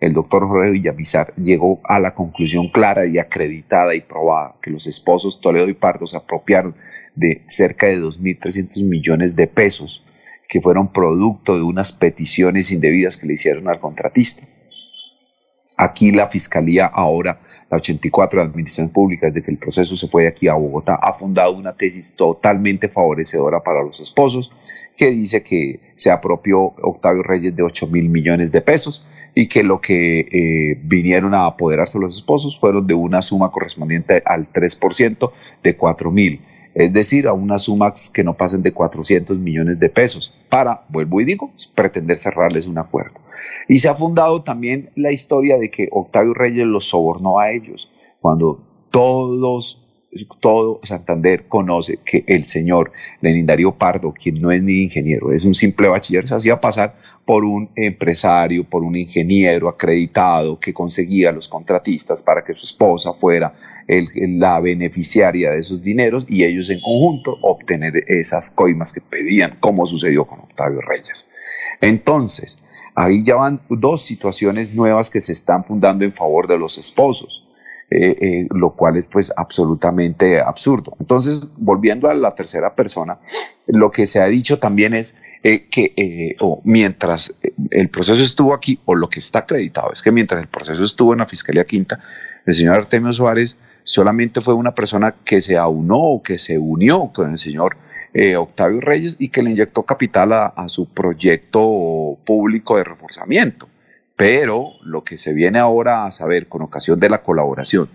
el doctor Jorge Villamizar llegó a la conclusión clara y acreditada y probada que los esposos Toledo y Pardo se apropiaron de cerca de 2.300 millones de pesos que fueron producto de unas peticiones indebidas que le hicieron al contratista. Aquí la Fiscalía ahora, la 84 de Administración Pública, desde que el proceso se fue de aquí a Bogotá, ha fundado una tesis totalmente favorecedora para los esposos, que dice que se apropió Octavio Reyes de 8 mil millones de pesos y que lo que eh, vinieron a apoderarse los esposos fueron de una suma correspondiente al 3% de 4 mil es decir, a unas sumas que no pasen de 400 millones de pesos, para, vuelvo y digo, pretender cerrarles un acuerdo. Y se ha fundado también la historia de que Octavio Reyes los sobornó a ellos, cuando todos todo Santander conoce que el señor Lenin Darío Pardo, quien no es ni ingeniero, es un simple bachiller, se hacía pasar por un empresario, por un ingeniero acreditado que conseguía los contratistas para que su esposa fuera la beneficiaria de esos dineros y ellos en conjunto obtener esas coimas que pedían, como sucedió con Octavio Reyes. Entonces, ahí ya van dos situaciones nuevas que se están fundando en favor de los esposos. Eh, eh, lo cual es pues absolutamente absurdo. Entonces, volviendo a la tercera persona, lo que se ha dicho también es eh, que eh, mientras el proceso estuvo aquí, o lo que está acreditado es que mientras el proceso estuvo en la Fiscalía Quinta, el señor Artemio Suárez solamente fue una persona que se aunó o que se unió con el señor Octavio Reyes y que le inyectó capital a su proyecto público de reforzamiento. Pero lo que se viene ahora a saber con ocasión de la colaboración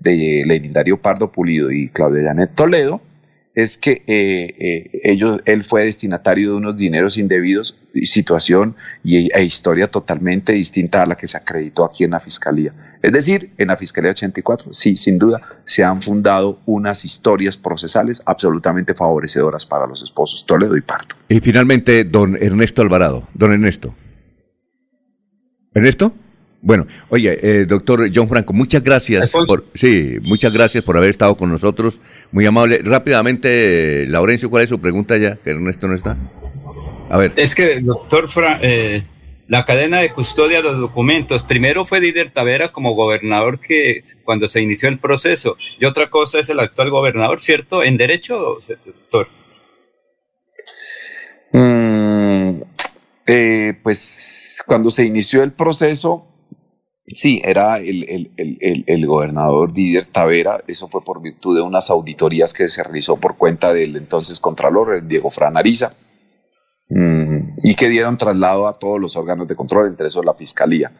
de Lenin Pardo Pulido y Claudia Janet Toledo es que eh, eh, ellos, él fue destinatario de unos dineros indebidos, situación y, e historia totalmente distinta a la que se acreditó aquí en la Fiscalía. Es decir, en la Fiscalía 84, sí, sin duda, se han fundado unas historias procesales absolutamente favorecedoras para los esposos Toledo y Pardo. Y finalmente, don Ernesto Alvarado. Don Ernesto. ¿Ernesto? Bueno, oye, eh, doctor John Franco, muchas gracias por, sí, muchas gracias por haber estado con nosotros, muy amable. Rápidamente, Laurencio, ¿cuál es su pregunta ya? Que Ernesto no está. A ver. Es que, doctor, Fra- eh, la cadena de custodia de los documentos, primero fue Didier Tavera como gobernador que cuando se inició el proceso, y otra cosa es el actual gobernador, ¿cierto? ¿En derecho, doctor? Mm, eh, pues cuando se inició el proceso, sí, era el, el- el- el- gobernador Didier Tavera, eso fue por virtud de unas auditorías que se realizó por cuenta del entonces Contralor, Diego Fran Ariza, mm, y que dieron traslado a todos los órganos de control, entre esos la Fiscalía.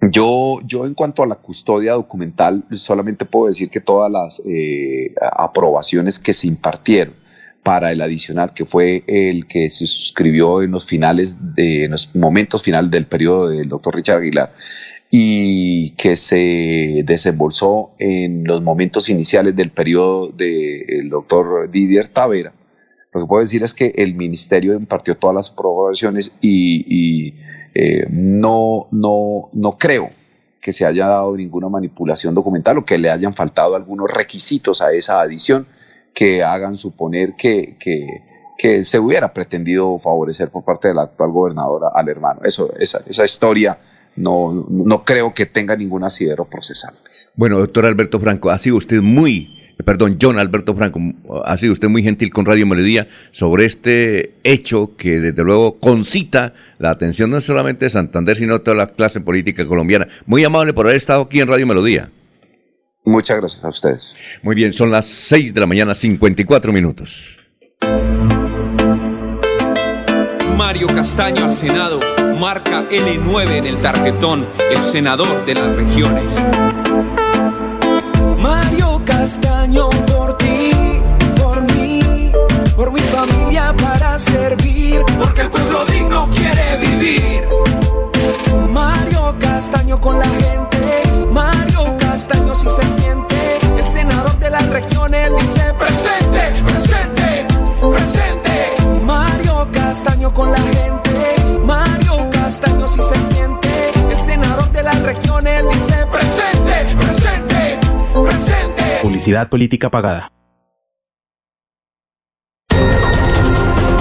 Yo, yo en cuanto a la custodia documental, solamente puedo decir que todas las eh, aprobaciones que se impartieron para el adicional, que fue el que se suscribió en los finales de, en los momentos finales del periodo del doctor Richard Aguilar, y que se desembolsó en los momentos iniciales del periodo del doctor Didier Tavera. Lo que puedo decir es que el ministerio impartió todas las aprobaciones y, eh, no, no, no creo que se haya dado ninguna manipulación documental o que le hayan faltado algunos requisitos a esa adición que hagan suponer que, que, que se hubiera pretendido favorecer por parte del actual gobernador al hermano. Eso, esa, esa historia no, no creo que tenga ningún asidero procesal. Bueno, doctor Alberto Franco, ha sido usted muy, eh, perdón, John Alberto Franco, ha sido usted muy gentil con Radio Melodía sobre este hecho que desde luego concita la atención no solamente de Santander, sino de toda la clase política colombiana. Muy amable por haber estado aquí en Radio Melodía. Muchas gracias a ustedes. Muy bien, son las 6 de la mañana, 54 minutos. Mario Castaño al Senado, marca L9 en el tarjetón, el senador de las regiones. Mario Castaño por ti, por mí, por mi familia para servir, porque el pueblo digno quiere vivir. Castaño con la gente, Mario Castaño si se siente, el senador de las regiones dice presente, presente, presente. Mario Castaño con la gente, Mario Castaño si se siente, el senador de las regiones dice presente, presente, presente. Publicidad política pagada.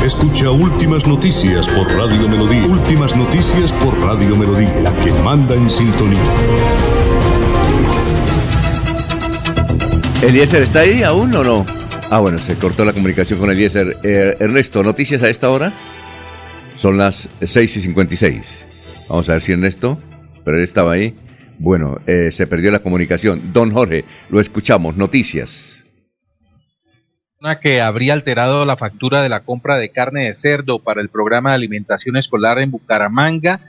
Escucha Últimas Noticias por Radio Melodía. Últimas Noticias por Radio Melodía, la que manda en sintonía. ¿Eliezer está ahí aún o no? Ah, bueno, se cortó la comunicación con Eliezer. Eh, Ernesto, ¿noticias a esta hora? Son las 6 y 56. Vamos a ver si Ernesto, pero él estaba ahí. Bueno, eh, se perdió la comunicación. Don Jorge, lo escuchamos. Noticias. Que habría alterado la factura de la compra de carne de cerdo para el programa de alimentación escolar en Bucaramanga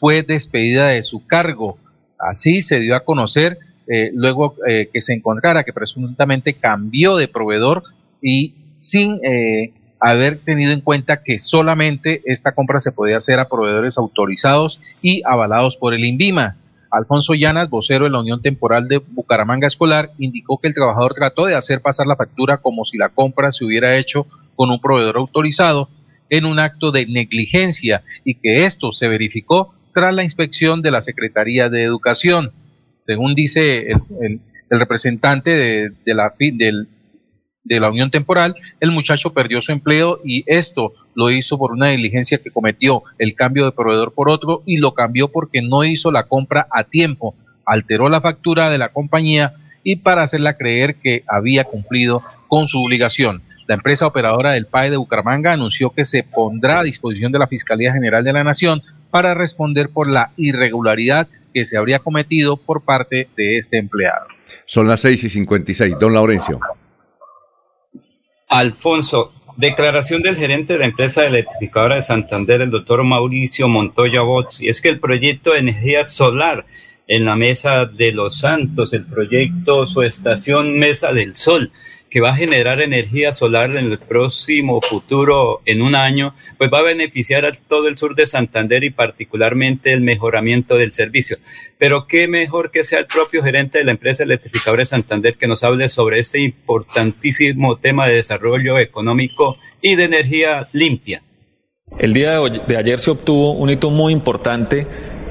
fue despedida de su cargo. Así se dio a conocer eh, luego eh, que se encontrara que presuntamente cambió de proveedor y sin eh, haber tenido en cuenta que solamente esta compra se podía hacer a proveedores autorizados y avalados por el INVIMA. Alfonso Llanas, vocero de la Unión Temporal de Bucaramanga Escolar, indicó que el trabajador trató de hacer pasar la factura como si la compra se hubiera hecho con un proveedor autorizado en un acto de negligencia y que esto se verificó tras la inspección de la Secretaría de Educación. Según dice el, representante de, de la, del, de la unión temporal, el muchacho perdió su empleo y esto lo hizo por una diligencia que cometió el cambio de proveedor por otro y lo cambió porque no hizo la compra a tiempo, alteró la factura de la compañía y para hacerla creer que había cumplido con su obligación. La empresa operadora del PAE de Bucaramanga anunció que se pondrá a disposición de la Fiscalía General de la Nación para responder por la irregularidad que se habría cometido por parte de este empleado. Son las 6 y 56. Don Laurencio. Alfonso, declaración del gerente de la empresa electrificadora de Santander, el doctor Mauricio Montoya Box, y es que el proyecto de energía solar en la Mesa de los Santos, el proyecto Su Estación Mesa del Sol, que va a generar energía solar en el próximo futuro, en un año, pues va a beneficiar a todo el sur de Santander y particularmente el mejoramiento del servicio. Pero qué mejor que sea el propio gerente de la empresa electrificadora de Santander que nos hable sobre este importantísimo tema de desarrollo económico y de energía limpia. El día de, de ayer se obtuvo un hito muy importante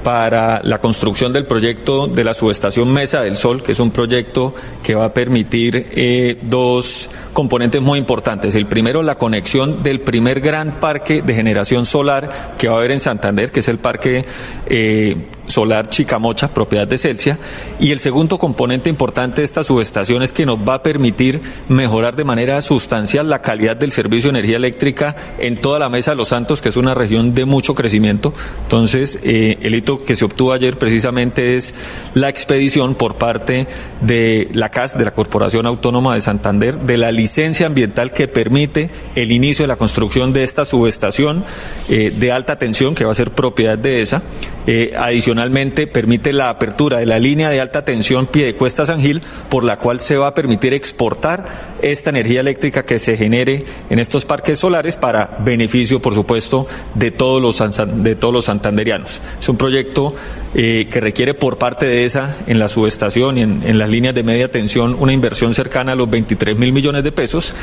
para la construcción del proyecto de la subestación Mesa del Sol, que es un proyecto que va a permitir eh, dos componentes muy importantes. El primero, la conexión del primer gran parque de generación solar que va a haber en Santander, que es el parque eh, solar Chicamocha, propiedad de Celsia. Y el segundo componente importante de esta subestación es que nos va a permitir mejorar de manera sustancial la calidad del servicio de energía eléctrica en toda la Mesa de los Santos, que es una región de mucho crecimiento. Entonces, eh, el hito que se obtuvo ayer precisamente es la expedición por parte de la CAS, de la Corporación Autónoma de Santander, de la licencia ambiental que permite el inicio de la construcción de esta subestación eh, de alta tensión que va a ser propiedad de esa. Eh, permite la apertura de la línea de alta tensión Piedecuesta San Gil, por la cual se va a permitir exportar esta energía eléctrica que se genere en estos parques solares para beneficio, por supuesto, de todos los, de todos los santanderianos. Es un proyecto eh, que requiere por parte de esa, en la subestación y en, en las líneas de media tensión, una inversión cercana a los 23 mil millones de pesos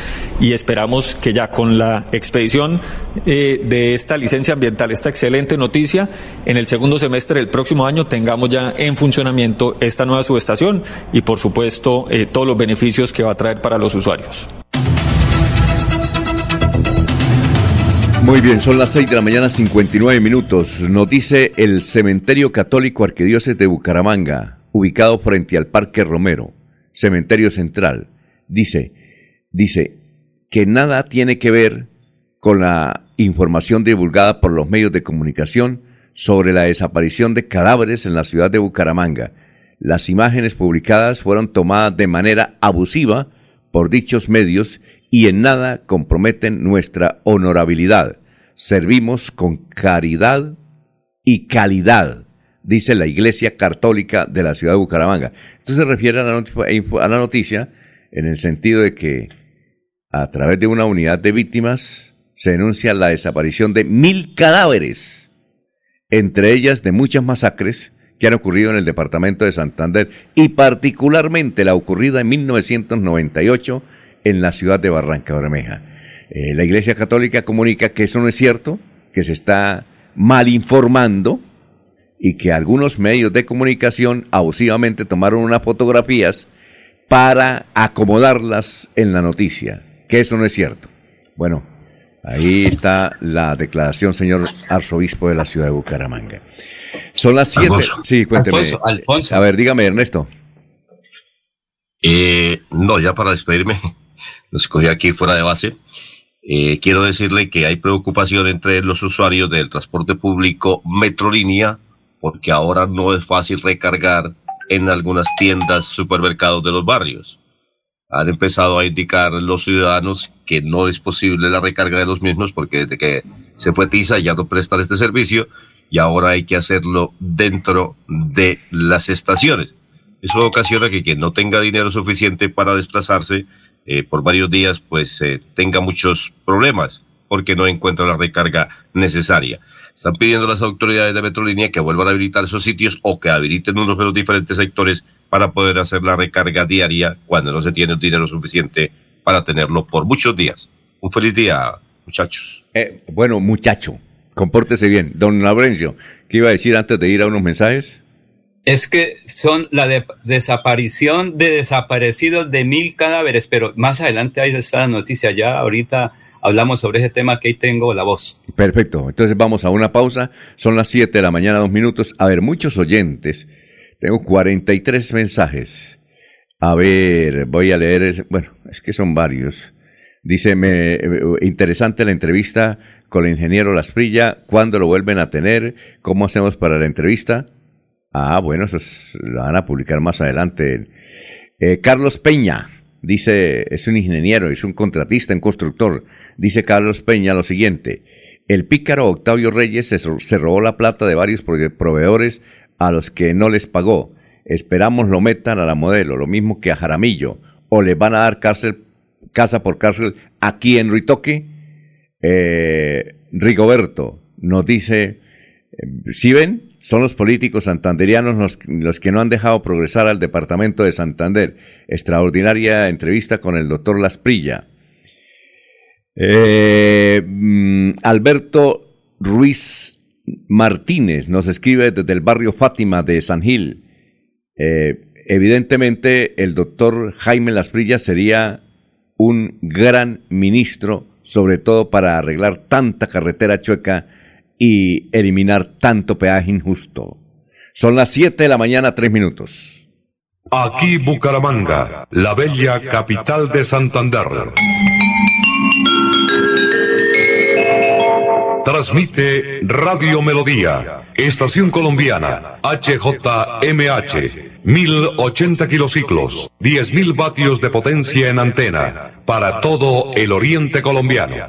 y esperamos que ya con la expedición eh, de esta licencia ambiental, esta excelente noticia, en el segundo semestre del próximo año tengamos ya en funcionamiento esta nueva subestación y por supuesto eh, todos los beneficios que va a traer para los usuarios. Muy bien, son las 6 de la mañana, 59 minutos. Nos dice el Cementerio Católico Arquidiócesis de Bucaramanga, ubicado frente al Parque Romero, Cementerio Central. Dice, dice que nada tiene que ver con la información divulgada por los medios de comunicación sobre la desaparición de cadáveres en la ciudad de Bucaramanga. Las imágenes publicadas fueron tomadas de manera abusiva por dichos medios y en nada comprometen nuestra honorabilidad. Servimos con caridad y calidad, dice la Iglesia Católica de la ciudad de Bucaramanga. Esto se refiere a la, not- a la noticia en el sentido de que a través de una unidad de víctimas se denuncia la desaparición de mil cadáveres, entre ellas de muchas masacres que han ocurrido en el departamento de Santander y particularmente la ocurrida en 1998 en la ciudad de Barranca Bermeja. Eh, la Iglesia Católica comunica que eso no es cierto, que se está mal informando y que algunos medios de comunicación abusivamente tomaron unas fotografías para acomodarlas en la noticia, que eso no es cierto. Bueno, ahí está la declaración, señor arzobispo de la ciudad de Bucaramanga. Son las siete. Alfonso. Sí, cuénteme. Alfonso, Alfonso. A ver, dígame, Ernesto. Eh, no, ya para despedirme, *laughs* nos cogí aquí fuera de base. Eh, quiero decirle que hay preocupación entre los usuarios del transporte público Metrolínea, porque ahora no es fácil recargar en algunas tiendas, supermercados de los barrios. Han empezado a indicar los ciudadanos que no es posible la recarga de los mismos, porque desde que se fue Tiza ya no prestan este servicio y ahora hay que hacerlo dentro de las estaciones. Eso ocasiona que quien no tenga dinero suficiente para desplazarse eh, por varios días, pues eh, tenga muchos problemas porque no encuentra la recarga necesaria. Están pidiendo a las autoridades de Metrolínea que vuelvan a habilitar esos sitios o que habiliten unos de los diferentes sectores para poder hacer la recarga diaria cuando no se tiene el dinero suficiente para tenerlo por muchos días. Un feliz día, muchachos. Eh, bueno, muchacho, compórtese bien. Don Laurencio, ¿qué iba a decir antes de ir a unos mensajes? Es que son la de- desaparición de desaparecidos de mil cadáveres, pero más adelante hay esta noticia. Ya ahorita hablamos sobre ese tema que ahí tengo la voz. Perfecto, entonces vamos a una pausa. Son las 7 de la mañana, dos minutos. A ver, muchos oyentes. Tengo 43 mensajes. A ver, voy a leer. bueno, es que son varios. Dice, me, eh, interesante la entrevista con el ingeniero Lasprilla. ¿Cuándo lo vuelven a tener? ¿Cómo hacemos para la entrevista? Ah, bueno, eso es- van a publicar más adelante. Eh, Carlos Peña dice, es un ingeniero, es un contratista, un constructor. Dice Carlos Peña lo siguiente, el pícaro Octavio Reyes se, se robó la plata de varios prove- proveedores a los que no les pagó. Esperamos lo metan a la modelo, lo mismo que a Jaramillo, o le van a dar cárcel, casa por cárcel aquí en Ruitoque. Eh, Rigoberto nos dice, si ven, son los políticos santanderianos los, los que no han dejado progresar al departamento de Santander. Extraordinaria entrevista con el doctor Lasprilla. Eh, mm, Alberto Ruiz Martínez nos escribe desde el barrio Fátima de San Gil. Eh, evidentemente, el doctor Jaime Lasprilla sería un gran ministro, sobre todo para arreglar tanta carretera chueca y eliminar tanto peaje injusto. Son las 7 de la mañana, 3 minutos. Aquí Bucaramanga, la bella capital de Santander. Transmite Radio Melodía, Estación Colombiana, HJMH, 1080 kilociclos, 10.000 vatios de potencia en antena, para todo el oriente colombiano.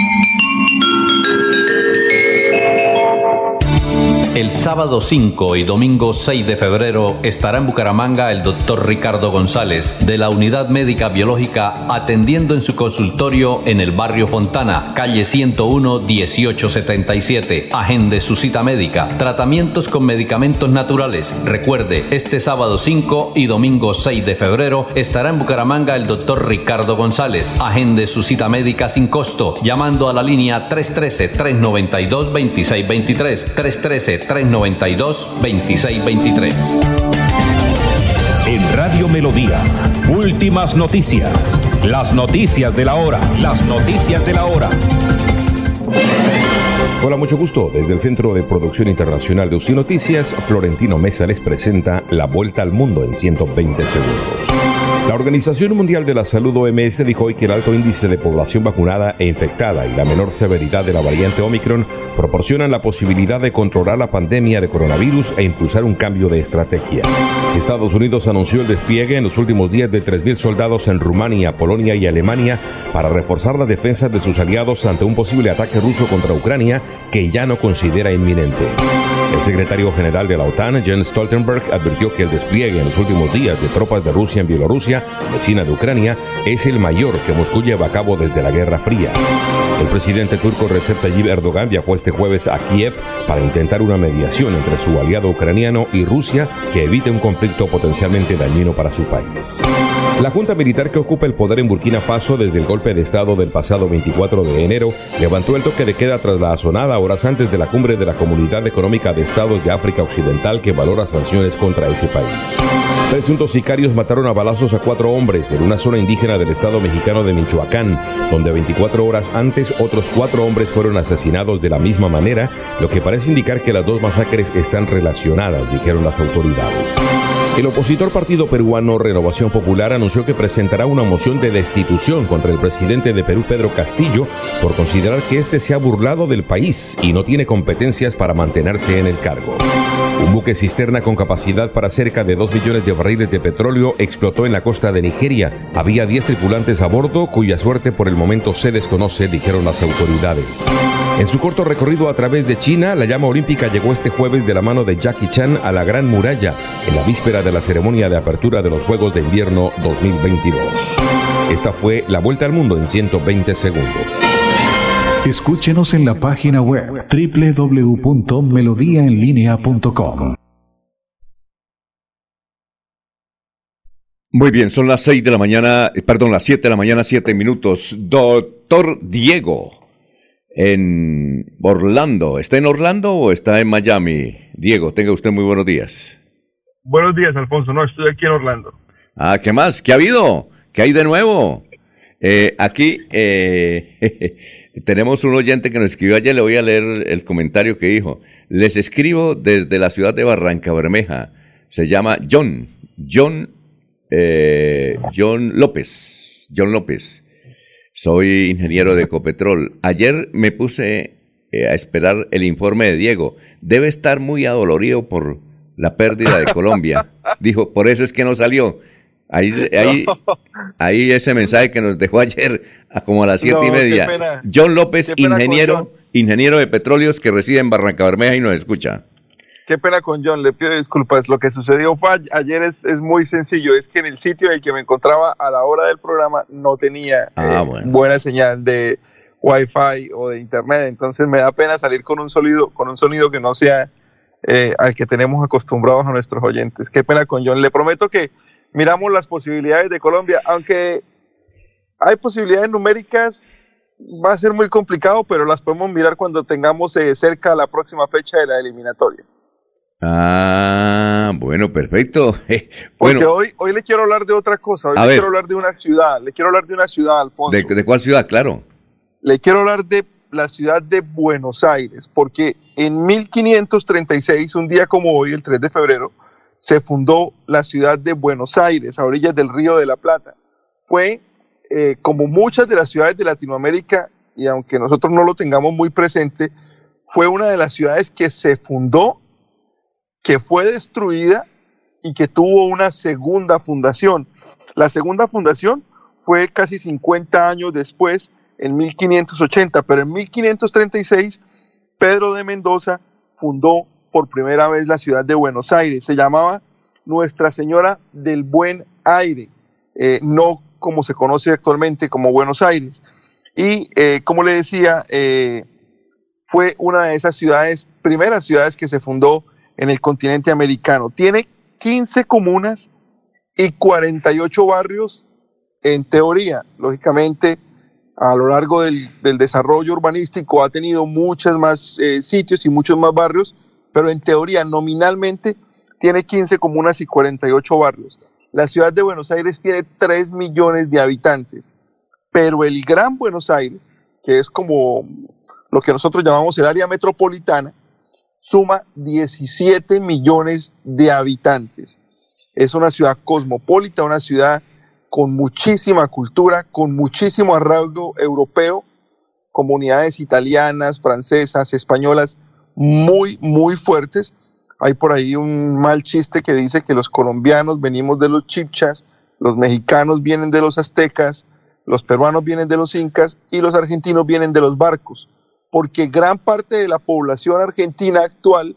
El sábado 5 y domingo 6 de febrero estará en Bucaramanga el doctor Ricardo González de la Unidad Médica Biológica atendiendo en su consultorio en el barrio Fontana, calle 101 1877. Agende su cita médica. Tratamientos con medicamentos naturales. Recuerde, este sábado 5 y domingo 6 de febrero estará en Bucaramanga el doctor Ricardo González. Agende su cita médica sin costo llamando a la línea 313-392-2623. 313-392-2623. En Radio Melodía, últimas noticias. Las noticias de la hora. Las noticias de la hora. Hola, mucho gusto. Desde el Centro de Producción Internacional de UCI Noticias, Florentino Mesa les presenta La Vuelta al Mundo en 120 segundos. La Organización Mundial de la Salud OMS dijo hoy que el alto índice de población vacunada e infectada y la menor severidad de la variante Omicron proporcionan la posibilidad de controlar la pandemia de coronavirus e impulsar un cambio de estrategia. Estados Unidos anunció el despliegue en los últimos días de 3.000 soldados en Rumania, Polonia y Alemania para reforzar las defensas de sus aliados ante un posible ataque ruso contra Ucrania que ya no considera inminente. El secretario general de la OTAN, Jens Stoltenberg, advirtió que el despliegue en los últimos días de tropas de Rusia en Bielorrusia, vecina de Ucrania, es el mayor que Moscú lleva a cabo desde la Guerra Fría. El presidente turco Recep Tayyip Erdogan viajó este jueves a Kiev para intentar una mediación entre su aliado ucraniano y Rusia que evite un conflicto potencialmente dañino para su país. La junta militar que ocupa el poder en Burkina Faso desde el golpe de Estado del pasado 24 de enero levantó el toque de queda tras la asonada horas antes de la cumbre de la Comunidad Económica de Estados de África Occidental que valora sanciones contra ese país. Presuntos sicarios mataron a balazos a cuatro hombres en una zona indígena del estado mexicano de Michoacán, donde 24 horas antes otros cuatro hombres fueron asesinados de la misma manera, lo que parece indicar que las dos masacres están relacionadas, dijeron las autoridades. El opositor partido peruano Renovación Popular anunció que presentará una moción de destitución contra el presidente de Perú, Pedro Castillo, por considerar que éste se ha burlado del país y no tiene competencias para mantenerse en el cargo. Un buque cisterna con capacidad para cerca de 2 millones de barriles de petróleo explotó en la costa de Nigeria. Había 10 tripulantes a bordo cuya suerte por el momento se desconoce, dijeron las autoridades. En su corto recorrido a través de China, la llama olímpica llegó este jueves de la mano de Jackie Chan a la Gran Muralla, en la víspera de la ceremonia de apertura de los Juegos de Invierno 2022. Esta fue la vuelta al mundo en 120 segundos. Escúchenos en la página web www.melodiaenlinea.com. Muy bien, son las 6 de la mañana, eh, perdón, las 7 de la mañana, 7 minutos. Doctor Diego, en Orlando. ¿Está en Orlando o está en Miami? Diego, tenga usted muy buenos días. Buenos días, Alfonso. No, estoy aquí en Orlando. Ah, ¿qué más? ¿Qué ha habido? ¿Qué hay de nuevo? Eh, aquí eh, *laughs* tenemos un oyente que nos escribió ayer, le voy a leer el comentario que dijo. Les escribo desde la ciudad de Barranca Bermeja. Se llama John. John, eh, John López. John López. Soy ingeniero de Ecopetrol. Ayer me puse eh, a esperar el informe de Diego. Debe estar muy adolorido por la pérdida de Colombia. *laughs* Dijo, por eso es que no salió. Ahí, *laughs* ahí, ahí ese mensaje que nos dejó ayer a como a las siete y No, qué media. pena. John López, ingeniero, John. ingeniero de petróleos que reside en Barranca Bermeja y nos escucha. Qué pena con John, le pido disculpas. Lo que sucedió fue ayer es, es muy sencillo. Es que en el sitio en el que me encontraba a la hora del programa no tenía Ah, eh, bueno. buena señal de Wi-Fi o de internet. Entonces me da pena salir con un sonido, con un sonido que no sea eh, al que tenemos acostumbrados a nuestros oyentes. Qué pena con John. Le prometo que miramos las posibilidades de Colombia, aunque hay posibilidades numéricas, va a ser muy complicado, pero las podemos mirar cuando tengamos eh, cerca la próxima fecha de la eliminatoria. Ah, bueno, perfecto. *laughs* Porque bueno, hoy, hoy le quiero hablar de otra cosa, hoy le ver. quiero hablar de una ciudad, le quiero hablar de una ciudad, Alfonso. ¿de, de cuál ciudad? Claro. Le quiero hablar de la ciudad de Buenos Aires, porque en 1536, un día como hoy, el 3 de febrero, se fundó la ciudad de Buenos Aires, a orillas del Río de la Plata. Fue, eh, como muchas de las ciudades de Latinoamérica, y aunque nosotros no lo tengamos muy presente, fue una de las ciudades que se fundó, que fue destruida y que tuvo una segunda fundación. La segunda fundación fue casi 50 años después, en 1580, pero en 1536 Pedro de Mendoza fundó por primera vez la ciudad de Buenos Aires. Se llamaba Nuestra Señora del Buen Aire, eh, no como se conoce actualmente como Buenos Aires. Y eh, como le decía, eh, fue una de esas ciudades, primeras ciudades que se fundó en el continente americano. Tiene 15 comunas y 48 barrios en teoría. Lógicamente, a lo largo del, desarrollo urbanístico ha tenido muchos más eh, sitios y muchos más barrios, pero en teoría, nominalmente, tiene 15 comunas y 48 barrios. La ciudad de Buenos Aires tiene 3 millones de habitantes, pero el Gran Buenos Aires, que es como lo que nosotros llamamos el área metropolitana, suma 17 millones de habitantes. Es una ciudad cosmopolita, una ciudad con muchísima cultura, con muchísimo arraigo europeo, comunidades italianas, francesas, españolas, muy, muy fuertes. Hay por ahí un mal chiste que dice que los colombianos venimos de los chipchas, los mexicanos vienen de los aztecas, los peruanos vienen de los incas y los argentinos vienen de los barcos, porque gran parte de la población argentina actual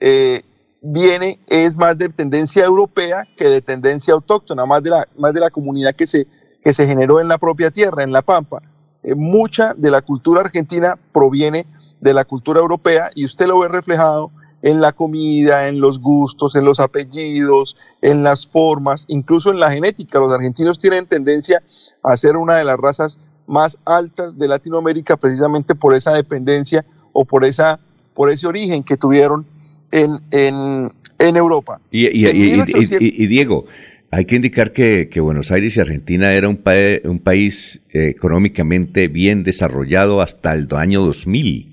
eh, viene, es más de tendencia europea que de tendencia autóctona, más de la, más de la comunidad que se, que se generó en la propia tierra, en La Pampa. Eh, mucha de la cultura argentina proviene de la cultura europea y usted lo ve reflejado en la comida, en los gustos, en los apellidos, en las formas, incluso en la genética. Los argentinos tienen tendencia a ser una de las razas más altas de Latinoamérica precisamente por esa dependencia o por, esa, por ese origen que tuvieron en, en, en Europa. Y, y- En y- y- 1800 y- y Diego, hay que indicar que, que Buenos Aires y Argentina era un, pa- un país eh, económicamente bien desarrollado hasta el año 2000.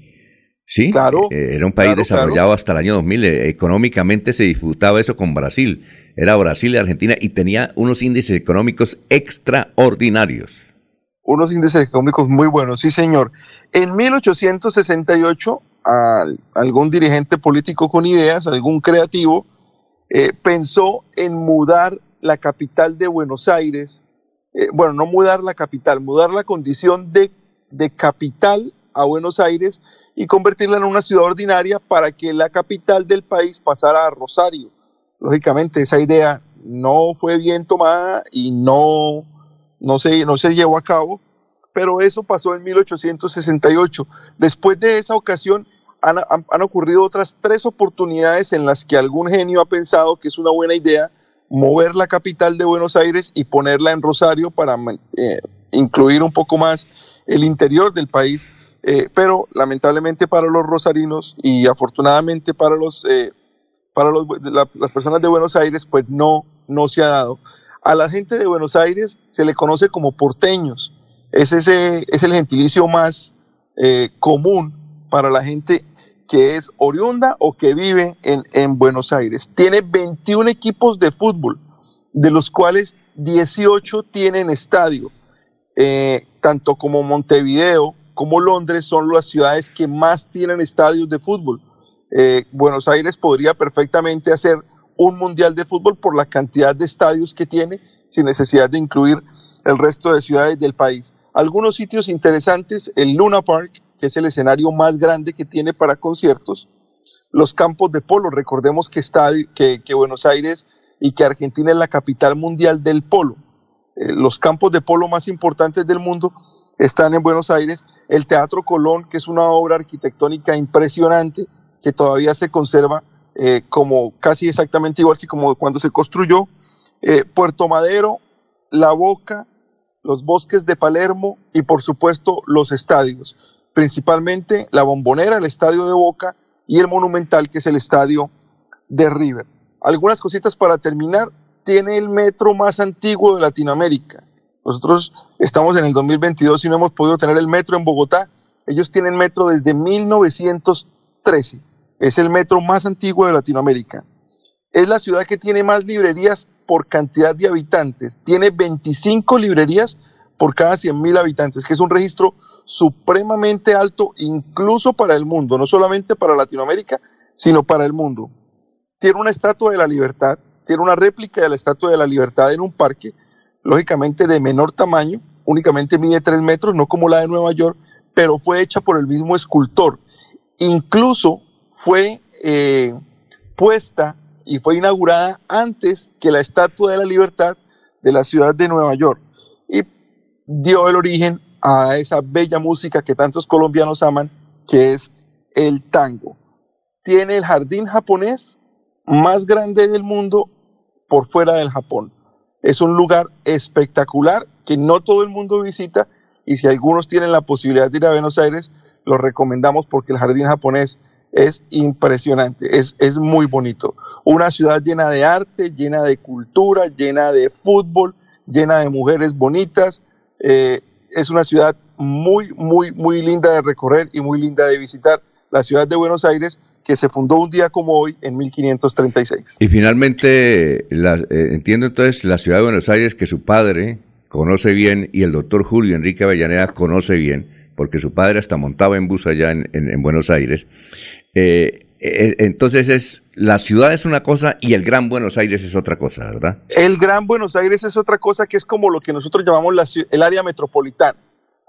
¿Sí? Claro, Eh, era un país claro, desarrollado claro. hasta el año 2000. Eh, económicamente se disfrutaba eso con Brasil. Era Brasil y Argentina y tenía unos índices económicos extraordinarios. unos índices económicos muy buenos, sí señor. En 1868, al- algún dirigente político con ideas, algún creativo, eh, pensó en mudar la capital de Buenos Aires, eh, bueno, no mudar la capital, mudar la condición de, de capital a Buenos Aires y convertirla en una ciudad ordinaria para que la capital del país pasara a Rosario. Lógicamente esa idea no fue bien tomada y no, no, se, no se llevó a cabo, pero eso pasó en 1868. Después de esa ocasión han, han- ocurrido otras tres oportunidades en las que algún genio ha pensado que es una buena idea mover la capital de Buenos Aires y ponerla en Rosario para eh, incluir un poco más el interior del país, eh, pero lamentablemente para los rosarinos y afortunadamente para los eh, para los- la- las personas de Buenos Aires, pues no, no se ha dado. A la gente de Buenos Aires se le conoce como porteños. Es, ese, es el gentilicio más eh, común para la gente que es oriunda o que vive en, en Buenos Aires. Tiene 21 equipos de fútbol, de los cuales 18 tienen estadio. Tanto como Montevideo como Londres son las ciudades que más tienen estadios de fútbol. Eh, Buenos Aires podría perfectamente hacer un mundial de fútbol por la cantidad de estadios que tiene, sin necesidad de incluir el resto de ciudades del país. Algunos sitios interesantes, el Luna Park, que es el escenario más grande que tiene para conciertos, los campos de polo, recordemos que, que, que Buenos Aires y que Argentina es la capital mundial del polo. Eh, los campos de polo más importantes del mundo están en Buenos Aires. El Teatro Colón, que es una obra arquitectónica impresionante, que todavía se conserva eh, como casi exactamente igual que como cuando se construyó. Eh, Puerto Madero, La Boca, los bosques de Palermo y por supuesto los estadios, principalmente la Bombonera, el estadio de Boca y el Monumental, que es el estadio de River. Algunas cositas para terminar. Tiene el metro más antiguo de Latinoamérica. Nosotros estamos en el 2022 y no hemos podido tener el metro en Bogotá. Ellos tienen metro desde 1913. Es el metro más antiguo de Latinoamérica. Es la ciudad que tiene más librerías por cantidad de habitantes. Tiene 25 librerías por cada 100.000 habitantes, que es un registro supremamente alto incluso para el mundo, no solamente para Latinoamérica, sino para el mundo. Tiene una estatua de la libertad, tiene una réplica de la estatua de la libertad en un parque, lógicamente de menor tamaño, únicamente mide 3 metros, no como la de Nueva York, pero fue hecha por el mismo escultor. Incluso fue eh, puesta y fue inaugurada antes que la Estatua de la Libertad de la ciudad de Nueva York y dio el origen a esa bella música que tantos colombianos aman, que es el tango. Tiene el jardín japonés más grande del mundo por fuera del Japón. Es un lugar espectacular que no todo el mundo visita y si algunos tienen la posibilidad de ir a Buenos Aires, lo recomendamos porque el jardín japonés es impresionante, es, es muy bonito. Una ciudad llena de arte, llena de cultura, llena de fútbol, llena de mujeres bonitas. Eh, es una ciudad muy, muy, muy linda de recorrer y muy linda de visitar. La ciudad de Buenos Aires, que se fundó un día como hoy en 1536. Y finalmente, la- eh, entiendo entonces la ciudad de Buenos Aires que su padre conoce bien y el doctor Julio Enrique Avellaneda conoce bien, porque su padre hasta montaba en bus allá en, en- en Buenos Aires. Eh, eh, entonces es la ciudad es una cosa y el Gran Buenos Aires es otra cosa, ¿verdad? El Gran Buenos Aires es otra cosa que es como lo que nosotros llamamos la el área metropolitana,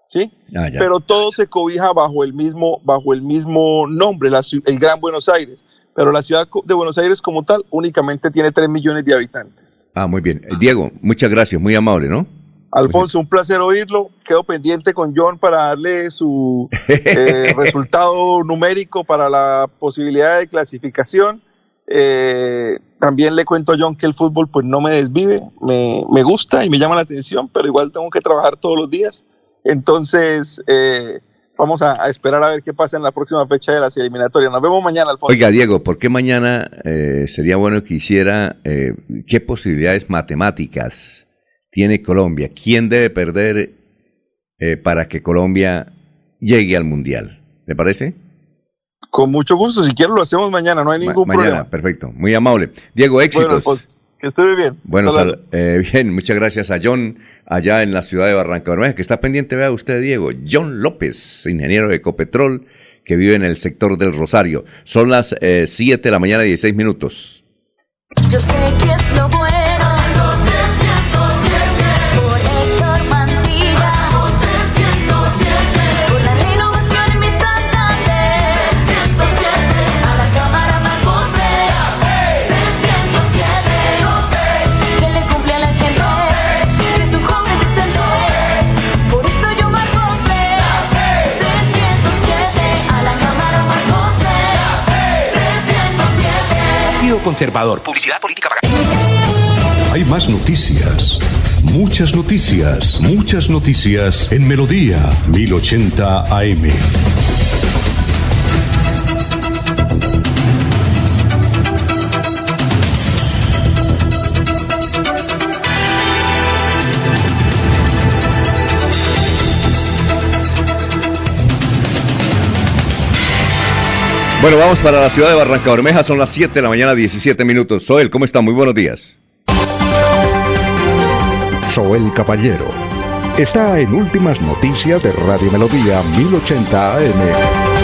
¿sí? Ah. Pero todo se cobija bajo el mismo, bajo el mismo nombre, la el Gran Buenos Aires. Pero la ciudad de Buenos Aires como tal únicamente tiene 3 millones de habitantes. Ah, muy bien. Eh, Diego, muchas gracias, muy amable, ¿no? Alfonso, un placer oírlo. Quedo pendiente con John para darle su eh, *laughs* resultado numérico para la posibilidad de clasificación. Eh, también le cuento a John que el fútbol pues no me desvive, me, me gusta y me llama la atención, pero igual tengo que trabajar todos los días. Entonces, eh, vamos a, a esperar a ver qué pasa en la próxima fecha de las eliminatorias. Nos vemos mañana, Alfonso. Oiga, Diego, ¿por qué mañana eh, sería bueno que hiciera eh, qué posibilidades matemáticas tiene Colombia? ¿Quién debe perder eh, para que Colombia llegue al Mundial? ¿Le parece? Con mucho gusto, si quieren lo hacemos mañana, no hay Ma- ningún mañana, problema. perfecto. Muy amable. Diego, Bueno, éxitos. Alfonso, que esté bien. Bueno, eh, *laughs* bien, muchas gracias a John allá en la ciudad de Barranca Bermeja, que está pendiente, vea usted, Diego. John López, ingeniero de Ecopetrol, que vive en el sector del Rosario. Son las 7 de la mañana y 16 minutos. Yo sé que es lo bueno. Conservador. Publicidad política pagada. Hay más noticias. Muchas noticias. Muchas noticias en Melodía 1080 AM. Bueno, vamos para la ciudad de Barranca Bermeja, son las 7 de la mañana, 17 minutos. Soel, ¿cómo está? Muy buenos días. Soel Caballero está en Últimas Noticias de Radio Melodía 1080 AM.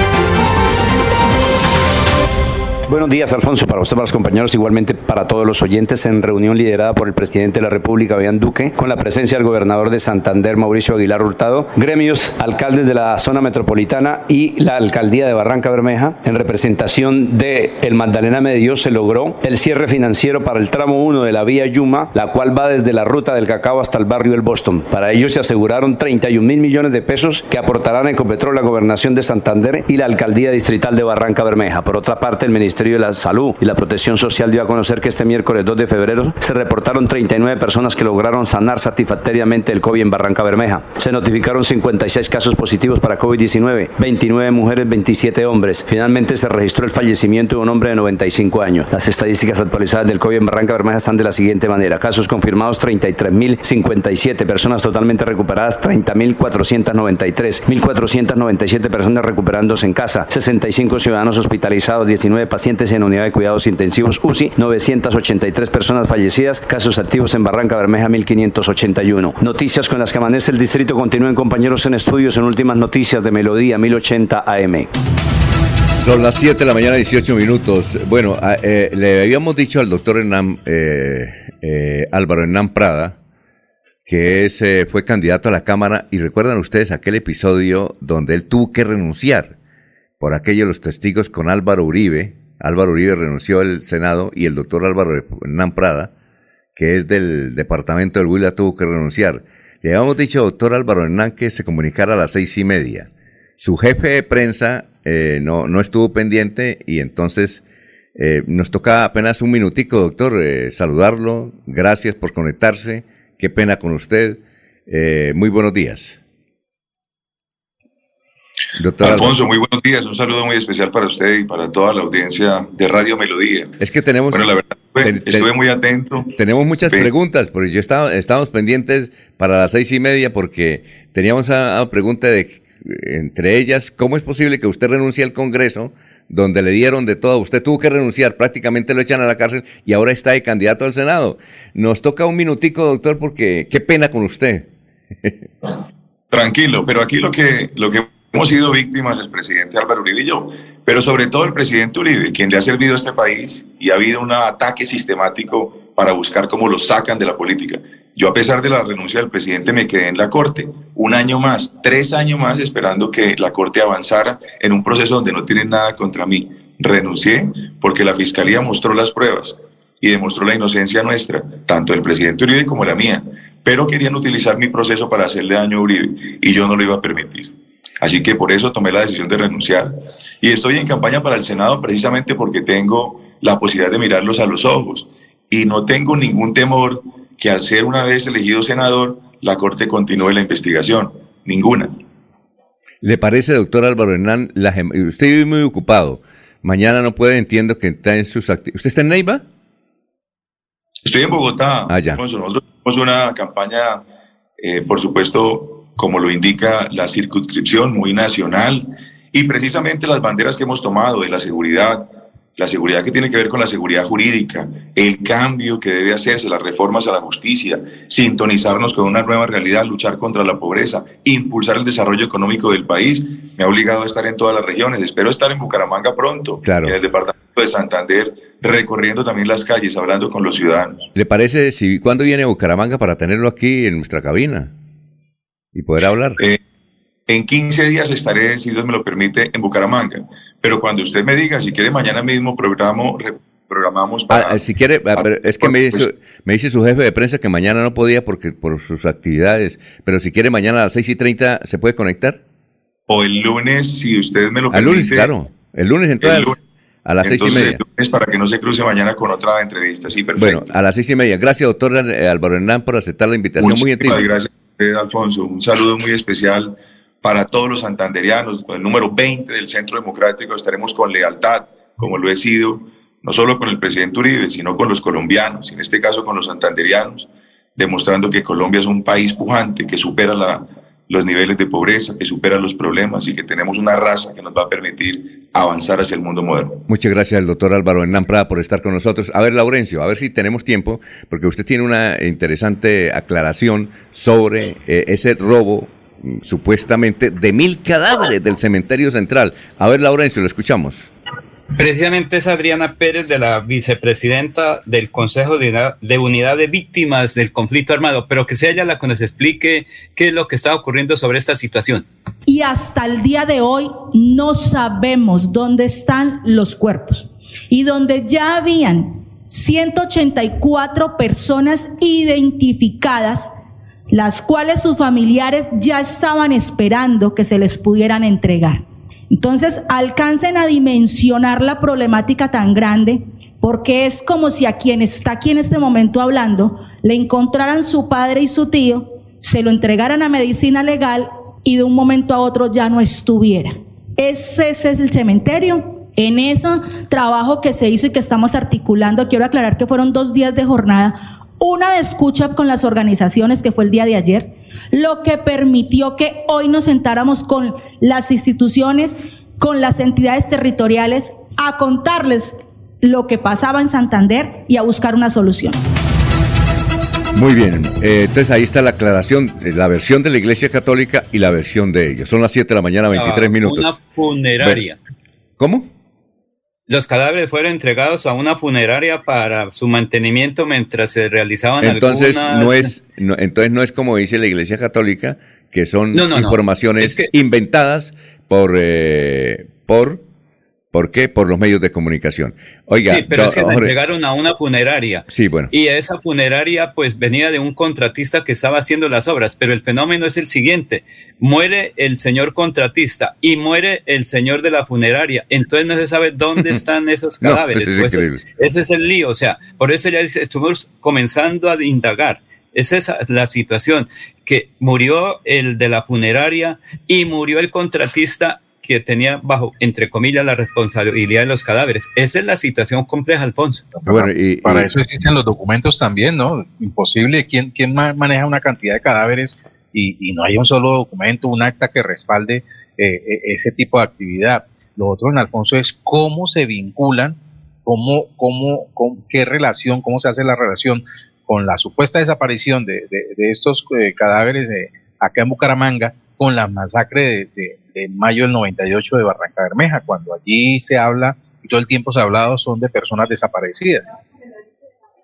Buenos días, Alfonso, para usted, para los compañeros, igualmente para todos los oyentes, en reunión liderada por el presidente de la República, Bian Duque, con la presencia del gobernador de Santander, Mauricio Aguilar Hurtado, gremios, alcaldes de la zona metropolitana y la alcaldía de Barranca Bermeja, en representación de el Magdalena Medio, se logró el cierre financiero para el tramo 1 de la vía Yuma, la cual va desde la ruta del Cacao hasta el barrio El Boston. Para ello se aseguraron 31 mil millones de pesos que aportarán Ecopetrol, la gobernación de Santander y la alcaldía distrital de Barranca Bermeja. Por otra parte, el Ministerio de la Salud y la Protección Social dio a conocer que este miércoles 2 de febrero se reportaron 39 personas que lograron sanar satisfactoriamente el COVID en Barranca Bermeja. Se notificaron 56 casos positivos para COVID-19, 29 mujeres, 27 hombres. Finalmente se registró el fallecimiento de un hombre de 95 años. Las estadísticas actualizadas del COVID en Barranca Bermeja están de la siguiente manera. Casos confirmados 33.057, personas totalmente recuperadas 30.493, 1.497 personas recuperándose en casa, 65 ciudadanos hospitalizados, 19 pacientes en unidad de cuidados intensivos UCI, 983 personas fallecidas, casos activos en Barranca Bermeja 1581. Noticias con las que amanece el distrito continúen compañeros en estudios en últimas noticias de Melodía 1080 AM. Son las 7 de la mañana, 18 minutos. Bueno, eh, le habíamos dicho al doctor Hernán, eh, eh, Álvaro Hernán Prada, que es, fue candidato a la Cámara, y recuerdan ustedes aquel episodio donde él tuvo que renunciar por aquello de los testigos con Álvaro Uribe. Álvaro Uribe renunció al Senado y el doctor Álvaro Hernán Prada, que es del departamento del Huila, tuvo que renunciar. Le habíamos dicho al doctor Álvaro Hernán que se comunicara a las seis y media. Su jefe de prensa eh, no, no estuvo pendiente y entonces eh, nos toca apenas un minutico, doctor, eh, saludarlo. Gracias por conectarse. Qué pena con usted. Muy buenos días. Alfonso, muy buenos días. Un saludo muy especial para usted y para toda la audiencia de Radio Melodía. Es que tenemos. Bueno, la verdad, estuve, ten- estuve muy atento. Tenemos muchas preguntas, porque yo estaba, estábamos pendientes para las seis y media porque teníamos a, a pregunta de, entre ellas, ¿cómo es posible que usted renuncie al Congreso, donde le dieron de todo? Usted tuvo que renunciar, prácticamente lo echan a la cárcel y ahora está de candidato al Senado. Nos toca un minutico, doctor, porque qué pena con usted. Tranquilo, pero aquí lo que, lo que hemos sido víctimas el presidente Álvaro Uribe y yo, pero sobre todo el presidente Uribe, quien le ha servido a este país y ha habido un ataque sistemático para buscar cómo lo sacan de la política. Yo a pesar de la renuncia del presidente me quedé en la corte un año más, tres años más esperando que la corte avanzara en un proceso donde no tienen nada contra mí. Renuncié porque la fiscalía mostró las pruebas y demostró la inocencia nuestra, tanto del presidente Uribe como la mía, pero querían utilizar mi proceso para hacerle daño a Uribe y yo no lo iba a permitir. Así que por eso tomé la decisión de renunciar. Y estoy en campaña para el Senado precisamente porque tengo la posibilidad de mirarlos a los ojos y no tengo ningún temor que al ser una vez elegido senador, la Corte continúe la investigación. Ninguna. ¿Le parece, doctor Álvaro Hernán, la usted vive muy ocupado? Mañana no puede, entiendo que está en sus actividades. ¿Usted está en Neiva? Estoy en Bogotá, Ah, ya. Nosotros tenemos una campaña, eh, por supuesto, como lo indica la circunscripción, muy nacional, y precisamente las banderas que hemos tomado de la seguridad, la seguridad que tiene que ver con la seguridad jurídica, el cambio que debe hacerse, las reformas a la justicia, sintonizarnos con una nueva realidad, luchar contra la pobreza, impulsar el desarrollo económico del país, me ha obligado a estar en todas las regiones. Espero estar en Bucaramanga pronto, Claro. en el departamento de Santander, recorriendo también las calles, hablando con los ciudadanos. ¿Le parece si cuándo viene Bucaramanga para tenerlo aquí en nuestra cabina y poder hablar? Eh, en 15 días estaré, si Dios me lo permite, en Bucaramanga. Pero cuando usted me diga, si quiere, mañana mismo programo, programamos para... Ah, si quiere, ah, pero es que me dice, me dice su jefe de prensa que mañana no podía porque por sus actividades, pero si quiere mañana a las 6 y 30 se puede conectar. O el lunes, si usted me lo permite. lunes, claro. El lunes entonces El lunes. A las seis y Entonces, media. el lunes para que no se cruce mañana con otra entrevista. Sí, perfecto. Bueno, a las seis y media. Gracias, doctor Álvaro Hernán, por aceptar la invitación. Muy Muchísimas gentil. gracias Alfonso. Un saludo muy especial para todos los santanderianos. Con el número 20 del Centro Democrático estaremos con lealtad, como lo he sido, no solo con el presidente Uribe, sino con los colombianos, en este caso con los santanderianos, demostrando que Colombia es un país pujante, que supera los niveles de pobreza, que supera los problemas y que tenemos una raza que nos va a permitir avanzar hacia el mundo moderno. Muchas gracias doctor Álvaro Hernán Prada por estar con nosotros. A ver, Laurencio, a ver si tenemos tiempo, porque usted tiene una interesante aclaración sobre eh, ese robo mm, supuestamente de mil cadáveres del cementerio central. A ver, Laurencio, lo escuchamos. Precisamente es Adriana Pérez, de la vicepresidenta del Consejo de Unidad, de Unidad de Víctimas del Conflicto Armado, pero que sea ella la que nos explique qué es lo que está ocurriendo sobre esta situación. y hasta el día de hoy no sabemos dónde están los cuerpos y donde ya habían 184 personas identificadas, las cuales sus familiares ya estaban esperando que se les pudieran entregar. Entonces, alcancen a dimensionar la problemática tan grande, porque es como si a quien está aquí en este momento hablando, le encontraran su padre y su tío, se lo entregaran a medicina legal y de un momento a otro ya no estuviera. Ese, ese es el cementerio. En ese trabajo que se hizo y que estamos articulando, quiero aclarar que fueron dos días de jornada, una de escucha con las organizaciones que fue el día de ayer, lo que permitió que hoy nos sentáramos con las instituciones, con las entidades territoriales, a contarles lo que pasaba en Santander y a buscar una solución. Muy bien, eh, entonces ahí está la aclaración, eh, la versión de la Iglesia Católica y la versión de ellos. Son las 7 de la mañana, 23 minutos. Una funeraria. ¿Cómo? Los cadáveres fueron entregados a una funeraria para su mantenimiento mientras se realizaban Entonces algunas... no es, no- entonces no es como dice la Iglesia Católica, que son No, no, no. informaciones Es que- inventadas por, eh, por, ¿por qué? Por los medios de comunicación. Oiga, Sí, pero es que la entregaron a una funeraria. sí, bueno. Y esa funeraria pues venía de un contratista que estaba haciendo las obras, pero el fenómeno es el siguiente, muere el señor contratista y muere el señor de la funeraria, entonces no se sabe dónde *laughs* están esos No, cadáveres. es Pues, increíble. ese es el lío, o sea, por eso ya dice, estuvimos comenzando a indagar. Esa es la situación, que murió el de la funeraria y murió el contratista que tenía bajo, entre comillas, la responsabilidad de los cadáveres. Esa es la situación compleja, Alfonso. Bueno, y, Para y- eso existen los documentos también, ¿no? Imposible. ¿Quién, quién ma- maneja una cantidad de cadáveres y, y no hay un solo documento, un acta que respalde eh, eh, ese tipo de actividad? Lo otro, en Alfonso, es cómo se vinculan, cómo, cómo, con qué relación, cómo se hace la relación con la supuesta desaparición de, de- de estos eh, cadáveres de, acá en Bucaramanga con la masacre de, de- mayo del 98 de Barranca Bermeja, cuando allí se habla y todo el tiempo se ha hablado son de personas desaparecidas.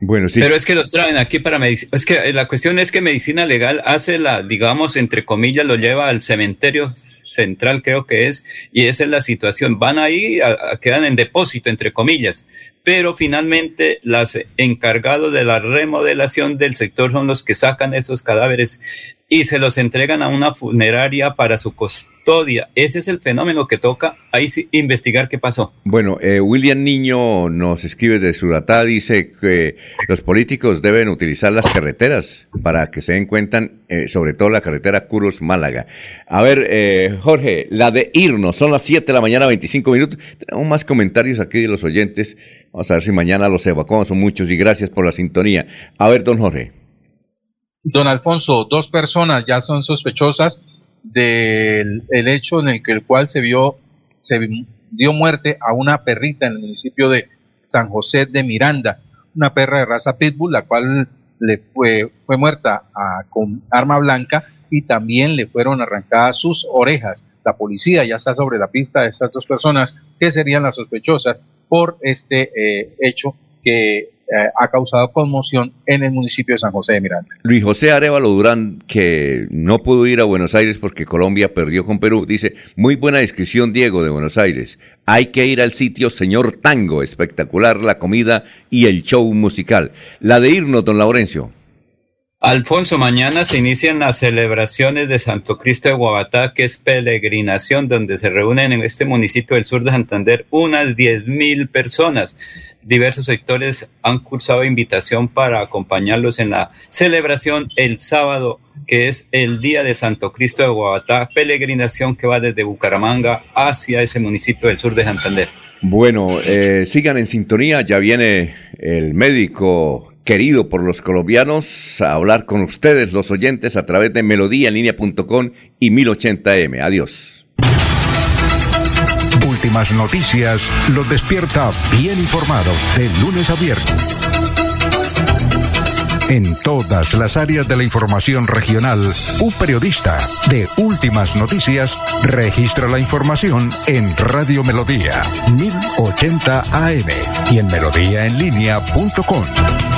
bueno, sí. Pero es que los traen aquí para medicina. Es que eh, la cuestión es que medicina legal hace la, digamos, entre comillas, lo lleva al cementerio central, creo que es, y esa es la situación. Van ahí, a- a- quedan en depósito, entre comillas. Pero finalmente, los encargados de la remodelación del sector son los que sacan esos cadáveres y se los entregan a una funeraria para su custodia. Ese es el fenómeno que toca ahí investigar qué pasó. Bueno, eh, William Niño nos escribe de Suratá, dice que los políticos deben utilizar las carreteras para que se den cuenta, eh, sobre todo la carretera Curos-Málaga. A ver, eh, Jorge, la de irnos, son las 7 de la mañana, 25 minutos. Tenemos más comentarios aquí de los oyentes. Vamos a ver si mañana los evacuamos, son muchos y gracias por la sintonía. A ver, don Jorge. Don Alfonso, dos personas ya son sospechosas del el hecho en el que el cual se vio, se dio muerte a una perrita en el municipio de San José de Miranda, una perra de raza pitbull, la cual le fue, fue muerta a- con arma blanca y también le fueron arrancadas sus orejas. La policía ya está sobre la pista de estas dos personas que serían las sospechosas por este eh, hecho que eh, ha causado conmoción en el municipio de San José de Miranda. Luis José Arevalo Durán, que no pudo ir a Buenos Aires porque Colombia perdió con Perú, dice, muy buena descripción, Diego, de Buenos Aires. Hay que ir al sitio Señor Tango, espectacular la comida y el show musical. La de irnos, don Laurencio. Alfonso, mañana se inician las celebraciones de Santo Cristo de Guabatá, que es peregrinación, donde se reúnen en este municipio del sur de Santander unas 10.000 personas. Diversos sectores han cursado invitación para acompañarlos en la celebración el sábado, que es el Día de Santo Cristo de Guabatá, peregrinación que va desde Bucaramanga hacia ese municipio del sur de Santander. Bueno, eh, sigan en sintonía, ya viene el médico querido por los colombianos a hablar con ustedes, los oyentes, a través de melodíaenlínea.com y 1080m. Adiós. Últimas noticias los despierta bien informados de lunes a viernes. En todas las áreas de la información regional, un periodista de Últimas Noticias registra la información en Radio Melodía 1080 AM y en melodíaenlínea.com.